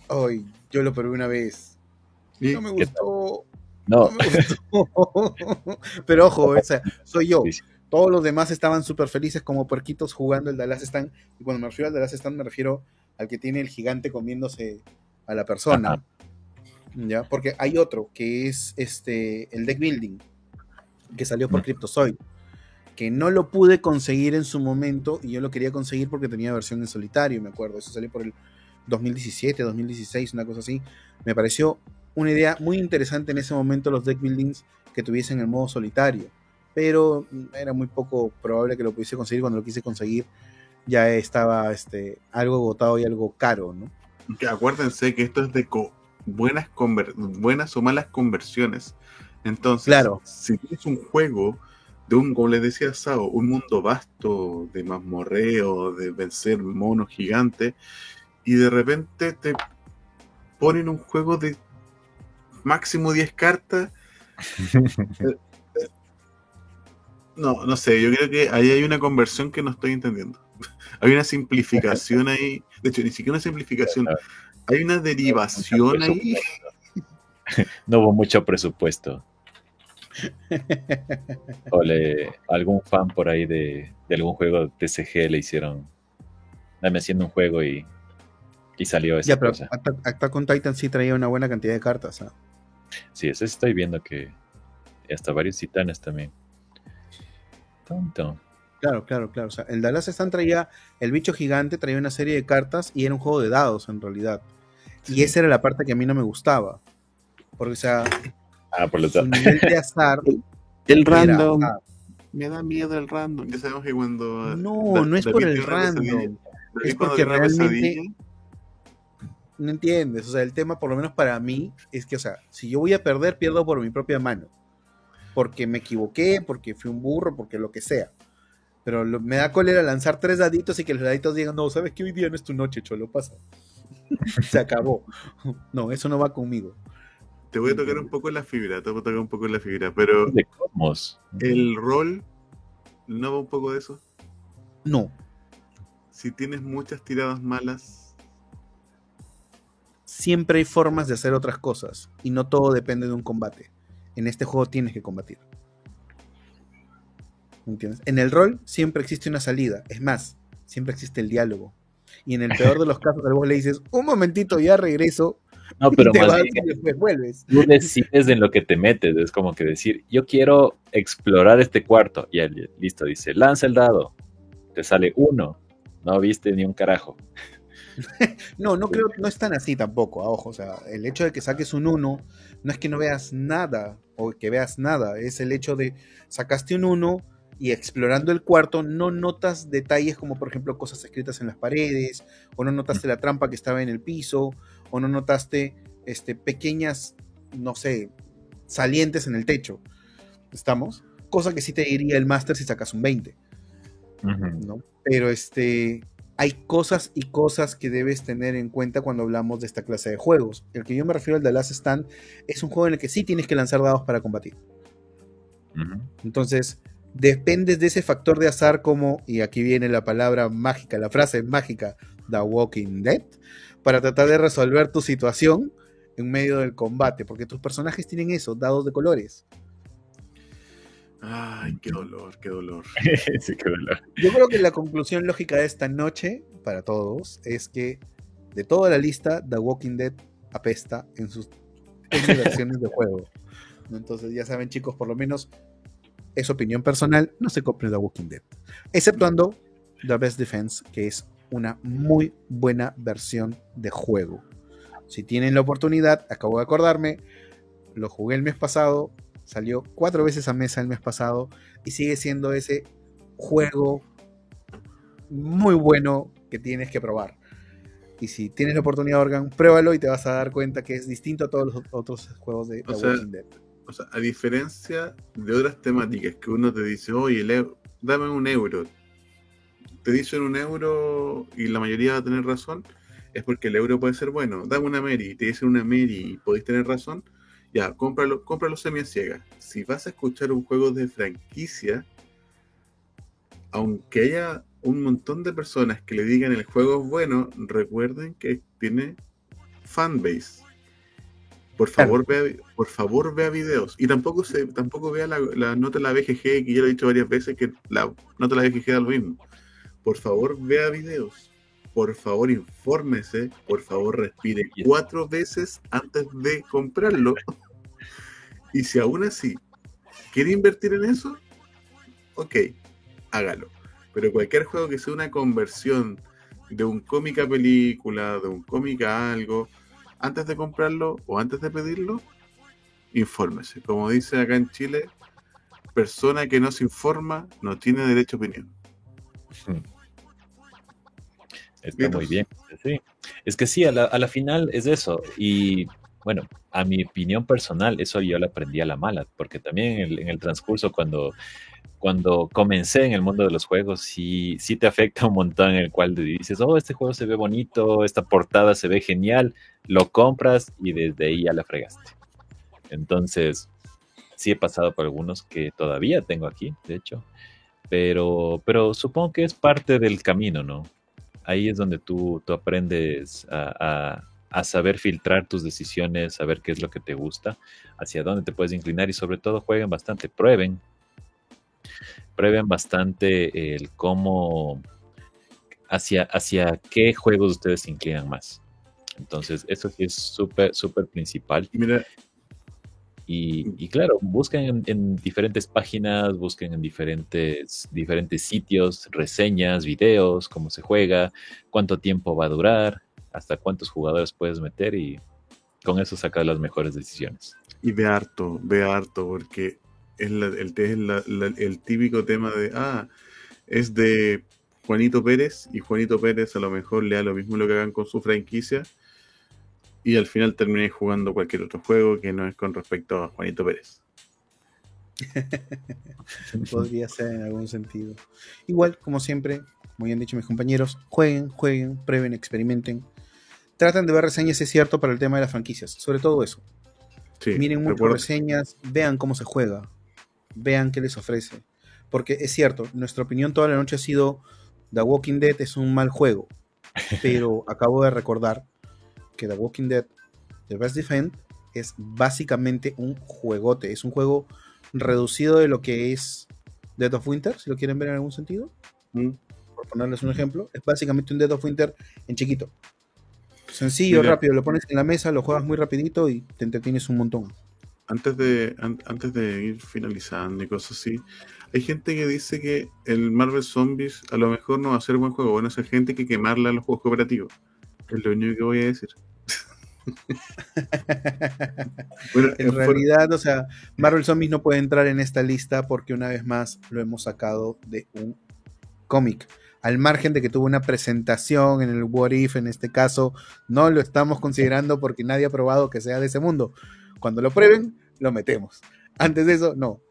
Hoy, yo lo probé una vez. No me gustó. No. Pero ojo, soy yo. Todos los demás estaban súper felices como puerquitos jugando el Dallas Stand. Y cuando me refiero al Dallas Stand me refiero al que tiene el gigante comiéndose a la persona. ¿Ya? Porque hay otro que es este el deck building. que salió por Cryptozoid, que no lo pude conseguir en su momento y yo lo quería conseguir porque tenía versión en solitario, me acuerdo. Eso salió por el 2017, 2016, una cosa así. Me pareció una idea muy interesante en ese momento los deck buildings que tuviesen el modo solitario, pero era muy poco probable que lo pudiese conseguir. Cuando lo quise conseguir ya estaba este, algo agotado y algo caro, ¿no? Que acuérdense que esto es de buenas, buenas o malas conversiones. Entonces, claro. si tienes un juego de un, como les decía Sao, un mundo vasto de mazmorreo, de vencer monos gigantes, y de repente te ponen un juego de máximo 10 cartas. No, no sé, yo creo que ahí hay una conversión que no estoy entendiendo. hay una simplificación ahí, de hecho, ni siquiera una simplificación, hay una derivación ahí. No hubo mucho presupuesto. O le, algún fan por ahí de, algún juego TCG le hicieron, dame haciendo un juego y, y salió esa ya, pero cosa. Attack on Titan sí traía una buena cantidad de cartas. ¿ah? Sí, eso estoy viendo que hasta varios titanes también. Tonto. Claro, claro, claro. O sea, el Dallas Stan traía, el bicho gigante traía una serie de cartas y era un juego de dados en realidad. Y esa era la parte que a mí no me gustaba. Porque, o sea, ah, por lo tanto. nivel de azar. el, random. me da miedo el random. Ya sabemos que cuando. No, no es por el random. Es porque realmente. No entiendes. O sea, el tema, por lo menos para mí, es que, o sea, si yo voy a perder, pierdo por mi propia mano. Porque me equivoqué, porque fui un burro, porque lo que sea. Pero me da cólera lanzar tres daditos y que los daditos digan, no, sabes que hoy día no es tu noche, cholo, pasa. Se acabó. No, eso no va conmigo. Te voy a tocar un poco en la fibra, te voy a tocar un poco en la fibra, pero. De cosmos. ¿El rol no va un poco de eso? No. Si tienes muchas tiradas malas. Siempre hay formas de hacer otras cosas y no todo depende de un combate. En este juego tienes que combatir. ¿Entiendes? En el rol siempre existe una salida. Es más, siempre existe el diálogo y en el peor de los casos vos le dices, un momentito, ya regreso. No, pero y más bien, después vuelves. Tú decides en lo que te metes, es como que decir, yo quiero explorar este cuarto. Y él, listo, dice, lanza el dado. Te sale uno. No viste ni un carajo. no, no creo, no es tan así tampoco, a ojo. O sea, el hecho de que saques un uno no es que no veas nada o que veas nada, es el hecho de sacaste un uno y explorando el cuarto no notas detalles como por ejemplo cosas escritas en las paredes, o no notaste la trampa que estaba en el piso, o no notaste este, pequeñas, no sé, salientes en el techo. ¿Estamos? Cosa que sí te diría el máster si sacas un 20. ¿no? Pero este, hay cosas y cosas que debes tener en cuenta cuando hablamos de esta clase de juegos. El que yo me refiero al The Last Stand es un juego en el que sí tienes que lanzar dados para combatir. Entonces, dependes de ese factor de azar como, y aquí viene la palabra mágica, la frase mágica, The Walking Dead, para tratar de resolver tu situación en medio del combate, porque tus personajes tienen eso, dados de colores. Ay, qué dolor, qué dolor. sí, qué dolor. Yo creo que la conclusión lógica de esta noche, para todos, es que de toda la lista, The Walking Dead apesta en sus versiones de juego. Entonces, ya saben, chicos, por lo menos es opinión personal, no se compre The Walking Dead. Exceptuando The Best Defense, que es una muy buena versión de juego. Si tienen la oportunidad, acabo de acordarme, lo jugué el mes pasado, salió cuatro veces a mesa el mes pasado y sigue siendo ese juego muy bueno que tienes que probar. Y si tienes la oportunidad, Organ, pruébalo y te vas a dar cuenta que es distinto a todos los otros juegos de The Walking Dead o sea, a diferencia de otras temáticas que uno te dice, oye, dame un euro. Te dicen un euro y la mayoría va a tener razón, es porque el euro puede ser bueno. Dame una Mary, te dicen una Mary y podéis tener razón, ya, cómpralo, cómpralo semi ciega. Si vas a escuchar un juego de franquicia, aunque haya un montón de personas que le digan el juego es bueno, recuerden que tiene fanbase. Por favor, vea, por favor, vea videos. Y tampoco se, tampoco vea la, nota de la BGG, que ya lo he dicho varias veces, que la nota de la BGG da lo mismo. Por favor, vea videos. Por favor, infórmese. Por favor, respire cuatro veces antes de comprarlo. Y si aún así ¿Quiere invertir en eso? Ok, hágalo. Pero cualquier juego que sea una conversión de un cómic a película, de un cómic a algo, antes de comprarlo o antes de pedirlo, infórmese. Como dice acá en Chile, persona que no se informa no tiene derecho a opinión. Hmm. Está muy bien. Sí. Es que sí, a la, a la, final es eso. Y bueno, a mi opinión personal, eso yo lo aprendí a la mala, porque también en el, en el transcurso cuando cuando comencé en el mundo de los juegos, sí, sí te afecta un montón en el cual dices, oh, este juego se ve bonito, esta portada se ve genial, lo compras y desde ahí ya la fregaste. Entonces, sí he pasado por algunos que todavía tengo aquí, de hecho, pero, pero supongo que es parte del camino, ¿no? Ahí es donde tú, tú aprendes a, a, a saber filtrar tus decisiones, saber qué es lo que te gusta, hacia dónde te puedes inclinar y sobre todo jueguen bastante, prueben, prueben bastante el cómo, hacia, hacia qué juegos ustedes se inclinan más. Entonces, eso sí es súper, súper principal. Mira. Y, claro, busquen en, diferentes páginas, busquen en diferentes, diferentes sitios, reseñas, videos, cómo se juega, cuánto tiempo va a durar, hasta cuántos jugadores puedes meter y con eso sacar las mejores decisiones. Y ve harto, ve harto, porque es, el, el, típico tema de, ah, es de Juanito Pérez y Juanito Pérez a lo mejor le da lo mismo lo que hagan con su franquicia y al final terminé jugando cualquier otro juego que no es con respecto a Juanito Pérez. Podría ser en algún sentido. Igual, como siempre, como han dicho mis compañeros, jueguen, jueguen, prueben, experimenten. Traten de ver reseñas, es cierto, para el tema de las franquicias. Sobre todo eso. Miren muchas reseñas, vean cómo se juega vean qué les ofrece. Porque es cierto, nuestra opinión toda la noche ha sido The Walking Dead es un mal juego. Pero acabo de recordar que The Walking Dead, The Best Defend, es básicamente un juegote. Es un juego reducido de lo que es Dead of Winter, si lo quieren ver en algún sentido. Mm. Por ponerles un ejemplo, es básicamente un Dead of Winter en chiquito. Sencillo, rápido, lo pones en la mesa, lo juegas muy rapidito y te entretienes un montón antes de, antes de ir finalizando y cosas así, hay gente que dice que el Marvel Zombies a lo mejor no va a ser buen juego. Bueno, esa gente que quemarla en los juegos cooperativos. Es lo único que voy a decir. en realidad, o sea, Marvel Zombies no puede entrar en esta lista porque una vez más lo hemos sacado de un cómic. Al margen de que tuvo una presentación en el What If, en este caso, no lo estamos considerando porque nadie ha probado que sea de ese mundo. Cuando lo prueben, lo metemos. Antes de eso, no.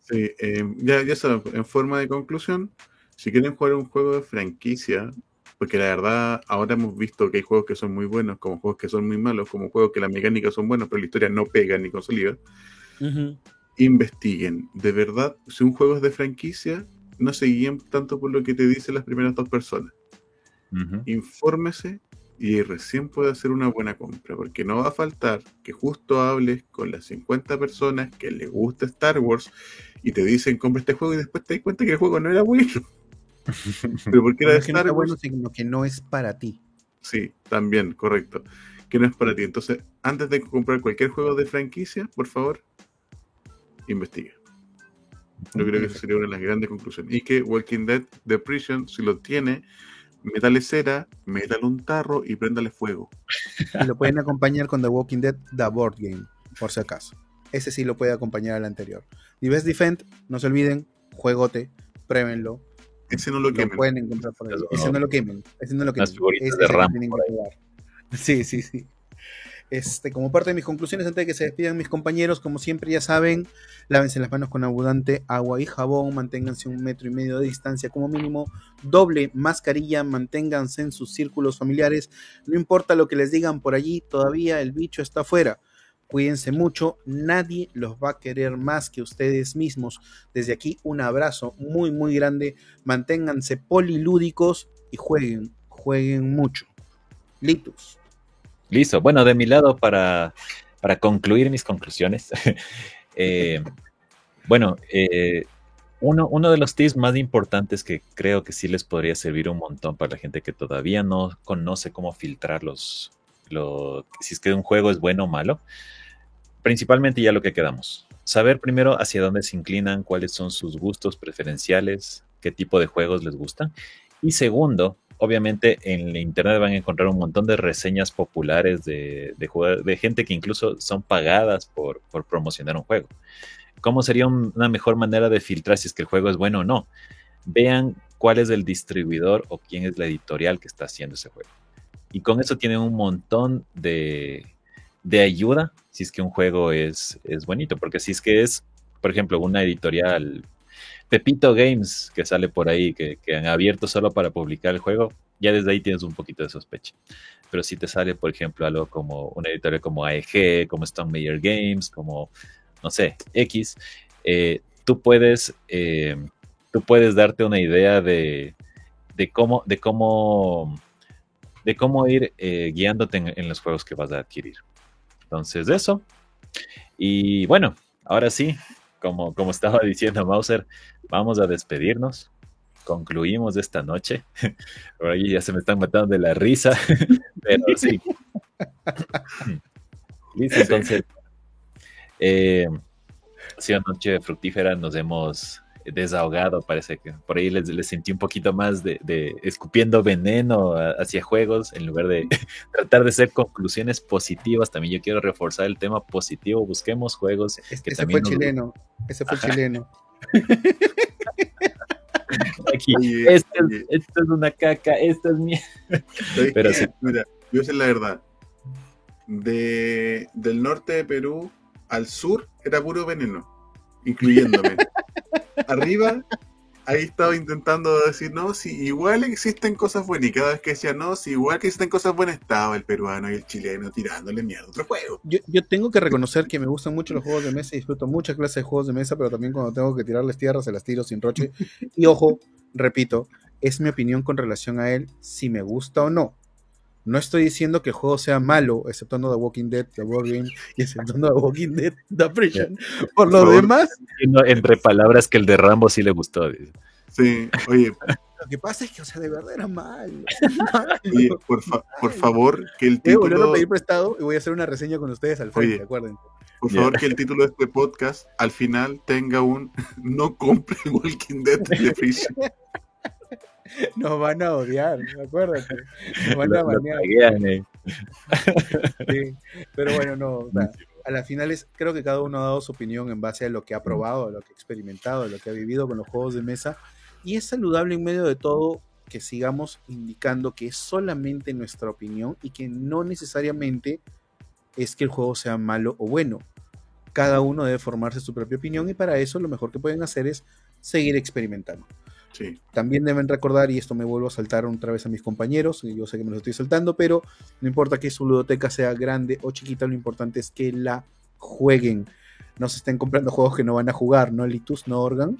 Sí, eh, ya, ya saben, en forma de conclusión, si quieren jugar un juego de franquicia, porque la verdad ahora hemos visto que hay juegos que son muy buenos, como juegos que son muy malos, como juegos que las mecánicas son buenas, pero la historia no pega ni consolida, investiguen. De verdad, si un juego es de franquicia, no se guíen tanto por lo que te dicen las primeras dos personas. Infórmese y recién puede hacer una buena compra, porque no va a faltar que justo hables con las 50 personas que les gusta Star Wars y te dicen compra este juego y después te das cuenta que el juego no era bueno. Pero porque era de Star no Wars. Bueno, sino que no es para ti. Sí, también, correcto. Que no es para ti. Entonces, antes de comprar cualquier juego de franquicia, por favor, investigue. Yo creo que esa sería una de las grandes conclusiones. Y que Walking Dead The Prison, si lo tiene, métale cera, métale un tarro y préndale fuego. Y lo pueden acompañar con The Walking Dead, The Board Game, por si acaso. Ese sí lo puede acompañar al anterior. The Best Defend, no se olviden, juegote, pruébenlo. Ese no lo quemen. pueden encontrar por ahí. Ese no lo quemen. Ese no lo quemen. Ese de RAM. Sí, sí, sí. Este, como parte de mis conclusiones, antes de que se despidan mis compañeros, como siempre ya saben, lávense las manos con abundante agua y jabón, manténganse un metro y medio de distancia como mínimo, doble mascarilla, manténganse en sus círculos familiares, no importa lo que les digan por allí, todavía el bicho está afuera. Cuídense mucho, nadie los va a querer más que ustedes mismos. Desde aquí un abrazo muy muy grande, manténganse polilúdicos y jueguen, jueguen mucho. Litus. Listo. Bueno, de mi lado, para, concluir mis conclusiones, eh, bueno, eh, uno, uno, de los tips más importantes que creo que sí les podría servir un montón para la gente que todavía no conoce cómo filtrar los, si es que un juego es bueno o malo, principalmente ya lo que quedamos. saber primero hacia dónde se inclinan, cuáles son sus gustos preferenciales, qué tipo de juegos les gustan. Y segundo, obviamente en internet van a encontrar un montón de reseñas populares de, de, gente que incluso son pagadas por, promocionar un juego. ¿Cómo sería una mejor manera de filtrar si es que el juego es bueno o no? Vean cuál es el distribuidor o quién es la editorial que está haciendo ese juego. Y con eso tienen un montón de, de ayuda si es que un juego es, es bonito, porque si es que es, por ejemplo, una editorial Pepito Games que sale por ahí, que, han abierto solo para publicar el juego, ya desde ahí tienes un poquito de sospecha. Pero si te sale, por ejemplo, algo como una editorial como AEG, como Stone Major Games, como, no sé, X, eh, tú puedes, eh, tú puedes darte una idea de, de cómo, de cómo, de cómo ir eh, guiándote en, los juegos que vas a adquirir. Entonces, eso. Y bueno, ahora sí, como, como estaba diciendo Mauser, vamos a despedirnos. Concluimos esta noche. Por ahí ya se me están matando de la risa, pero sí. Listo, entonces. Eh, sí, una noche fructífera. Nos hemos desahogado, parece que por ahí les, sentí un poquito más de, escupiendo veneno hacia juegos en lugar de tratar de hacer conclusiones positivas. También yo quiero reforzar el tema positivo, busquemos juegos. que ese fue chileno, ese fue chileno. Aquí, esta es, una caca, esta es mía. Pero sí. Mira, yo sé la verdad. De, del norte de Perú al sur era puro veneno, incluyéndome. Arriba ahí estaba intentando decir, no, si igual existen cosas buenas. Y cada vez que decía, no, si igual que existen cosas buenas, estaba el peruano y el chileno tirándole mierda a otro juego. Yo, yo, tengo que reconocer que me gustan mucho los juegos de mesa y disfruto muchas clases de juegos de mesa, pero también cuando tengo que tirarles tierra, se las tiro sin roche. Y ojo, repito, es mi opinión con relación a él, si me gusta o no. No estoy diciendo que el juego sea malo, exceptuando The Walking Dead, The Board Game y exceptuando The Walking Dead, The Prison. Por lo demás. Entre palabras que el de Rambo sí le gustó. Sí, oye. Lo que pasa es que, o sea, de verdad era malo. Oye, por, favor, que el título. Voy a pedir prestado y voy a hacer una reseña con ustedes al frente, acuérdense. Por favor, que el título de este podcast al final tenga un No compre Walking Dead The Prison. Nos van a odiar, acuérdate. Nos van a banear. Eh. pero bueno, no. a las finales creo que cada uno ha dado su opinión en base a lo que ha probado, a lo que ha experimentado, a lo que ha vivido con los juegos de mesa. Y es saludable en medio de todo que sigamos indicando que es solamente nuestra opinión y que no necesariamente es que el juego sea malo o bueno. Cada uno debe formarse su propia opinión y para eso lo mejor que pueden hacer es seguir experimentando. También deben recordar, y esto me vuelvo a saltar otra vez a mis compañeros, yo sé que me lo estoy saltando, pero no importa que su ludoteca sea grande o chiquita, lo importante es que la jueguen. No se estén comprando juegos que no van a jugar, no Litus, no Organ.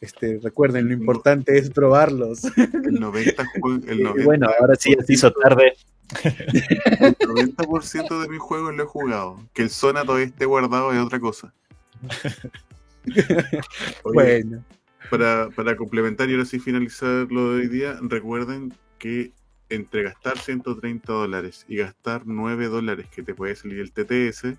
Este, recuerden, lo importante es probarlos. El 90, bueno, ahora sí se hizo tarde. El 90% de mis juegos lo he jugado. Que el Zona todavía esté guardado es otra cosa. bueno para, para complementar y ahora sí finalizar lo de hoy día, recuerden que entre gastar 130 dólares y gastar 9 dólares que te puede salir el TTS,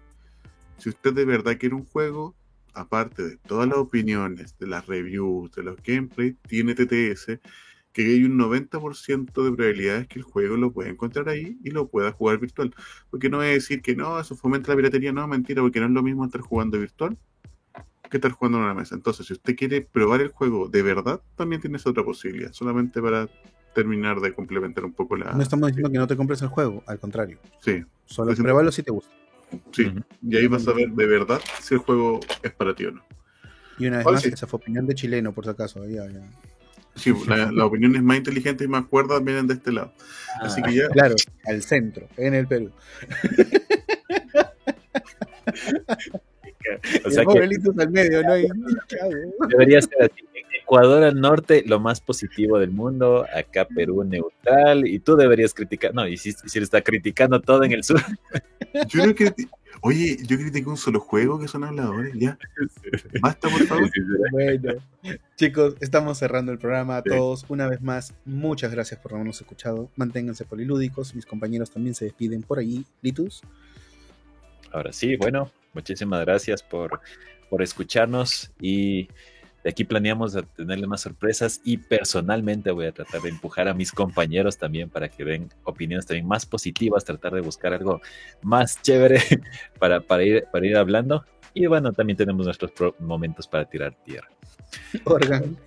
si usted de verdad quiere un juego, aparte de todas las opiniones, de las reviews, de los gameplays, tiene TTS, que hay un 90% de probabilidades que el juego lo pueda encontrar ahí y lo pueda jugar virtual. Porque no a decir que no, eso fomenta la piratería, no, mentira, porque no es lo mismo estar jugando virtual que estar jugando en una mesa. Entonces, si usted quiere probar el juego de verdad, también tienes otra posibilidad. Solamente para terminar de complementar un poco la. No estamos diciendo que no te compres el juego, al contrario. Sí. Solo pruébalo si te gusta. Sí, y ahí vas a ver de verdad si el juego es para ti o no. Y una vez más, esa fue opinión de chileno, por si acaso. Sí, las opiniones más inteligentes y más cuerdas vienen de este lado. Así que ya. Claro, al centro, en el Perú. O sea que, al medio, ¿no? debería ser así. Ecuador al norte, lo más positivo del mundo. Acá Perú neutral. Y tú deberías criticar. No, y si, si está criticando todo en el sur. Yo no Oye, yo critico un solo juego que son habladores, ya. Basta, por favor. Bueno, chicos, estamos cerrando el programa. A todos, una vez más, muchas gracias por habernos escuchado. Manténganse polilúdicos. Mis compañeros también se despiden por ahí. Litus. Ahora sí, bueno, muchísimas gracias por, por escucharnos y de aquí planeamos tenerle más sorpresas y personalmente voy a tratar de empujar a mis compañeros también para que den opiniones también más positivas, tratar de buscar algo más chévere para, para, ir, para ir hablando. Y bueno, también tenemos nuestros momentos para tirar tierra. Organ.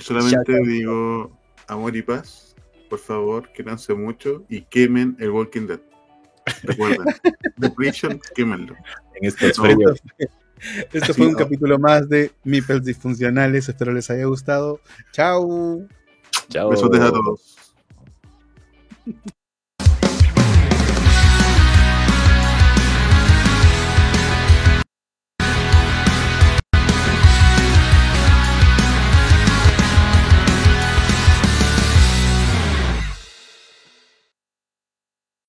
Solamente digo amor y paz. Por favor, quédense mucho y quemen el Walking Dead. Recuerden, The Prison, quémenlo. En estos fríos. Esto fue un capítulo más de Mipels Disfuncionales. Espero les haya gustado. Chao. Chao. Besotes a todos.